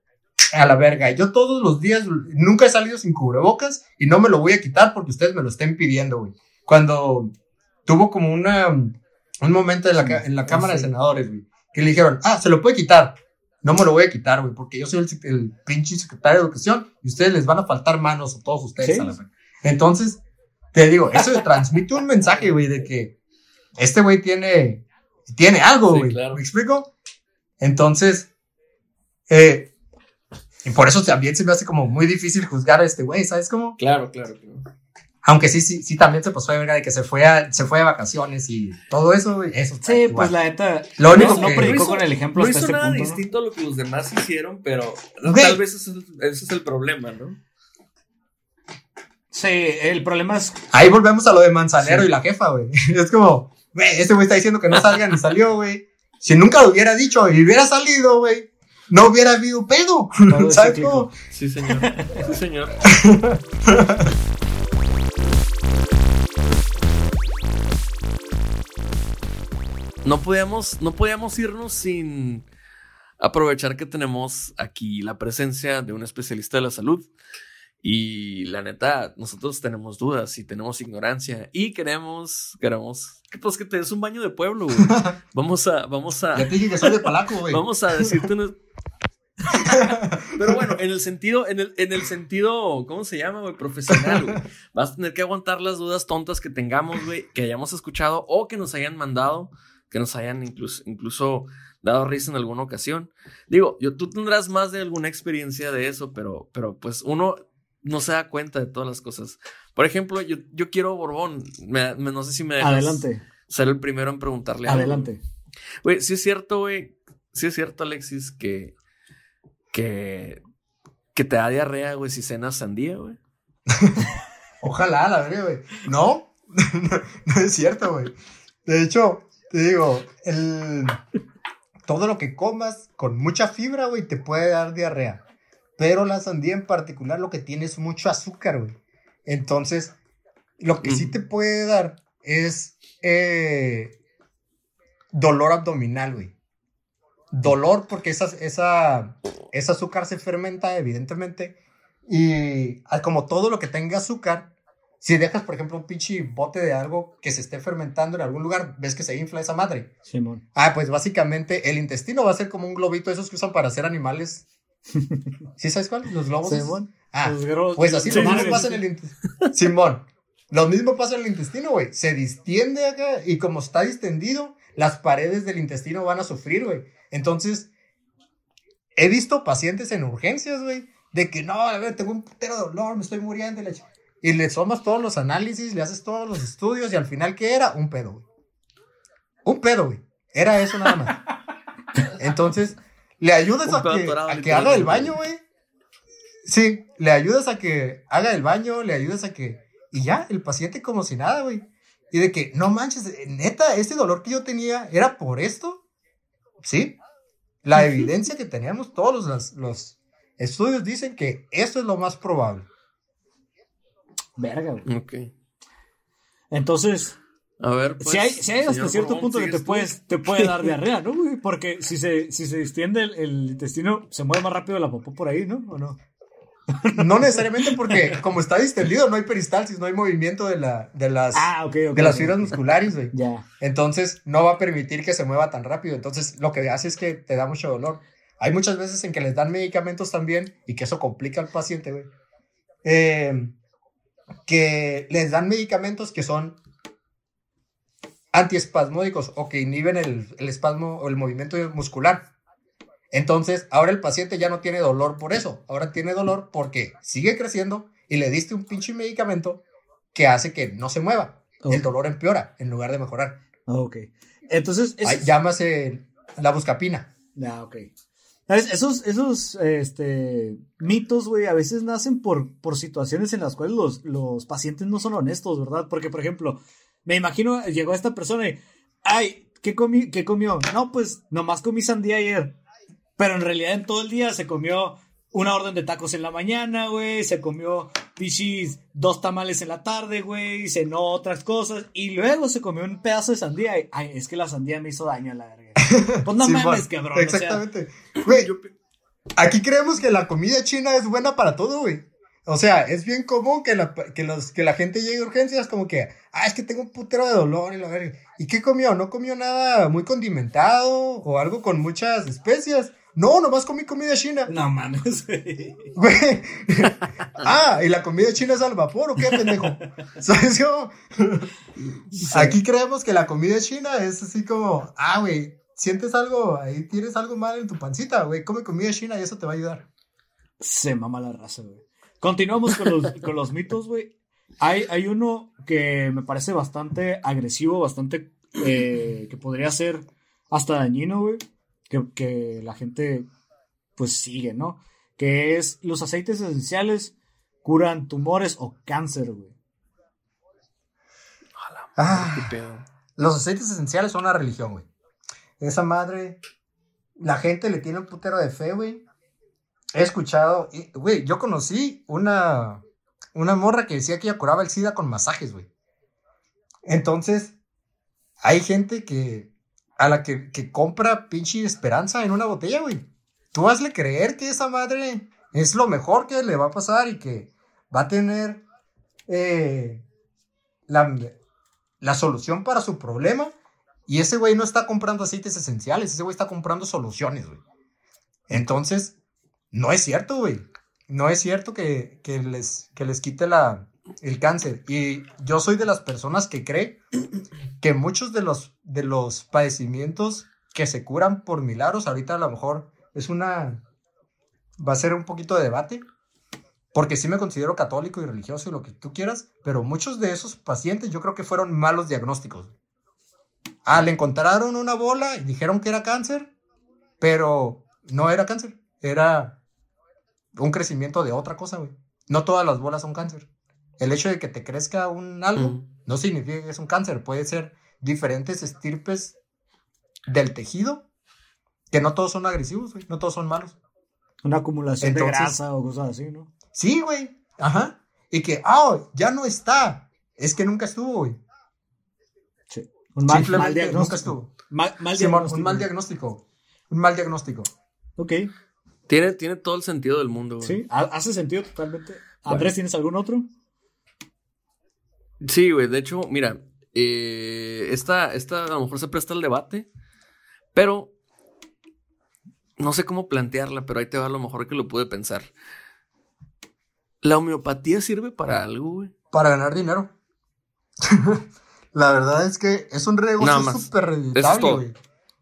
a la verga, yo todos los días nunca he salido sin cubrebocas y no me lo voy a quitar porque ustedes me lo estén pidiendo, güey. Cuando tuvo como una, un momento en la, en la Cámara de Sí. Senadores, güey, que le dijeron, ah, se lo puede quitar. No me lo voy a quitar, güey, porque yo soy el, el pinche secretario de Educación y ustedes les van a faltar manos a todos ustedes. Sí. a la verga. Entonces, te digo, eso transmite un mensaje, güey, de que este güey tiene, tiene algo, Sí, güey. claro. ¿Me explico? Entonces, eh, y por eso también se me hace como muy difícil juzgar a este güey, ¿sabes cómo? Claro, claro, claro. Aunque sí, sí, sí, también se pasó de verga de que se fue, a, se fue de vacaciones y todo eso, güey. Eso Sí, igual. pues la neta. Lo único no, no que- predicó hizo- con el ejemplo no hasta hizo este nada punto. ¿no? distinto a lo que los demás hicieron, pero Güey. tal vez ese es, el, ese es el problema, ¿no? Sí, el problema es. Ahí volvemos a lo de Manzanero Sí. y la jefa, güey. Es como, güey, este güey está diciendo que no salgan y salió, güey. Si nunca lo hubiera dicho y hubiera salido, güey, no hubiera habido pedo. Todo es ¿Sabes cómo? Sí, señor. Sí, señor. No podíamos, no podíamos irnos sin aprovechar que tenemos aquí la presencia de un especialista de la salud. Y la neta, nosotros tenemos dudas y tenemos ignorancia y queremos, queremos, que, pues que te des un baño de pueblo, güey. Vamos a, vamos a, Ya te dije que soy de Palaco, güey. Vamos a decirte unos- Pero bueno, en el sentido, en el, en el sentido, ¿cómo se llama, güey? Profesional, güey. Vas a tener que aguantar las dudas tontas que tengamos, güey, que hayamos escuchado o que nos hayan mandado, que nos hayan incluso, incluso dado risa en alguna ocasión. Digo, yo, tú tendrás más de alguna experiencia de eso, pero, pero pues uno no se da cuenta de todas las cosas. Por ejemplo, yo, yo quiero Borbón. Me- me- no sé si me dejas Adelante, ser el primero en preguntarle algo. adelante. Güey, sí es cierto, güey. Sí es cierto, Alexis, que. que. que te da diarrea, güey, si cenas sandía, güey. Ojalá, la verdad, güey. No, no, no es cierto, güey. De hecho, te digo, el, todo lo que comas con mucha fibra, güey, te puede dar diarrea. Pero la sandía en particular lo que tiene es mucho azúcar, güey. Entonces, lo que sí te puede dar es eh, dolor abdominal, güey. Dolor porque esa, esa, ese azúcar se fermenta, evidentemente. Y como todo lo que tenga azúcar, si dejas, por ejemplo, un pinche bote de algo que se esté fermentando en algún lugar, ves que se infla esa madre. Simón. Ah, pues básicamente el intestino va a ser como un globito, esos que usan para hacer animales. ¿Sí sabes cuál? Los globos. Simón. Ah, Los pues así Sí, lo mismo sí, pasa sí. en el intestino. Simón. Lo mismo pasa en el intestino, güey. Se distiende acá y como está distendido, las paredes del intestino van a sufrir, güey. Entonces, he visto pacientes en urgencias, güey, de que no, a ver, tengo un putero de dolor, me estoy muriendo. Y le tomas todos los análisis, le haces todos los estudios y al final, ¿qué era? Un pedo, güey. Un pedo, güey. Era eso nada más. Entonces, le ayudas a que, a que haga el baño, güey. Sí, le ayudas a que haga el baño, le ayudas a que... Y ya, el paciente como si nada, güey. Y de que, no manches, eh, neta, ese dolor que yo tenía era por esto. Sí. La evidencia que teníamos, todos los, los estudios dicen que eso es lo más probable. Verga, güey. Ok. Entonces, A ver, pues. si hay, si hay hasta cierto punto que te puede dar diarrea, ¿no, güey? Porque si se, si se distiende el, el intestino, se mueve más rápido la popó por ahí, ¿no? ¿O no? No necesariamente porque como está distendido, no hay peristalsis, no hay movimiento de, la, de las, Ah, de las fibras musculares, güey. Ya. Entonces no va a permitir que se mueva tan rápido. Entonces lo que hace es que te da mucho dolor. Hay muchas veces en que les dan medicamentos también y que eso complica al paciente, güey. Eh, que les dan medicamentos que son antiespasmódicos o que inhiben el, el espasmo o el movimiento muscular. Entonces, ahora el paciente ya no tiene dolor por eso. Ahora tiene dolor porque sigue creciendo y le diste un pinche medicamento que hace que no se mueva. Ok. El dolor empeora en lugar de mejorar. Ok. Entonces, es, Ay, llámase la buscapina. Ah, ok. ¿Sabes? Esos, esos este, mitos, güey, a veces nacen por, por situaciones en las cuales los, los pacientes no son honestos, ¿verdad? Porque, por ejemplo, me imagino, llegó esta persona y, ay, ¿qué, comí, ¿qué comió? No, pues nomás comí sandía ayer. Pero en realidad en todo el día se comió una orden de tacos en la mañana, güey, se comió pichis dos tamales en la tarde, güey, cenó otras cosas y luego se comió un pedazo de sandía y, ay, es que la sandía me hizo daño a la verga. Pues no Sí, mames, cabrón. o sea, Exactamente. Güey, Yo- aquí creemos que la comida china es buena para todo, güey. O sea, es bien común que la, que los, que la gente llegue a urgencias como que, ah, es que tengo un putero de dolor y la verga. ¿Y qué comió? ¿No comió nada muy condimentado o algo con muchas especias? No, nomás comí comida china. No mames, güey. Ah, ¿y la comida china es al vapor o qué, pendejo? ¿Sabes? Aquí creemos que la comida china es así como, ah, güey, sientes algo, ahí tienes algo mal en tu pancita, güey, come comida china y eso te va a ayudar. Se mama la raza, güey. Continuamos con los, con los mitos, güey. Hay, hay uno que me parece bastante agresivo, bastante eh, que podría ser hasta dañino, güey. Que, que la gente pues sigue, ¿no? Que es los aceites esenciales curan tumores o cáncer, güey. Ah, ¿Qué pedo? los aceites esenciales son una religión, güey. Esa madre, la gente le tiene un putero de fe, güey. He escuchado, güey, yo conocí una, una morra que decía que ella curaba el SIDA con masajes, güey. Entonces, hay gente que, a la que, que compra pinche esperanza en una botella, güey. Tú hazle creer que esa madre es lo mejor que le va a pasar y que va a tener eh, la, la solución para su problema. Y ese güey no está comprando aceites esenciales, ese güey está comprando soluciones, güey. Entonces, no es cierto, güey. No es cierto que, que les, que les quite la, el cáncer. Y yo soy de las personas que cree que muchos de los, de los padecimientos que se curan por milagros, ahorita a lo mejor es una... va a ser un poquito de debate, porque sí me considero católico y religioso y lo que tú quieras, pero muchos de esos pacientes yo creo que fueron malos diagnósticos. Ah, le encontraron una bola y dijeron que era cáncer, pero no era cáncer, era un crecimiento de otra cosa, güey. No todas las bolas son cáncer. El hecho de que te crezca un algo Mm. no significa que es un cáncer, puede ser diferentes estirpes del tejido, que no todos son agresivos, güey, no todos son malos. Una acumulación de grasa o cosas así, ¿no? Sí, güey. Ajá. Y que, ah, ya no está. Es que nunca estuvo, güey. Sí. Un mal, mal Simplemente nunca diagnóstico. estuvo. Mal, mal Simón, diagnóstico. un mal diagnóstico. Un mal diagnóstico. Ok, Tiene, tiene todo el sentido del mundo, güey. sí, ha- hace sentido totalmente. Andrés, ¿tienes algún otro? Sí, güey. De hecho, mira, eh, esta, esta a lo mejor se presta al debate, pero no sé cómo plantearla, pero ahí te va a lo mejor que lo pude pensar. ¿La homeopatía sirve para algo, güey? Para ganar dinero. La verdad es que es un negocio súper rentable, güey.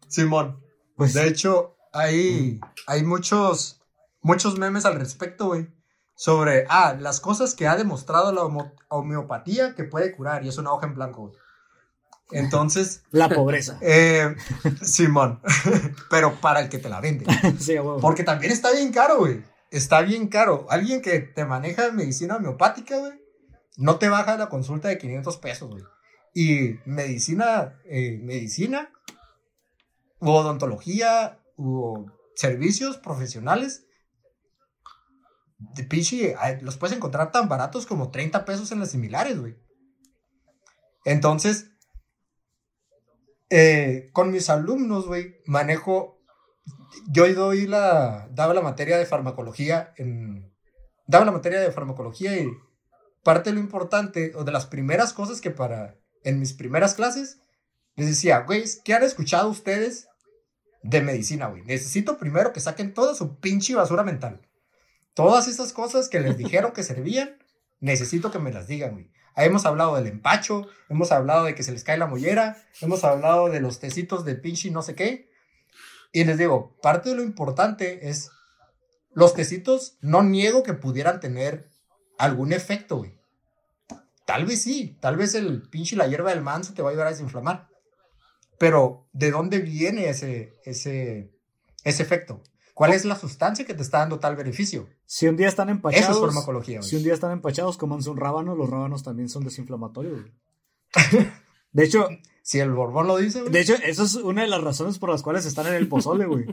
Simón. Pues De hecho, hay, hay muchos, muchos memes al respecto, güey. Sobre, ah, las cosas que ha demostrado la homo- homeopatía que puede curar. Y es una hoja en blanco, güey. Entonces, la pobreza. eh, Simón. Pero para el que te la vende. sí. Porque también está bien caro, güey. Está bien caro. Alguien que te maneja medicina homeopática, güey, no te baja la consulta de 500 pesos, güey. Y medicina, eh, medicina, odontología, u servicios profesionales, de pinche, ay, los puedes encontrar tan baratos como 30 pesos en las similares, güey. Entonces, eh, con mis alumnos, güey, manejo yo doy la, daba la materia de farmacología en, daba la materia de farmacología y parte de lo importante, o de las primeras cosas que para, en mis primeras clases, les decía, güey, ¿qué han escuchado ustedes de medicina, güey? Necesito primero que saquen toda su pinche basura mental. Todas esas cosas que les dijeron que servían, necesito que me las digan, güey. Hemos hablado del empacho, hemos hablado de que se les cae la mollera, hemos hablado de los tecitos de pinche no sé qué. Y les digo, parte de lo importante es los tecitos, no niego que pudieran tener algún efecto, güey. Tal vez sí, tal vez el pinche la hierba del manso te va a ayudar a desinflamar. Pero, ¿de dónde viene ese, ese, ese efecto? ¿Cuál es la sustancia que te está dando tal beneficio? Si un día están empachados. Eso es farmacología, güey. Si un día están empachados, comanse un rábano. Los rábanos también son desinflamatorios, güey. De hecho, Si el Borbón lo dice, güey. de hecho, eso es una de las razones por las cuales están en el pozole, güey.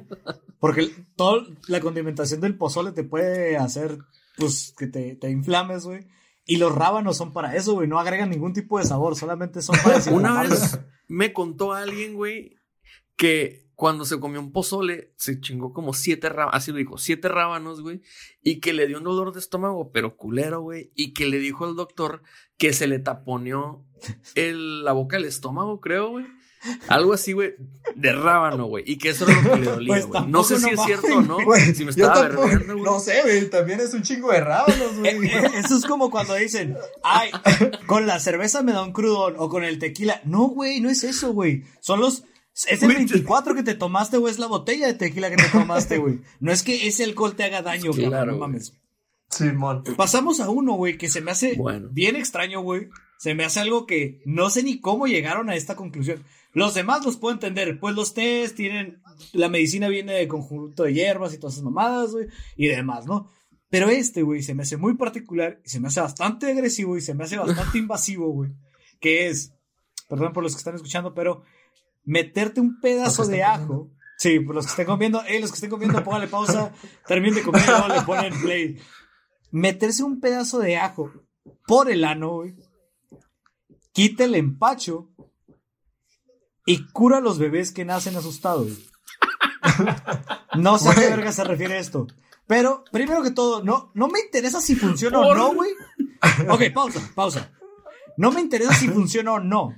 Porque toda la condimentación del pozole te puede hacer, pues, que te, te inflames, güey. Y los rábanos son para eso, güey. No agregan ningún tipo de sabor, solamente son para Una desinflamar. vez me contó alguien, güey, que cuando se comió un pozole, se chingó como siete rábanos, así lo dijo, siete rábanos, güey, y que le dio un dolor de estómago, pero culero, güey, y que le dijo al doctor que se le taponeó el, la boca del estómago, creo, güey. Algo así, güey, de rábano, güey, y que eso era lo que le dolía, Pues güey. no sé si es no cierto o no, Güey, si me yo estaba tampoco- verdeando, güey. No sé, güey, también es un chingo de rábanos, güey. Eh, eh, Eso es como cuando dicen, ay, con la cerveza me da un crudón o con el tequila. No, güey, no es eso, güey. Son los. Es el 24 que te tomaste, güey, es la botella de tequila que te tomaste, güey. No es que ese alcohol te haga daño, Claro, cabrón, no güey. mames. Simón. Pasamos a uno, güey, que se me hace Bueno. bien extraño, güey. Se me hace algo que no sé ni cómo llegaron a esta conclusión. Los demás los puedo entender. Pues los test tienen. La medicina viene de conjunto de hierbas y todas esas mamadas, güey. Y demás, ¿no? Pero este, güey, se me hace muy particular y se me hace bastante agresivo y se me hace bastante invasivo, güey. Que es. Perdón por los que están escuchando, pero. Meterte un pedazo de ajo. Sí, por los que estén comiendo. Eh, los que estén comiendo, póngale pausa. Terminen de comer y luego le ponen play. Meterse un pedazo de ajo por el ano, güey. Quita el empacho y cura a los bebés que nacen asustados. No sé a qué verga se refiere esto. Pero, primero que todo, no, no me interesa si funciona o no, güey. Ok, pausa, pausa. No me interesa si funciona o no.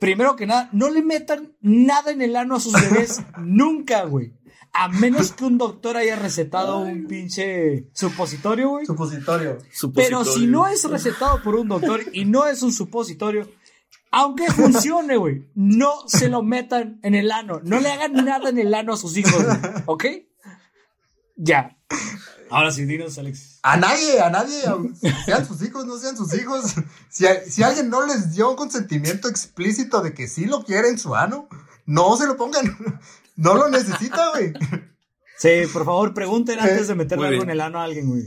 Primero que nada, no le metan nada en el ano a sus bebés nunca, güey. A menos que un doctor haya recetado un pinche supositorio, güey. Supositorio. Pero si no es recetado por un doctor y no es un supositorio, aunque funcione, güey, no se lo metan en el ano. No le hagan nada en el ano a sus hijos, güey, ¿ok? Ya. Ahora sí, dinos, Alex. A nadie, a nadie, sean sus hijos, no sean sus hijos. Si, a- si alguien no les dio un consentimiento explícito de que sí lo quiere en su ano, no se lo pongan. No lo necesita, güey. Sí, por favor, pregunten antes de meterle algo en el ano a alguien, güey.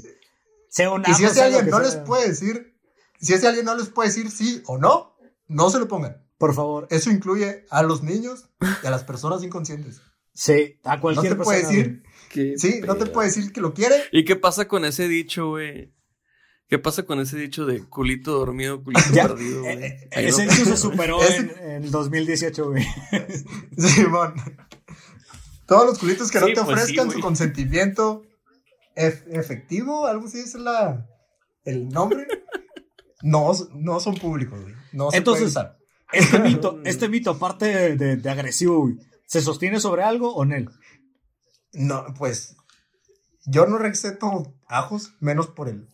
Sea un Y si ese alguien no sea. les puede decir, si ese alguien no les puede decir sí o no, no se lo pongan. Por favor. Eso incluye a los niños y a las personas inconscientes. Sí, a No cualquier te puede persona. decir, Qué sí, no te puede decir que lo quiere. ¿Y qué pasa con ese dicho, güey? ¿Qué pasa con ese dicho de culito dormido, culito Ya, perdido, güey? eh, Ahí ese no- hecho se superó en, en el 2018, güey. Simón. Todos los culitos que no te pues sí, ofrezcan su consentimiento ef- efectivo, algo así es la, el nombre, no, no son públicos, güey. No se Entonces- usar. Este mito, este mito, aparte de, de- de agresivo, güey, ¿se sostiene sobre algo o no? No, pues yo no receto ajos, menos por el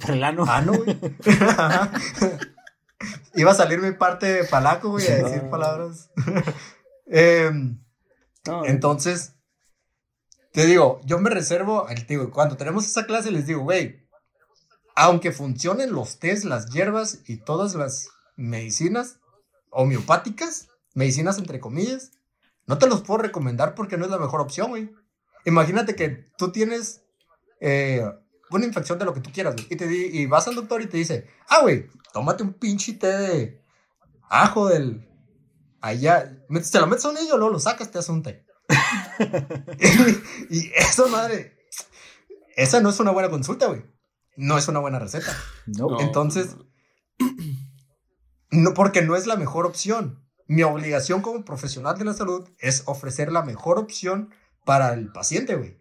Por el ano. ano, güey. Iba a salir mi parte palaco, güey, a decir palabras. Em, No, Entonces, te digo, yo me reservo, digo, cuando tenemos esa clase les digo, güey, aunque funcionen los test, las hierbas y todas las medicinas homeopáticas, medicinas entre comillas, no te los puedo recomendar porque no es la mejor opción, güey. Imagínate que tú tienes eh, una infección de lo que tú quieras, güey, y, te di- y vas al doctor y te dice, ah, güey, tómate un pinche té de ajo del... Allá, te lo metes a un niño, luego lo sacas, te hace un té. y eso, madre, esa no es una buena consulta, güey. No es una buena receta. no. Entonces, no, porque no es la mejor opción. Mi obligación como profesional de la salud es ofrecer la mejor opción para el paciente, güey.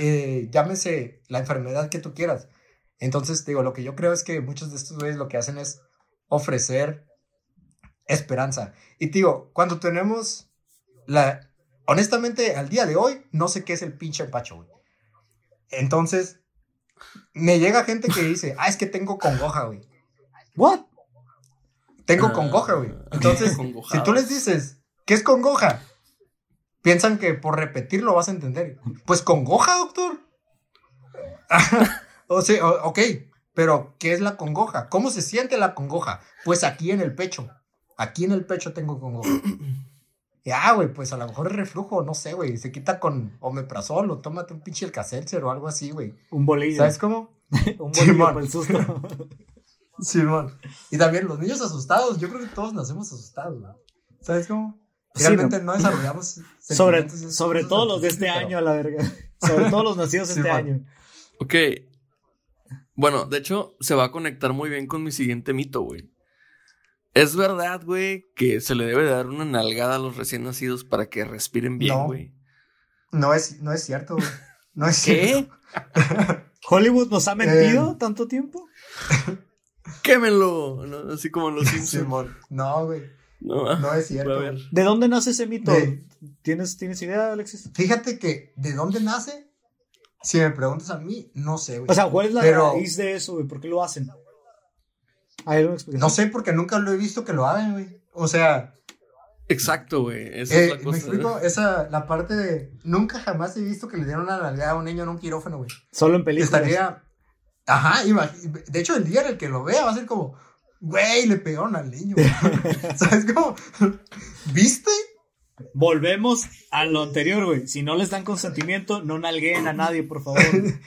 Eh, llámese la enfermedad que tú quieras. Entonces, te digo, lo que yo creo es que muchos de estos güeyes lo que hacen es ofrecer esperanza. Y te digo, cuando tenemos la... Honestamente, al día de hoy, no sé qué es el pinche empacho, güey. Entonces, me llega gente que dice, ah, es que tengo congoja, güey. ¿What? Tengo Ah, congoja, güey. Entonces, si tú les dices, ¿qué es congoja? Piensan que por repetirlo vas a entender. Pues congoja, doctor. o sea, ok, pero ¿qué es la congoja? ¿Cómo se siente la congoja? Pues aquí en el pecho. Aquí en el pecho tengo congoja. Ya, güey, pues a lo mejor es reflujo, no sé, güey. Se quita con omeprazol o tómate un pinche Alka-Seltzer o algo así, güey. Un bolillo. ¿Sabes cómo? Un bolillo Simón. para el susto. Simón. Y también los niños asustados. Yo creo que todos nacemos asustados, güey. ¿Sabes cómo? Sí, Realmente no, desarrollamos. sobre sobre todo los de este año, a la verga. Sobre todo los nacidos este Simón. año. Ok. Bueno, de hecho, se va a conectar muy bien con mi siguiente mito, güey. Es verdad, güey, que se le debe dar una nalgada a los recién nacidos para que respiren bien, No. güey. No es, no es cierto, güey. No es ¿Qué? cierto. ¿Hollywood nos ha mentido Eh. tanto tiempo? Quémenlo. ¿no? Así como los Simpsons. Simón. No, güey. No, No es cierto. ¿De dónde nace ese mito? De- ¿Tienes, ¿Tienes idea, Alexis? Fíjate que de dónde nace, si me preguntas a mí, no sé, güey. O sea, ¿cuál es la Pero- raíz de eso, güey? ¿Por qué lo hacen? ¿Hay alguna explicación? No sé porque nunca lo he visto que lo hagan, güey. O sea, Exacto, güey. Esa Eh, es la me cosa. explico, esa, la parte de. Nunca jamás he visto que le dieron una nalgada a un niño en un quirófano, güey. Solo en películas. Estaría. Ajá, de hecho, el día en el que lo vea va a ser como. Güey, le pegaron al niño. ¿Sabes cómo? ¿Viste? Volvemos a lo anterior, güey. Si no les dan consentimiento, no nalgueen a nadie, por favor.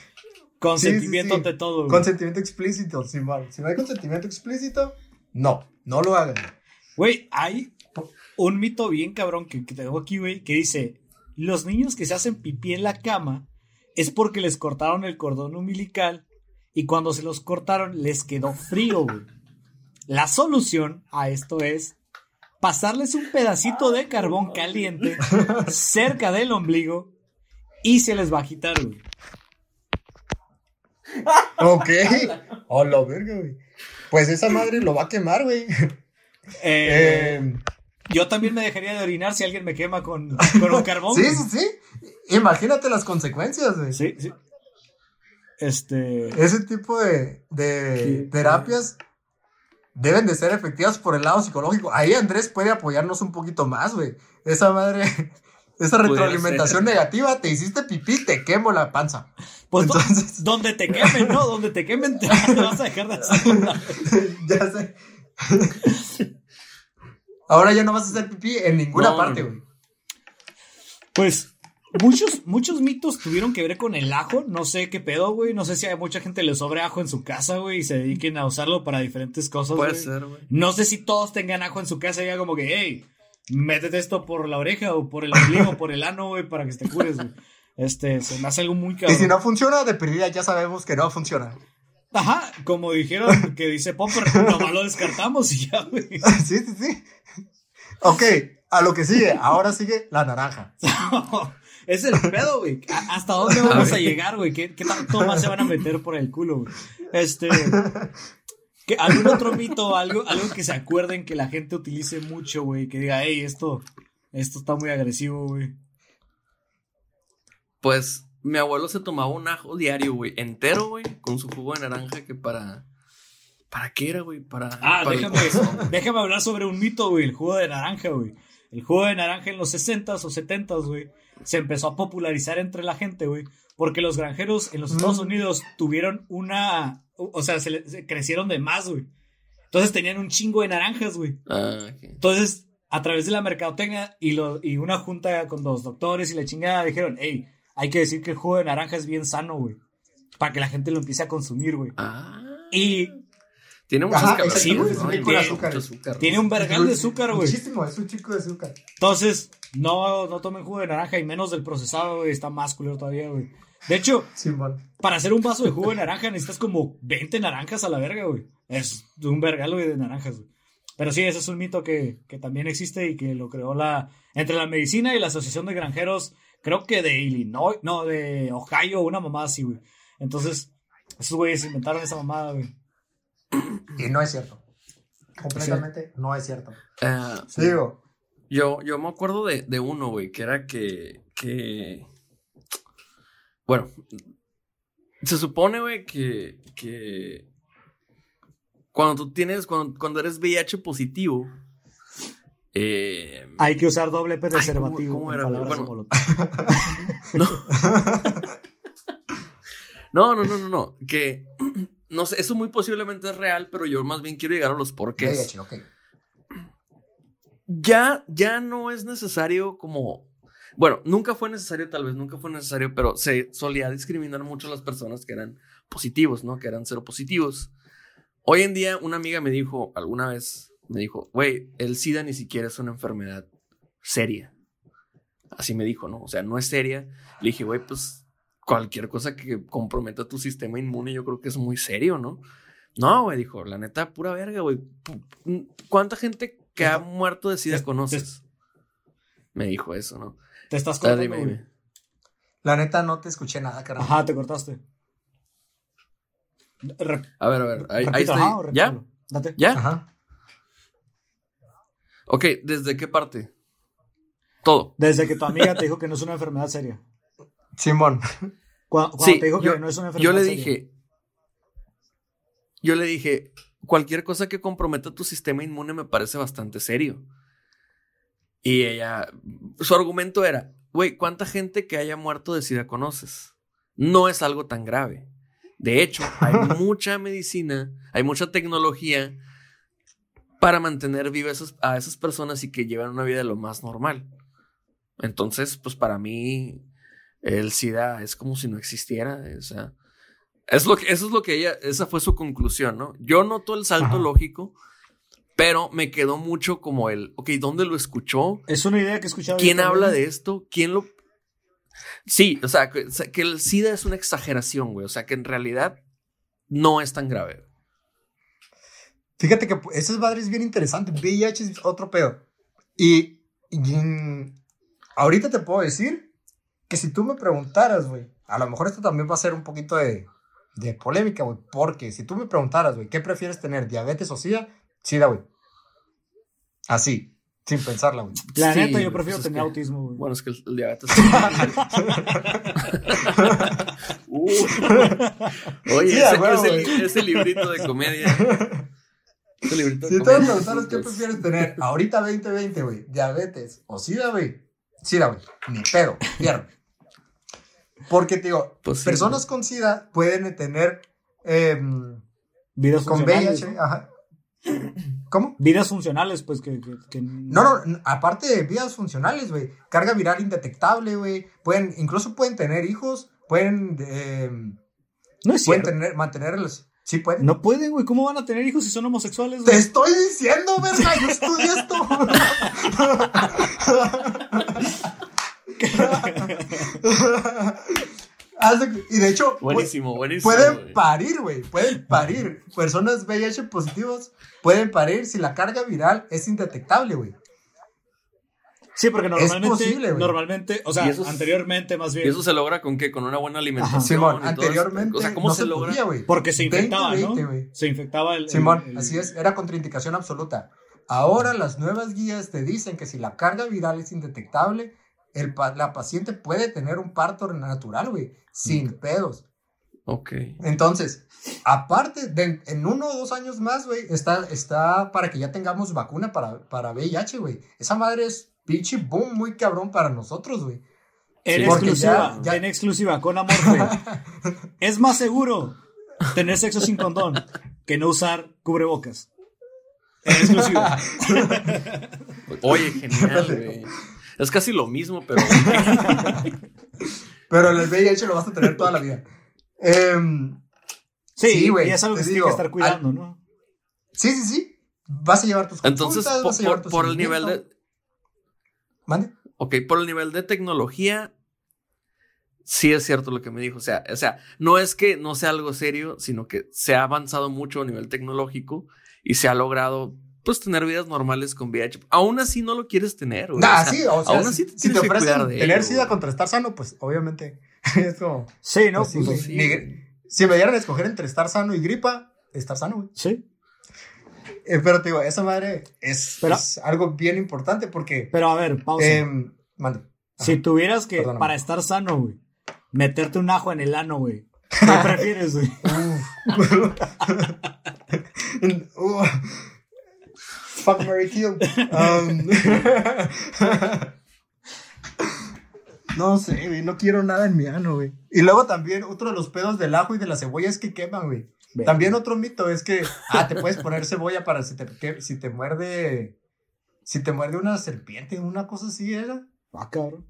Consentimiento Sí, sí, sí. ante todo, güey. Consentimiento explícito, Simón. Si no hay consentimiento explícito, no, no lo hagan. Güey, hay un mito bien cabrón que, que tengo aquí, güey, que dice, los niños que se hacen pipí en la cama es porque les cortaron el cordón umbilical y cuando se los cortaron les quedó frío, güey. La solución a esto es pasarles un pedacito de carbón caliente cerca del ombligo y se les va a quitar, güey. Ok. Oh, la verga, güey. Pues esa madre lo va a quemar, güey. Eh, Eh, yo también me dejaría de orinar si alguien me quema con, con un carbón. sí, güey. sí, sí. Imagínate las consecuencias, güey. Sí, sí. Este. Ese tipo de, de terapias deben de ser efectivas por el lado psicológico. Ahí Andrés puede apoyarnos un poquito más, güey. Esa madre, esa retroalimentación negativa, te hiciste pipí, te quemo la panza. Pues Entonces- donde te quemen, ¿no? Donde te quemen te, vas a dejar de hacer. ya sé. Ahora ya no vas a hacer pipí en ninguna No, parte, güey. Pues muchos, muchos mitos tuvieron que ver con el ajo. No sé qué pedo, güey. No sé si a mucha gente le sobre ajo en su casa, güey, y se dediquen a usarlo para diferentes cosas. Puede güey. ser, güey. No sé si todos tengan ajo en su casa y ya como que, hey, métete esto por la oreja o por el ombligo por el ano, güey, para que te cures, güey. Este, se me hace algo muy Y cabrón. si no funciona, de perdida ya sabemos que no funciona. Ajá, como dijeron que dice Popper, nomás lo descartamos y ya, güey. sí, sí, sí. Ok, a lo que sigue. Ahora sigue la naranja. es el pedo, güey. ¿A- ¿Hasta dónde vamos a llegar, güey? ¿Qué, ¿Qué tanto más se van a meter por el culo, güey? Este. ¿qué- ¿Algún otro mito, algo, algo que se acuerden que la gente utilice mucho, güey? Que diga, hey, esto, esto está muy agresivo, güey. Pues mi abuelo se tomaba un ajo diario, güey, entero, güey, con su jugo de naranja que para... ¿Para qué era, güey? Para... Ah, para déjame, déjame hablar sobre un mito, güey. El jugo de naranja, güey. El jugo de naranja en los 60s o 70s, güey, se empezó a popularizar entre la gente, güey. Porque los granjeros en los Estados Unidos tuvieron una. O sea, se, le- se crecieron de más, güey. Entonces tenían un chingo de naranjas, güey. Ah. Entonces, a través de la mercadotecnia y, lo, y una junta con los doctores y la chingada, dijeron, hey, hay que decir que el jugo de naranja es bien sano, güey. Para que la gente lo empiece a consumir, güey. Ah. Y Tiene muchas Ajá, calorías, sí, güey, ¿no? tiene Tiene azúcar. mucho azúcar. tiene un vergal de azúcar, güey. Muchísimo, es un chico de azúcar. Entonces, no, no tomen jugo de naranja y menos del procesado, güey. Está más culero todavía, güey. De hecho, Simón. para hacer un vaso de jugo de naranja necesitas como 20 naranjas a la verga, güey. Es un vergal, güey, de naranjas, güey. Pero sí, ese es un mito que, que también existe y que lo creó la... Entre la medicina y la Asociación de Granjeros, creo que de Illinois, no, de Ohio, una mamada así, güey. Entonces, esos güeyes inventaron esa mamada, güey. Y no es cierto. Completamente no es cierto. Digo, Yo, yo me acuerdo de, de uno, güey, que era que, que... Bueno, se supone, güey, que, que cuando tú tienes, cuando, cuando eres VIH positivo, eh, Hay que usar doble Ay, ¿cómo- preservativo. cómo Bueno. no, no, no, no, no, que, no sé, eso muy posiblemente es real, pero yo más bien quiero llegar a los porqués. VIH, ok. ya, ya no es necesario como. Bueno, nunca fue necesario, tal vez nunca fue necesario, pero se solía discriminar mucho a las personas que eran positivos, ¿no? Que eran cero positivos. Hoy en día, una amiga me dijo, alguna vez, me dijo, güey, el SIDA ni siquiera es una enfermedad seria. Así me dijo, ¿no? O sea, no es seria. Le dije, güey, pues cualquier cosa que comprometa tu sistema inmune, yo creo que es muy serio, ¿no? No, güey, dijo, la neta, pura verga, güey. ¿Cuánta gente que ha muerto de SIDA conoces? Me dijo eso, ¿no? Te estás cortando, dime, güey. dime. La neta no te escuché nada, carajo. Ajá, te cortaste. Re- A ver, a ver, ahí, ahí estoy. ajá, ¿Ya? Date. ¿Ya? Ajá. Ok, ¿desde qué parte? Todo. Desde que tu amiga te dijo que no es una enfermedad seria. Simón. Cuando, cuando Sí, te dijo yo, que no es una enfermedad yo le seria. dije, yo le dije, cualquier cosa que comprometa tu sistema inmune me parece bastante serio. Y ella, su argumento era, güey, ¿cuánta gente que haya muerto de SIDA conoces? No es algo tan grave. De hecho, hay mucha medicina, hay mucha tecnología para mantener vivas a esas personas y que llevan una vida de lo más normal. Entonces, pues para mí, el SIDA es como si no existiera. O sea, es lo que, eso es lo que ella, esa fue su conclusión, ¿no? Yo noto el salto lógico, pero me quedó mucho como el, ok, ¿dónde lo escuchó? Es una idea que he escuchado. ¿Quién habla de esto? ¿Quién lo...? Sí, o sea, que, que el SIDA es una exageración, güey. O sea, que en realidad no es tan grave. Fíjate que esa madre es bien interesante. VIH es otro pedo. Y, y ahorita te puedo decir que si tú me preguntaras, güey, a lo mejor esto también va a ser un poquito de, de polémica, güey, porque si tú me preguntaras, güey, ¿qué prefieres tener, diabetes o SIDA? SIDA, güey. Así, sin pensarla, güey. La Sí, neta, yo pues prefiero tener que- autismo, güey. Bueno, es que el, el diabetes. Uh. Oye, Sí, ese, a huevo, ese librito de comedia. Ese librito de Si me comedia. preguntaras qué prefieres tener ahorita 2020, güey, diabetes o SIDA, güey, SIDA, güey, ni pedo. Porque, te digo, Pues sí, personas con SIDA pueden tener Vidas con. VIH, ¿no? ajá. ¿Cómo? Vidas funcionales, pues que. que- que- No, no, aparte de vidas funcionales, güey. Carga viral indetectable, güey. Pueden, incluso pueden tener hijos, pueden, em, No es pueden cierto. tener, mantenerlos. Sí pueden. No pueden, güey. ¿Cómo van a tener hijos si son homosexuales, Te güey? estoy diciendo, verga, yo estudié esto. De- y de hecho, pu- Buenísimo, buenísimo. pueden güey. parir, güey. Pueden parir. Personas VIH positivos pueden parir si la carga viral es indetectable, güey. Sí, porque normalmente. posible, normalmente, o sea, eso anteriormente más bien. ¿Y eso se logra con qué? ¿Con una buena alimentación? Simón, y anteriormente? O sea, ¿cómo no se, se logra? podía. Porque se infectaba, 20, ¿no? Se infectaba el. el- Simón, el- así es, era contraindicación absoluta. Ahora las nuevas guías te dicen que si la carga viral es indetectable, el la paciente puede tener un parto natural, güey, sin pedos. Ok. Entonces, aparte, de, en uno o dos años más, güey, está, está para que ya tengamos vacuna para, para VIH, güey. Esa madre es pinche boom muy cabrón para nosotros, güey. En Sí, exclusiva, ya- ya- en exclusiva, con Amorfe. es más seguro tener sexo sin condón que no usar cubrebocas. En exclusiva. Oye, genial, güey. Es casi lo mismo, pero. Pero el VIH lo vas a tener toda la vida. Em, Sí, Sí, güey, y es algo que te se tiene que estar cuidando, ¿no? sí, sí, sí. Vas a llevar tus Entonces, vas a llevar por, tu por el nivel de. Mande. Ok, por el nivel de tecnología. Sí es cierto lo que me dijo. O sea, o sea, no es que no sea algo serio, sino que se ha avanzado mucho a nivel tecnológico y se ha logrado, pues, tener vidas normales con VIH. Aún así no lo quieres tener, güey. Nah, O sea, sí, o sea, aún si, así te si tienes te que cuidar ofrecen de tener sida contra estar sano, pues obviamente es como... Sí, ¿no? pues, sí, Pues, sí, Ni- si me dieran a escoger entre estar sano y gripa, estar sano, güey. sí. Eh, pero te digo, esa madre es, Pero- es algo bien importante porque... Pero a ver, pausa. mande. si tuvieras que, Perdóname. para estar sano, güey, meterte un ajo en el ano, güey. ¿Qué prefieres, güey? Fuck, Mary Kill. Um, no sé, güey, no quiero nada en mi ano, güey. Y luego también otro de los pedos del ajo y de la cebolla es que queman, güey. También otro mito es que, ah, te puedes poner cebolla para si te, que- si te muerde, si te muerde una serpiente, una cosa así era. Ah, cabrón.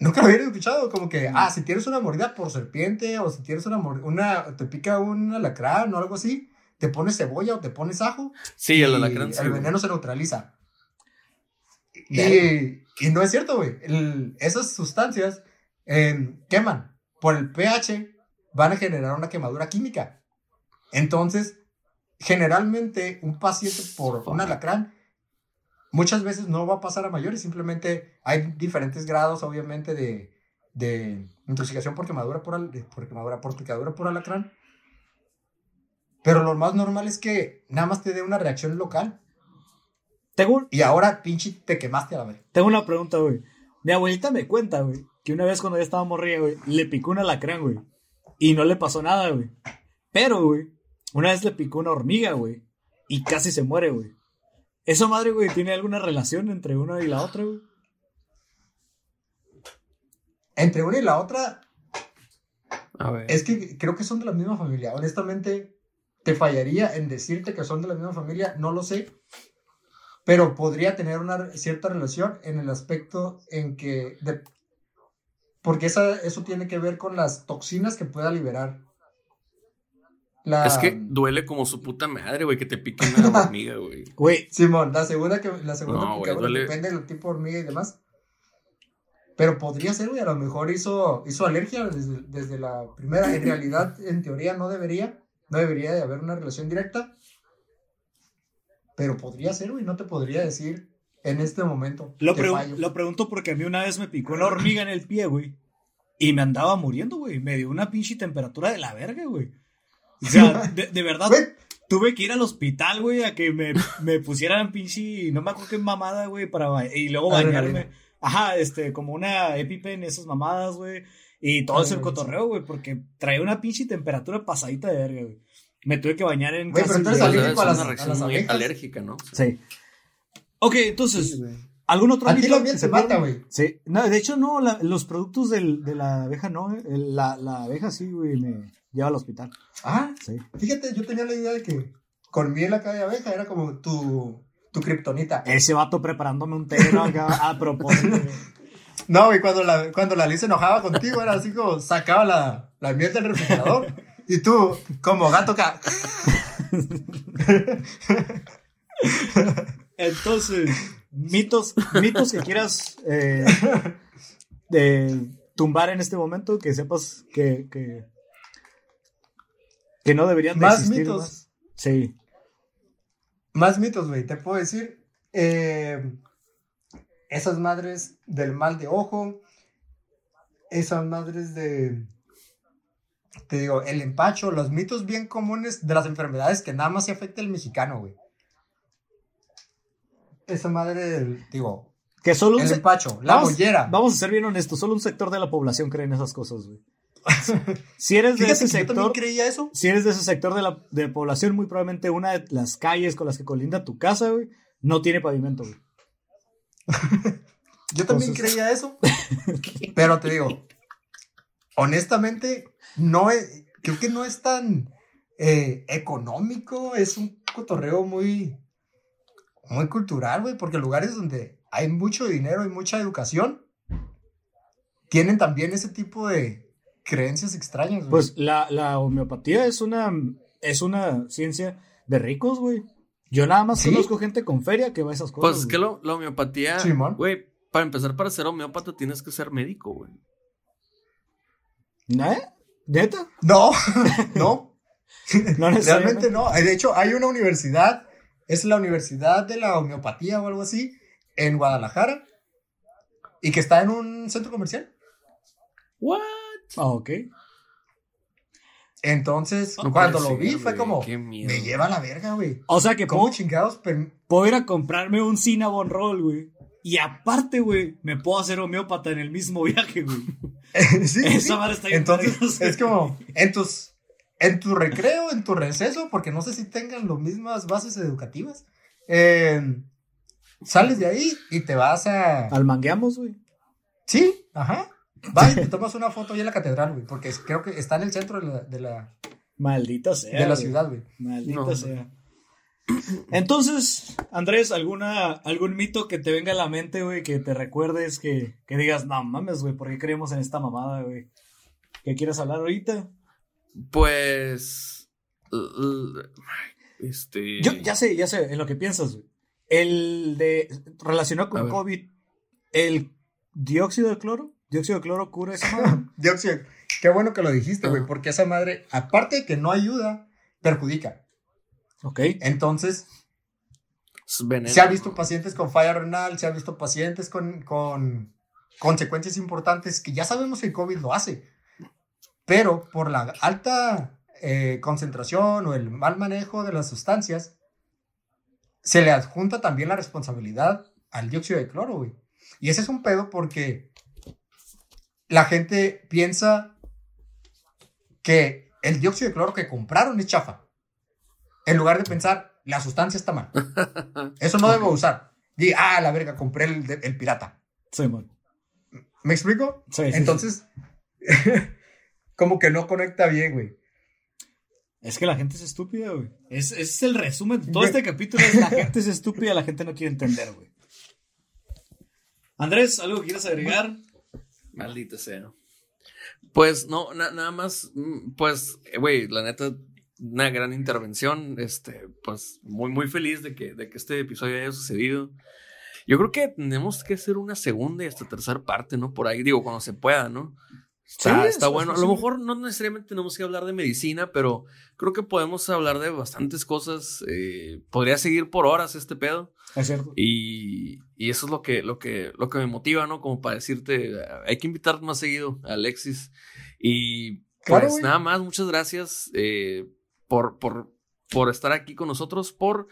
Nunca lo había escuchado, como que, ah, si tienes una mordida por serpiente o si tienes una mordida, una, te pica un alacrán o algo así, te pones cebolla o te pones ajo Sí, el y alacrán. sí, el güey. veneno se neutraliza. Y, no es cierto, güey. El- Esas sustancias eh, queman. Por el pH van a generar una quemadura química. Entonces, generalmente un paciente por un alacrán muchas veces no va a pasar a mayores. Simplemente hay diferentes grados, obviamente, de, de intoxicación por quemadura por, al- por quemadura por picadura por alacrán. Pero lo más normal es que nada más te dé una reacción local. Tengo, Y ahora, pinche, te quemaste a la vez. tengo una pregunta, güey. Mi abuelita me cuenta, güey, que una vez cuando ya estaba morrida, güey, le picó un alacrán, güey. Y no le pasó nada, güey. Pero, güey, una vez le picó una hormiga, güey. Y casi se muere, güey. ¿Esa madre, güey, tiene alguna relación entre una y la otra, güey? Entre una y la otra, A ver. es que creo que son de la misma familia. Honestamente, te fallaría en decirte que son de la misma familia, no lo sé. Pero podría tener una cierta relación en el aspecto en que. de- porque esa, eso tiene que ver con las toxinas que pueda liberar. La, Es que duele como su puta madre, güey, que te pique una hormiga, güey. Güey, Simón, la segunda que la segunda No, picadura depende del tipo de hormiga y demás. Pero podría ser, güey, a lo mejor hizo, hizo alergia desde, desde la primera. En realidad, en teoría, no debería. No debería de haber una relación directa. Pero podría ser, güey, no te podría decir en este momento. lo, Te pregu- fallo. lo pregunto porque a mí una vez me picó una hormiga en el pie, güey. Y me andaba muriendo, güey. Me dio una pinche temperatura de la verga, güey. O sea, de, de verdad, Güey, tuve que ir al hospital, güey, a que me, me pusieran pinche, no me acuerdo qué mamada, güey, para y luego bañarme. Ajá, este, como una EpiPen, esas mamadas, güey. Y todo ese Adrenalina. cotorreo, güey, porque traía una pinche temperatura pasadita de verga, güey. Me tuve que bañar en Güey, pero tú eres Es alérgico a una las- a reacción las muy abejas. alérgica, ¿no? Sí. Ok, entonces, sí. ¿algún otro A ti mito la pierda? mata, güey. Sí, no, de hecho no, la- los productos del- de la abeja no, eh. El- la, la abeja sí, güey, me lleva al hospital. Ah, Sí. fíjate, yo tenía la idea de que con miel acá de abeja era como tu, tu kriptonita. Ese vato preparándome un té. Acá, a propósito. No, güey, cuando la, cuando la Liz se enojaba contigo, era así como sacaba la, la miel del refrigerador. y tú, como gato acá. Entonces, mitos, mitos que quieras eh, de tumbar en este momento, que sepas que, que, que no deberían de Más existir mitos. más. Sí. Más mitos, güey, te puedo decir. eh, esas madres del mal de ojo. Esas madres de. Te digo, el empacho, los mitos bien comunes de las enfermedades que nada más se afecta el mexicano, güey. Esa madre del, digo, Que solo un el empacho, la vamos, mollera. Vamos a ser bien honestos, solo un sector de la población cree en esas cosas, güey. Si eres de Fíjate ese yo sector, creía eso. si eres de ese sector de la de población, muy probablemente una de las calles con las que colinda tu casa, güey, no tiene pavimento, güey. Yo también Entonces- creía eso. Pero te digo, honestamente, no es, creo que no es tan eh, económico. Es un cotorreo muy, muy cultural, güey. Porque lugares donde hay mucho dinero y mucha educación tienen también ese tipo de creencias extrañas, güey. Pues la, la homeopatía es una, es una ciencia de ricos, güey. Yo nada más ¿Sí? conozco gente con feria que va a esas cosas. Pues es que lo- la homeopatía, Simón. güey, para empezar, para ser homeópata tienes que ser médico, güey. ¿Eh? ¿Neta? no, no. No necesariamente. Realmente no. De hecho, hay una universidad, es la Universidad de la Homeopatía o algo así, en Guadalajara, y que está en un centro comercial. What? Ah, ok. Entonces, No cuando lo vi, fue como, qué miedo. me lleva a la verga, güey. O sea que ¿Cómo puedo, chingados? per- puedo ir a comprarme un Cinnabon Roll, güey. Y aparte, güey, me puedo hacer homeópata en el mismo viaje, güey. Sí, Esa sí. está Entonces, es como, en tus, en tu recreo, en tu receso, porque no sé si tengan las mismas bases educativas, eh, sales de ahí y te vas a... Al mangueamos, güey. Sí, ajá. Va y te tomas una foto ahí en la catedral, güey, porque creo que está en el centro de la, de la, Maldita sea. de la güey. ciudad, güey. Maldita No. sea. Entonces, Andrés, ¿alguna, algún mito que te venga a la mente, güey, que te recuerdes, que, que digas, no mames, güey, ¿por qué creemos en esta mamada, güey? ¿Qué quieres hablar ahorita? Pues. Este. Yo ya sé, ya sé, en lo que piensas, güey. El de, relacionado con. COVID, el dióxido de cloro, dióxido de cloro cura esa madre. Dióxido. Qué bueno que lo dijiste, güey, porque esa madre, aparte de que no ayuda, perjudica. ok. Entonces, veneno. se ha visto pacientes con falla renal, se ha visto pacientes con, con consecuencias importantes que ya sabemos que el COVID lo hace. Pero por la alta eh, concentración o el mal manejo de las sustancias, se le adjunta también la responsabilidad al dióxido de cloro, güey. Y ese es un pedo porque la gente piensa que el dióxido de cloro que compraron es chafa. En lugar de pensar, la sustancia está mal. Eso no debo usar. Di, ah, la verga, compré el, pirata. Sí, man. ¿Me explico? Sí, sí, Entonces, como que no conecta bien, güey. Es que la gente es estúpida, güey. Es, ese es el resumen. de Todo este capítulo es la gente es estúpida, la gente no quiere entender, güey. Andrés, ¿algo que quieras agregar? Maldita sea. Pues no, na- nada más, mm, pues, güey, la neta, una gran intervención. Este, pues, muy, muy feliz de que, de que este episodio haya sucedido. Yo creo que tenemos que hacer una segunda y hasta tercera parte, ¿no? Por ahí, digo, cuando se pueda, ¿no? Está, Sí, está es bueno. A lo mejor no necesariamente tenemos que hablar de medicina, pero creo que podemos hablar de bastantes cosas. eh, podría seguir por horas este pedo. Es cierto. Y, y eso es lo que, lo, que, lo que me motiva, ¿no? Como para decirte, hay que invitar más seguido a Alexis. Y Claro, pues güey. nada más, muchas gracias eh, por, por, por estar aquí con nosotros, por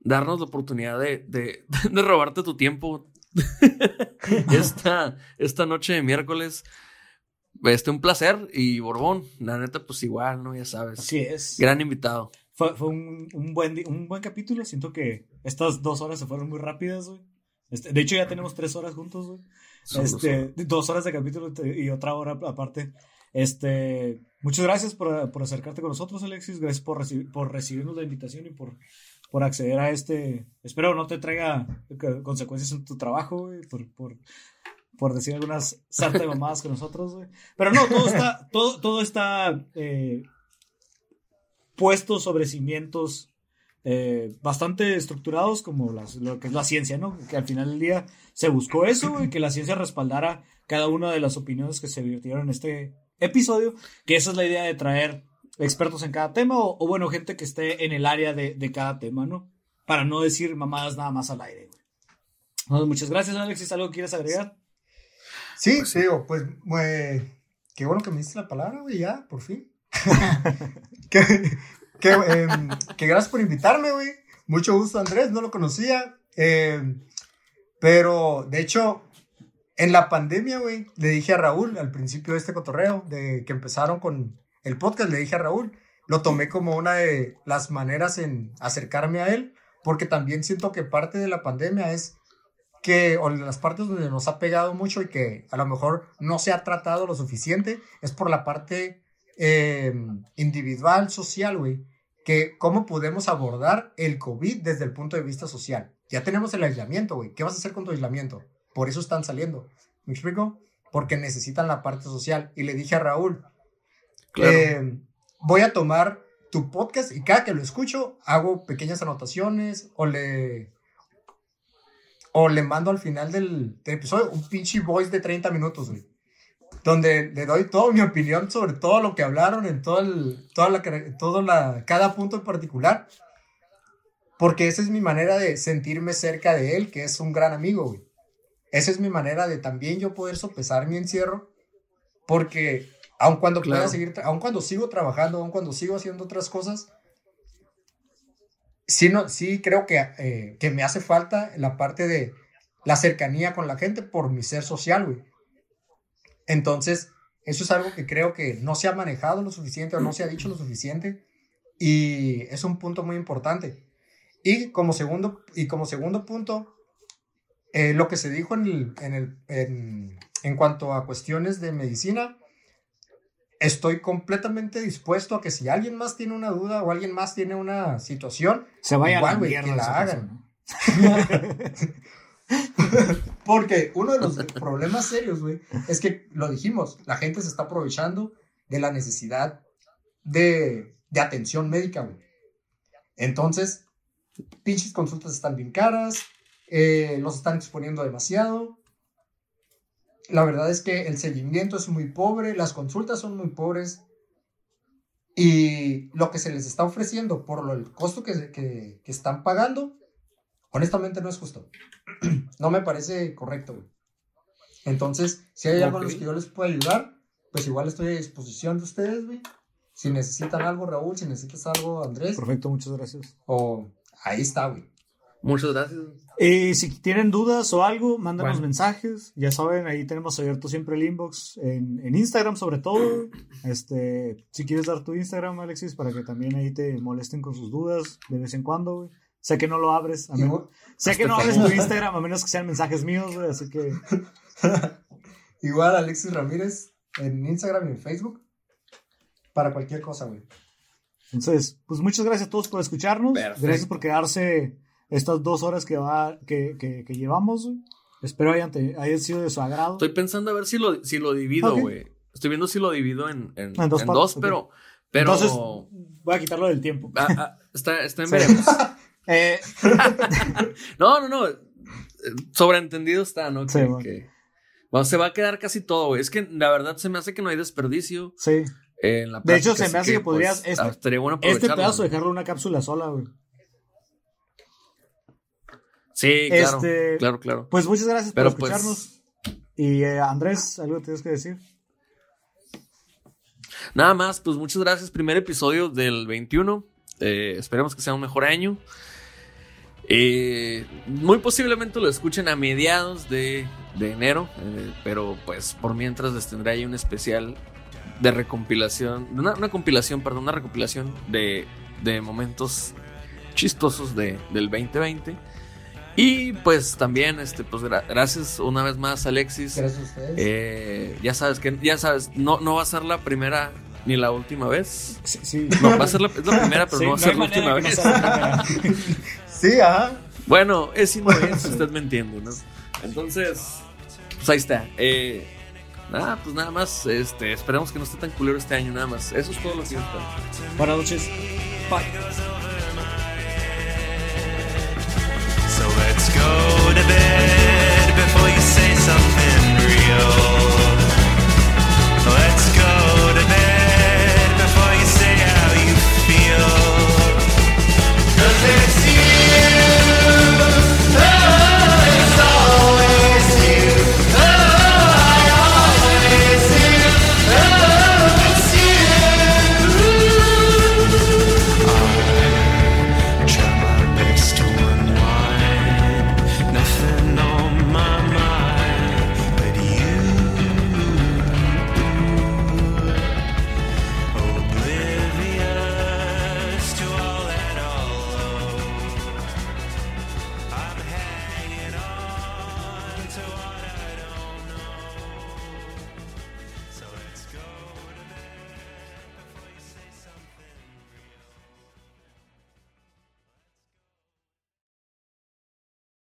darnos la oportunidad de, de, de robarte tu tiempo esta, esta noche de miércoles. Este, un placer. Y Borbón, la neta, pues igual, ¿no? Ya sabes. Así es. Gran invitado. Fue, fue un, un buen, un buen capítulo. Siento que estas dos horas se fueron muy rápidas, güey. Este, de hecho, ya tenemos tres horas juntos, güey. Este, dos horas de capítulo y otra hora aparte. Este, muchas gracias por, por acercarte con nosotros, Alexis. Gracias por, reci- por recibirnos la invitación y por, por acceder a este. Espero no te traiga eh, consecuencias en tu trabajo, güey, por, por, por decir algunas sarta de mamadas con nosotros, güey. Pero no, todo está, todo, todo está eh, puesto sobre cimientos eh, bastante estructurados como las- lo que es la ciencia, ¿no? Que al final del día se buscó eso y que la ciencia respaldara cada una de las opiniones que se virtieron en este episodio, que esa es la idea de traer expertos en cada tema o, o, bueno, gente que esté en el área de, de cada tema, ¿no? Para no decir mamadas nada más al aire, güey. Bueno, muchas gracias, Alexis. ¿Algo que quieras agregar? Sí, sí, digo, pues, güey, qué bueno que me diste la palabra, güey, ya, por fin. que, que, que gracias por invitarme, güey. Mucho gusto, Andrés, no lo conocía. Em, pero, de hecho, en la pandemia, güey, le dije a Raúl al principio de este cotorreo, de que empezaron con el podcast, le dije a Raúl, lo tomé como una de las maneras en acercarme a él, porque también siento que parte de la pandemia es que, o las partes donde nos ha pegado mucho y que a lo mejor no se ha tratado lo suficiente, es por la parte eh, individual, social, güey, que cómo podemos abordar el COVID desde el punto de vista social. Ya tenemos el aislamiento, güey. ¿Qué vas a hacer con tu aislamiento? Por eso están saliendo. ¿Me explico? Porque necesitan la parte social. Y le dije a Raúl, Claro. eh, voy a tomar tu podcast y cada que lo escucho hago pequeñas anotaciones o le o le mando al final del, del episodio un pinche voice de 30 minutos, güey. Donde le doy toda mi opinión sobre todo lo que hablaron en todo el, toda la, todo la, cada punto en particular. Porque esa es mi manera de sentirme cerca de él, que es un gran amigo, güey. Esa es mi manera de también yo poder sopesar mi encierro. Porque aun cuando pueda seguir, aun cuando sigo trabajando, aun cuando sigo haciendo otras cosas, sí, no, sí creo que, eh, que me hace falta la parte de la cercanía con la gente por mi ser social, güey. Entonces, eso es algo que creo que no se ha manejado lo suficiente o no se ha dicho lo suficiente y es un punto muy importante. Y como segundo, y como segundo punto, eh, lo que se dijo en, el, en, el, en, en cuanto a cuestiones de medicina, estoy completamente dispuesto a que si alguien más tiene una duda o alguien más tiene una situación, Se vaya Igual, a la que la hagan. Porque uno de los problemas serios, güey, es que lo dijimos, la gente se está aprovechando de la necesidad de, de atención médica, güey. Entonces, pinches consultas están bien caras, eh, los están exponiendo demasiado. La verdad es que el seguimiento es muy pobre, las consultas son muy pobres y lo que se les está ofreciendo por lo, el costo que, que, que están pagando, honestamente no es justo. no me parece correcto, güey. Entonces, si hay algo en los que yo les puedo ayudar, pues igual estoy a disposición de ustedes, güey. Si necesitan algo, Raúl, si necesitas algo, Andrés, Perfecto, muchas gracias. o ahí está, güey. Muchas gracias. Y si tienen dudas o algo, mándanos Bueno. mensajes. Ya saben, ahí tenemos abierto siempre el inbox en, en Instagram, sobre todo. Este, si quieres dar tu Instagram, Alexis, para que también ahí te molesten con sus dudas de vez en cuando, güey. Sé que no lo abres. A menos- sé que no abres tu Instagram a menos que sean mensajes míos, güey. Así que igual Alexis Ramírez en Instagram y en Facebook. Para cualquier cosa, güey. Entonces, pues muchas gracias a todos por escucharnos. Perfecto. Gracias por quedarse estas dos horas que, va, que, que, que llevamos. güey. Espero hayan, te- hayan sido de su agrado. Estoy pensando a ver si lo, si lo divido, güey. Estoy viendo si lo divido en, en, En dos en dos, pero. pero Entonces, voy a quitarlo del tiempo. ah, ah, está, está en Sí. veremos. Eh, No, no, no. eh, Sobreentendido está, ¿no? Sí, bueno. que- bueno, se va a quedar casi todo, güey. Es que la verdad se me hace que no hay desperdicio sí. en la De hecho, se me hace que podrías- pues, este- ah, Este aprovecharlo, pedazo dejarlo en una cápsula sola, güey. Sí, claro. Este- Claro, claro. Pues muchas gracias Pero por pues- escucharnos. Y eh, Andrés, ¿algo tienes que decir? Nada más, pues muchas gracias. Primer episodio del 21. Eh, esperemos que sea un mejor año. Eh, muy posiblemente lo escuchen a mediados de, de enero. eh, pero pues por mientras les tendré ahí un especial de recompilación. Una, una compilación, perdón, una recopilación de, de momentos chistosos de, del 2020. Y pues también, este, pues gra- gracias una vez más, Alexis. Gracias a ustedes. Eh, ya sabes que, ya sabes, no, no va a ser la primera ni la última vez. Sí, sí. No, va a ser la, es la primera, pero Sí, no va a ser la última vez. la sí, ajá. Bueno, es influencia, usted me entiende, ¿no? Entonces, pues ahí está. Eh, nada, pues nada más, este, esperemos que no esté tan culero este año, nada más. Eso es todo lo que yo espero. Buenas noches. Bye. Go to bed before you say something real.